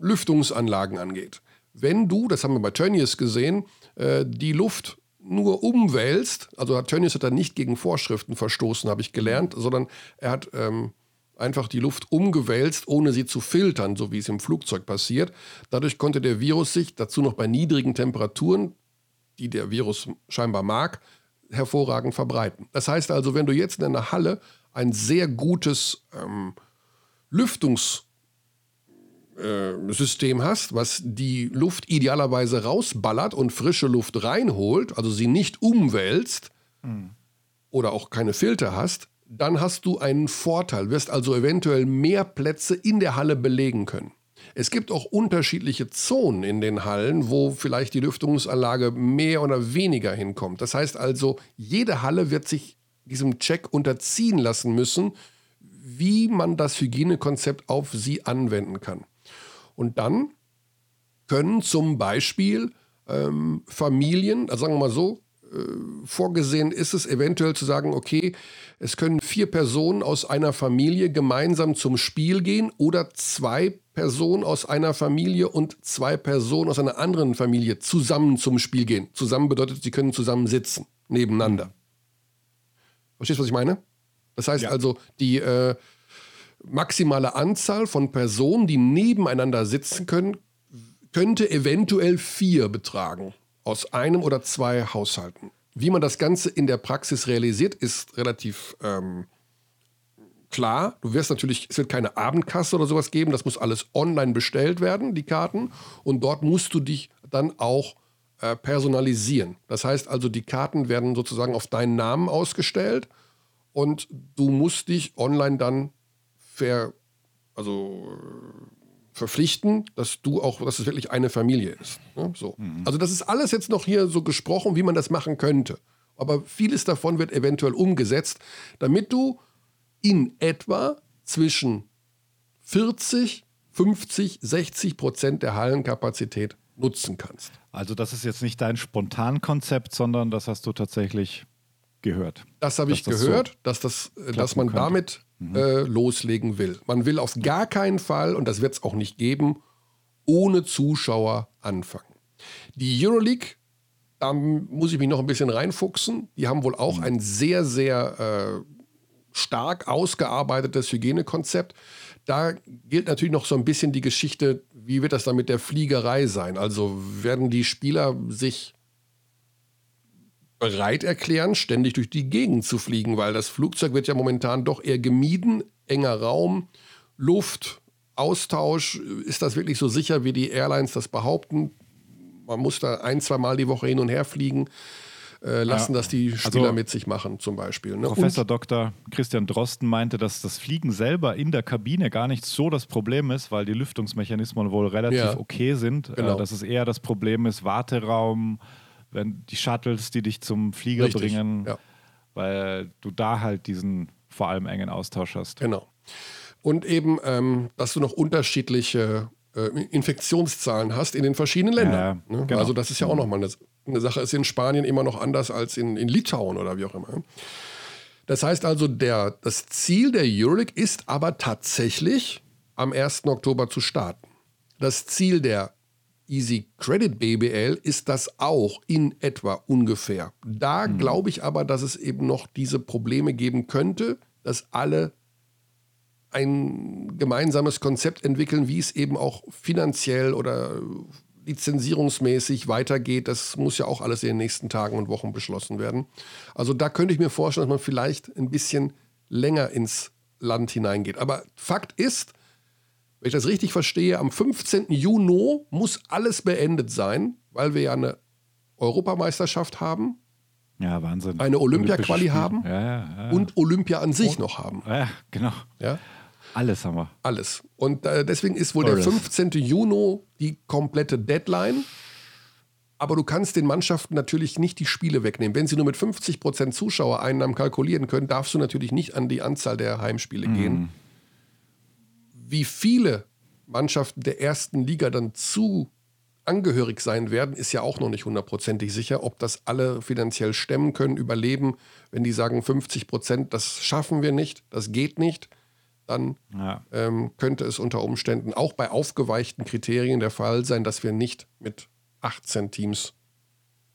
Lüftungsanlagen angeht. Wenn du, das haben wir bei Tönnies gesehen, äh, die Luft nur umwälzt, also Tönnies hat da nicht gegen Vorschriften verstoßen, habe ich gelernt, sondern er hat ähm, einfach die Luft umgewälzt, ohne sie zu filtern, so wie es im Flugzeug passiert. Dadurch konnte der Virus sich dazu noch bei niedrigen Temperaturen die der Virus scheinbar mag, hervorragend verbreiten. Das heißt also, wenn du jetzt in einer Halle ein sehr gutes ähm, Lüftungssystem äh, hast, was die Luft idealerweise rausballert und frische Luft reinholt, also sie nicht umwälzt mhm. oder auch keine Filter hast, dann hast du einen Vorteil, wirst also eventuell mehr Plätze in der Halle belegen können. Es gibt auch unterschiedliche Zonen in den Hallen, wo vielleicht die Lüftungsanlage mehr oder weniger hinkommt. Das heißt also, jede Halle wird sich diesem Check unterziehen lassen müssen, wie man das Hygienekonzept auf sie anwenden kann. Und dann können zum Beispiel ähm, Familien, also sagen wir mal so, vorgesehen ist es eventuell zu sagen, okay, es können vier Personen aus einer Familie gemeinsam zum Spiel gehen oder zwei Personen aus einer Familie und zwei Personen aus einer anderen Familie zusammen zum Spiel gehen. Zusammen bedeutet, sie können zusammen sitzen, nebeneinander. Verstehst du, was ich meine? Das heißt Ja. also, die äh, maximale Anzahl von Personen, die nebeneinander sitzen können, könnte eventuell vier betragen. Aus einem oder zwei Haushalten. Wie man das Ganze in der Praxis realisiert, ist relativ ähm, klar. Du wirst natürlich, es wird keine Abendkasse oder sowas geben. Das muss alles online bestellt werden, die Karten. Und dort musst du dich dann auch äh, personalisieren. Das heißt also, die Karten werden sozusagen auf deinen Namen ausgestellt und du musst dich online dann ver, also verpflichten, dass du auch, dass es wirklich eine Familie ist. Ne? So. Also das ist alles jetzt noch hier so gesprochen, wie man das machen könnte. Aber vieles davon wird eventuell umgesetzt, damit du in etwa zwischen 40, 50, 60 Prozent der Hallenkapazität nutzen kannst. Also das ist jetzt nicht dein Spontankonzept, sondern das hast du tatsächlich gehört. Das habe Dass ich das so gehört, dass, das, äh, dass man könnte. damit äh, loslegen will. Man will auf gar keinen Fall, und das wird es auch nicht geben, ohne Zuschauer anfangen. Die Euroleague, da muss ich mich noch ein bisschen reinfuchsen, die haben wohl auch ein sehr, sehr äh, stark ausgearbeitetes Hygienekonzept. Da gilt natürlich noch so ein bisschen die Geschichte, wie wird das dann mit der Fliegerei sein? Also werden die Spieler sich bereit erklären, ständig durch die Gegend zu fliegen, weil das Flugzeug wird ja momentan doch eher gemieden, enger Raum, Luft, Austausch. Ist das wirklich so sicher, wie die Airlines das behaupten? Man muss da ein, zwei Mal die Woche hin und her fliegen. Äh, lassen Ja. das die Spieler Also- mit sich machen, zum Beispiel. Ne? Professor Dr. Christian Drosten meinte, dass das Fliegen selber in der Kabine gar nicht so das Problem ist, weil die Lüftungsmechanismen wohl relativ Ja. okay sind. Genau. Äh, dass es eher das Problem ist, Warteraum, wenn die Shuttles, die dich zum Flieger Richtig, bringen, ja. weil du da halt diesen vor allem engen Austausch hast. Genau. Und eben, ähm, dass du noch unterschiedliche äh, Infektionszahlen hast in den verschiedenen Ländern. Ja, ne? genau. Also das ist ja auch nochmal eine, eine Sache. Ist in Spanien immer noch anders als in, in Litauen oder wie auch immer. Das heißt also, der, das Ziel der Euroleague ist aber tatsächlich am 1. Oktober zu starten. Das Ziel der Easy Credit BBL ist das auch in etwa ungefähr. Da glaube ich aber, dass es eben noch diese Probleme geben könnte, dass alle ein gemeinsames Konzept entwickeln, wie es eben auch finanziell oder lizenzierungsmäßig weitergeht. Das muss ja auch alles in den nächsten Tagen und Wochen beschlossen werden. Also da könnte ich mir vorstellen, dass man vielleicht ein bisschen länger ins Land hineingeht. Aber Fakt ist, wenn ich das richtig verstehe, am 15. Juni muss alles beendet sein, weil wir ja eine Europameisterschaft haben Ja, Wahnsinn. Eine Olympia-Quali haben? Ja, ja, ja. und Olympia an sich noch haben. ja, genau. Ja? Alles haben wir. Alles. Und äh, deswegen ist wohl der Alles. 15. Juni die komplette Deadline. Aber du kannst den Mannschaften natürlich nicht die Spiele wegnehmen. Wenn sie nur mit 50% Zuschauereinnahmen kalkulieren können, darfst du natürlich nicht an die Anzahl der Heimspiele gehen. Wie viele Mannschaften der ersten Liga dann zu angehörig sein werden, ist ja auch noch nicht hundertprozentig sicher, ob das alle finanziell stemmen können, überleben. Wenn die sagen 50 Prozent, das schaffen wir nicht, das geht nicht, dann Ja. ähm, könnte es unter Umständen auch bei aufgeweichten Kriterien der Fall sein, dass wir nicht mit 18 Teams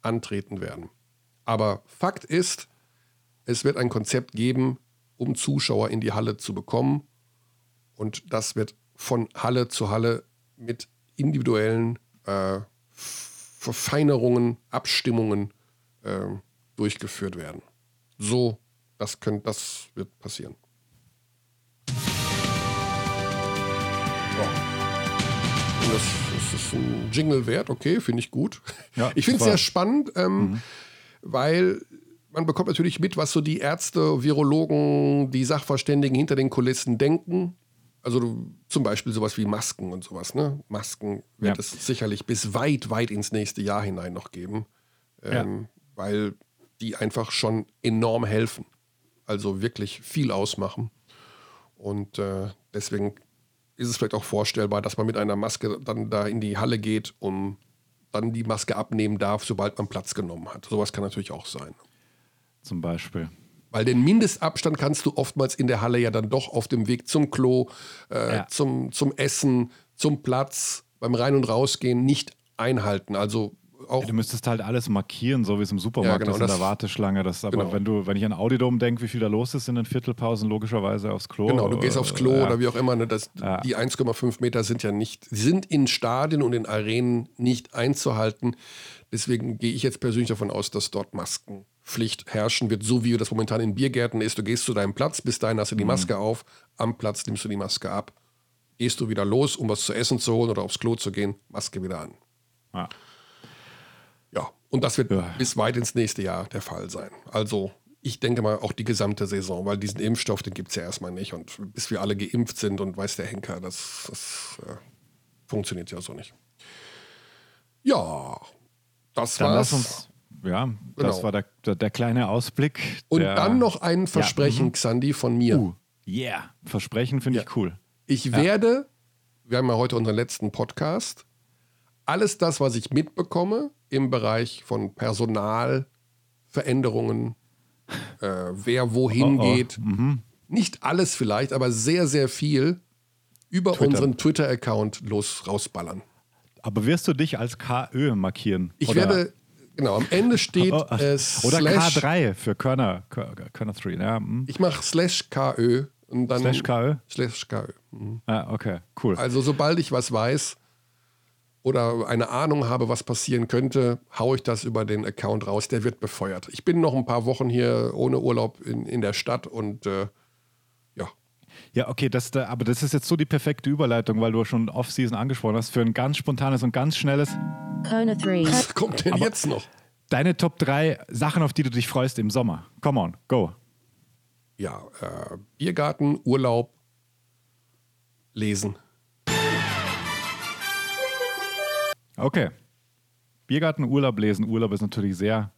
antreten werden. Aber Fakt ist, es wird ein Konzept geben, um Zuschauer in die Halle zu bekommen. Und das wird von Halle zu Halle mit individuellen äh, Verfeinerungen, Abstimmungen äh, durchgeführt werden. So, das, könnt, das wird passieren. Und Das, das ist ein Jingle wert, okay, finde ich gut. Ja, ich finde es sehr spannend, ähm, weil man bekommt natürlich mit, was so die Ärzte, Virologen, die Sachverständigen hinter den Kulissen denken. Also du, zum Beispiel sowas wie Masken und sowas. Ne? Masken wird Ja. es sicherlich bis weit, weit ins nächste Jahr hinein noch geben, ähm, weil die einfach schon enorm helfen. Also wirklich viel ausmachen. Und äh, deswegen ist es vielleicht auch vorstellbar, dass man mit einer Maske dann da in die Halle geht, um dann die Maske abnehmen darf, sobald man Platz genommen hat. Sowas kann natürlich auch sein. Zum Beispiel. Weil den Mindestabstand kannst du oftmals in der Halle ja dann doch auf dem Weg zum Klo, äh, Ja. zum, zum Essen, zum Platz, beim Rein- und Rausgehen nicht einhalten. Also auch Du müsstest halt alles markieren, so wie es im Supermarkt Ja, genau, ist in der Warteschlange. Das, aber genau. wenn du, wenn ich an Audidom denke, wie viel da los ist in den Viertelpausen, logischerweise aufs Klo. Genau, du gehst aufs Klo äh, ja. oder wie auch immer. Ne, das, Ja. Die 1,5 Meter sind ja nicht, sind in Stadien und in Arenen nicht einzuhalten. Deswegen gehe ich jetzt persönlich davon aus, dass dort Maskenpflicht herrschen wird, so wie das momentan in Biergärten ist. Du gehst zu deinem Platz, bis dahin hast du die Mhm. Maske auf, am Platz nimmst du die Maske ab, gehst du wieder los, um was zu essen zu holen oder aufs Klo zu gehen, Maske wieder an. Ja. Ja, und das wird Ja. bis weit ins nächste Jahr der Fall sein. Also ich denke mal auch die gesamte Saison, weil diesen Impfstoff, den gibt es ja erstmal nicht. Und bis wir alle geimpft sind und weiß der Henker, das, das äh, funktioniert ja so nicht. Ja, das Dann war's. lass uns, ja, das Genau. war der, der, der kleine Ausblick. und der, dann noch ein Versprechen, mhm. Xandi, von mir. Uh, yeah, Versprechen finde ich cool. Ich werde, wir haben ja heute unseren letzten Podcast, alles das, was ich mitbekomme im Bereich von Personalveränderungen, äh, wer wohin Oh, oh, geht, nicht alles vielleicht, aber sehr, sehr viel über Twitter. unseren Twitter-Account los rausballern. Aber wirst du dich als KÖ markieren? Ich Oder- werde, genau, am Ende steht Oh, äh, oder slash, K3 für Körner, Kör- Körner 3. Ja, hm. ich mache slash KÖ und dann Slash KÖ? Slash KÖ. ah, okay, cool. Also sobald ich was weiß oder eine Ahnung habe, was passieren könnte, haue ich das über den Account raus. Der wird befeuert. Ich bin noch ein paar Wochen hier ohne Urlaub in, in der Stadt und äh, Ja, okay, das, da- aber das ist jetzt so die perfekte Überleitung, weil du schon Off-Season angesprochen hast, für ein ganz spontanes und ganz schnelles. Kona 3. was kommt denn jetzt noch? Deine Top 3 Sachen, auf die du dich freust im Sommer. Come on, go. Ja, äh, Biergarten, Urlaub, Lesen. Okay. Biergarten, Urlaub lesen. Urlaub ist natürlich sehr.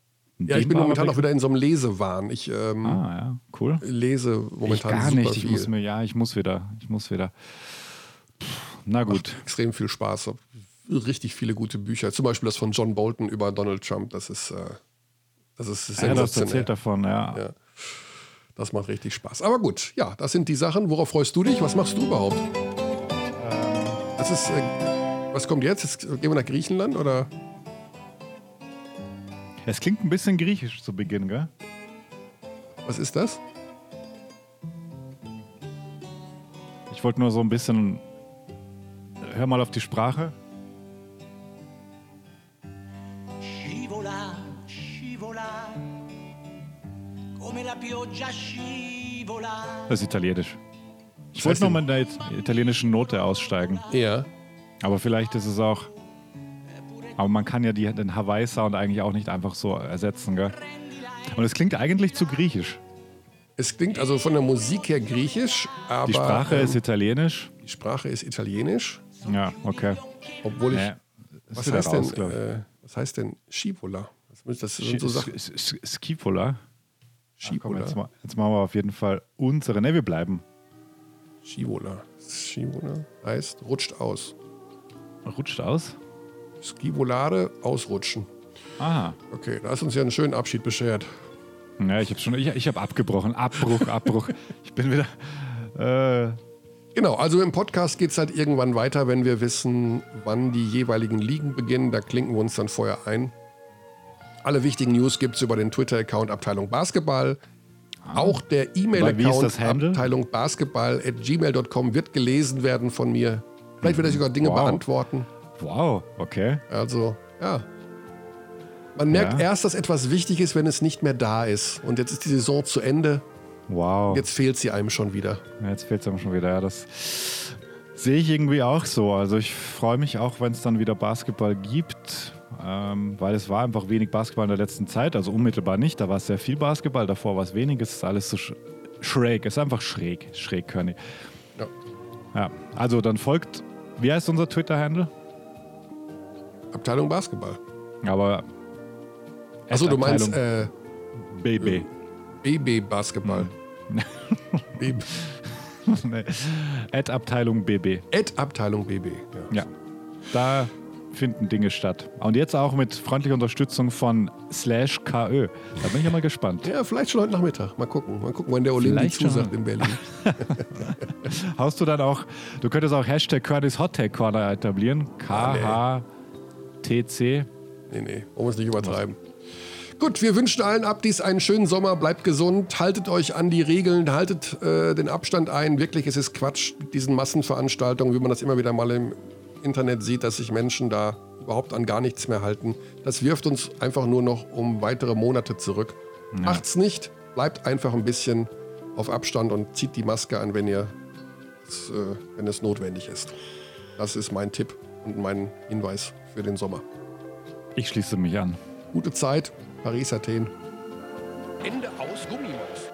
Ja, ich bin momentan auch wieder in so einem Lesewahn. Ich ähm, Ah, ja, cool. lese Ich momentan gar super nicht. Ich viel. muss mir, ja, ich muss wieder. Ich muss wieder. Pff, Na gut. extrem viel Spaß. Richtig viele gute Bücher. Zum Beispiel das von John Bolton über Donald Trump. Das ist, äh, das ist Ja, du hast sensationell. erzählt davon, ja. Ja. Das macht richtig Spaß. Aber gut, ja, das sind die Sachen. Worauf freust du dich? Was machst du überhaupt? Das ist, äh, was kommt jetzt? jetzt? Gehen wir nach Griechenland oder? Es klingt ein bisschen griechisch zu Beginn, gell? Was ist das? Ich wollte nur so ein bisschen. Hör mal auf die Sprache. Scivola, scivola, come la pioggia scivola. Das ist italienisch. Ich wollte heißt noch mal in der it- italienischen Note aussteigen. Ja. Aber vielleicht ist es auch. Aber man kann ja die, den Hawaii-Sound eigentlich auch nicht einfach so ersetzen, gell? Und es klingt eigentlich zu griechisch. Es klingt also von der Musik her griechisch, aber Die Sprache ähm, ist italienisch. die Sprache ist italienisch. Ja, okay. Obwohl ich. Ja, ist was, heißt raus, denn, äh, was heißt denn Schivola? Das, sind so Sachen. S- S- S- Scipola. Komm, Schivola. jetzt, jetzt machen wir auf jeden Fall unsere. Ne, wir bleiben. Schivola. Schivola heißt rutscht aus. Rutscht aus. Skivolare, ausrutschen. Aha. Okay, da hast du uns ja einen schönen Abschied beschert. Ja, ich habe schon, ich, ich habe abgebrochen. Abbruch, Abbruch. ich bin wieder. Äh, Genau, also im Podcast geht es halt irgendwann weiter, wenn wir wissen, wann die jeweiligen Ligen beginnen. Da klinken wir uns dann vorher ein. Alle wichtigen News gibt es über den Twitter-Account Abteilung Basketball. Auch der E-Mail-Account? Abteilung Basketball at gmail.com wird gelesen werden von mir. Vielleicht wird er sogar Dinge Wow. beantworten. Wow, okay. Also, ja. Man merkt Ja. erst, dass etwas wichtig ist, wenn es nicht mehr da ist. Und jetzt ist die Saison zu Ende. Wow. Jetzt fehlt sie einem schon wieder. Ja, Jetzt fehlt es einem schon wieder. Ja, das sehe ich irgendwie auch so. Also ich freue mich auch, wenn es dann wieder Basketball gibt, ähm, weil es war einfach wenig Basketball in der letzten Zeit. Also unmittelbar nicht. Da war es sehr viel Basketball. Davor war es wenig. Es ist alles so sch schräg. Es ist einfach schräg. Schräg, Körny. Ja. Ja, also dann folgt, wie heißt unser Twitter-Handle? Abteilung Basketball. Aber Achso, du meinst äh, BB. BB Basketball. BB. nee. Ad Abteilung BB. Ad Abteilung BB. Ja. Ja. Da finden Dinge statt. Und jetzt auch mit freundlicher Unterstützung von Slash KÖ. Da bin ich ja mal gespannt. Ja, vielleicht schon heute Nachmittag. Mal gucken. Mal gucken, wann der Olympi zusagt in Berlin. Haust du dann auch, du könntest auch Hashtag Curtis Hot Take Corner etablieren. Ah, K-H-T-C. Nee, nee, wollen wir es nicht übertreiben. Gut, wir wünschen allen Abdis einen schönen Sommer. Bleibt gesund, haltet euch an die Regeln, haltet äh, den Abstand ein. Wirklich, es ist Quatsch mit diesen Massenveranstaltungen, wie man das immer wieder mal im Internet sieht, dass sich Menschen da überhaupt an gar nichts mehr halten. Das wirft uns einfach nur noch um weitere Monate zurück. Macht's nicht, bleibt einfach ein bisschen auf Abstand und zieht die Maske an, wenn ihr äh, wenn es notwendig ist. Das ist mein Tipp und mein Hinweis für den Sommer. Ich schließe mich an. Gute Zeit, Paris, Athen. Ende aus Gummimaus.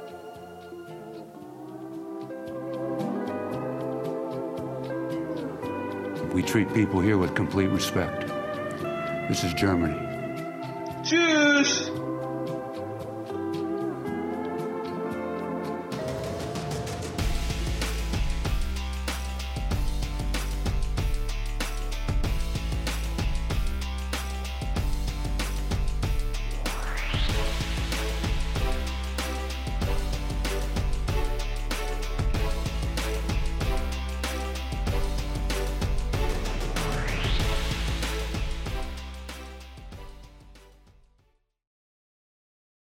We treat people here with complete respect. This is Germany. Tschüss!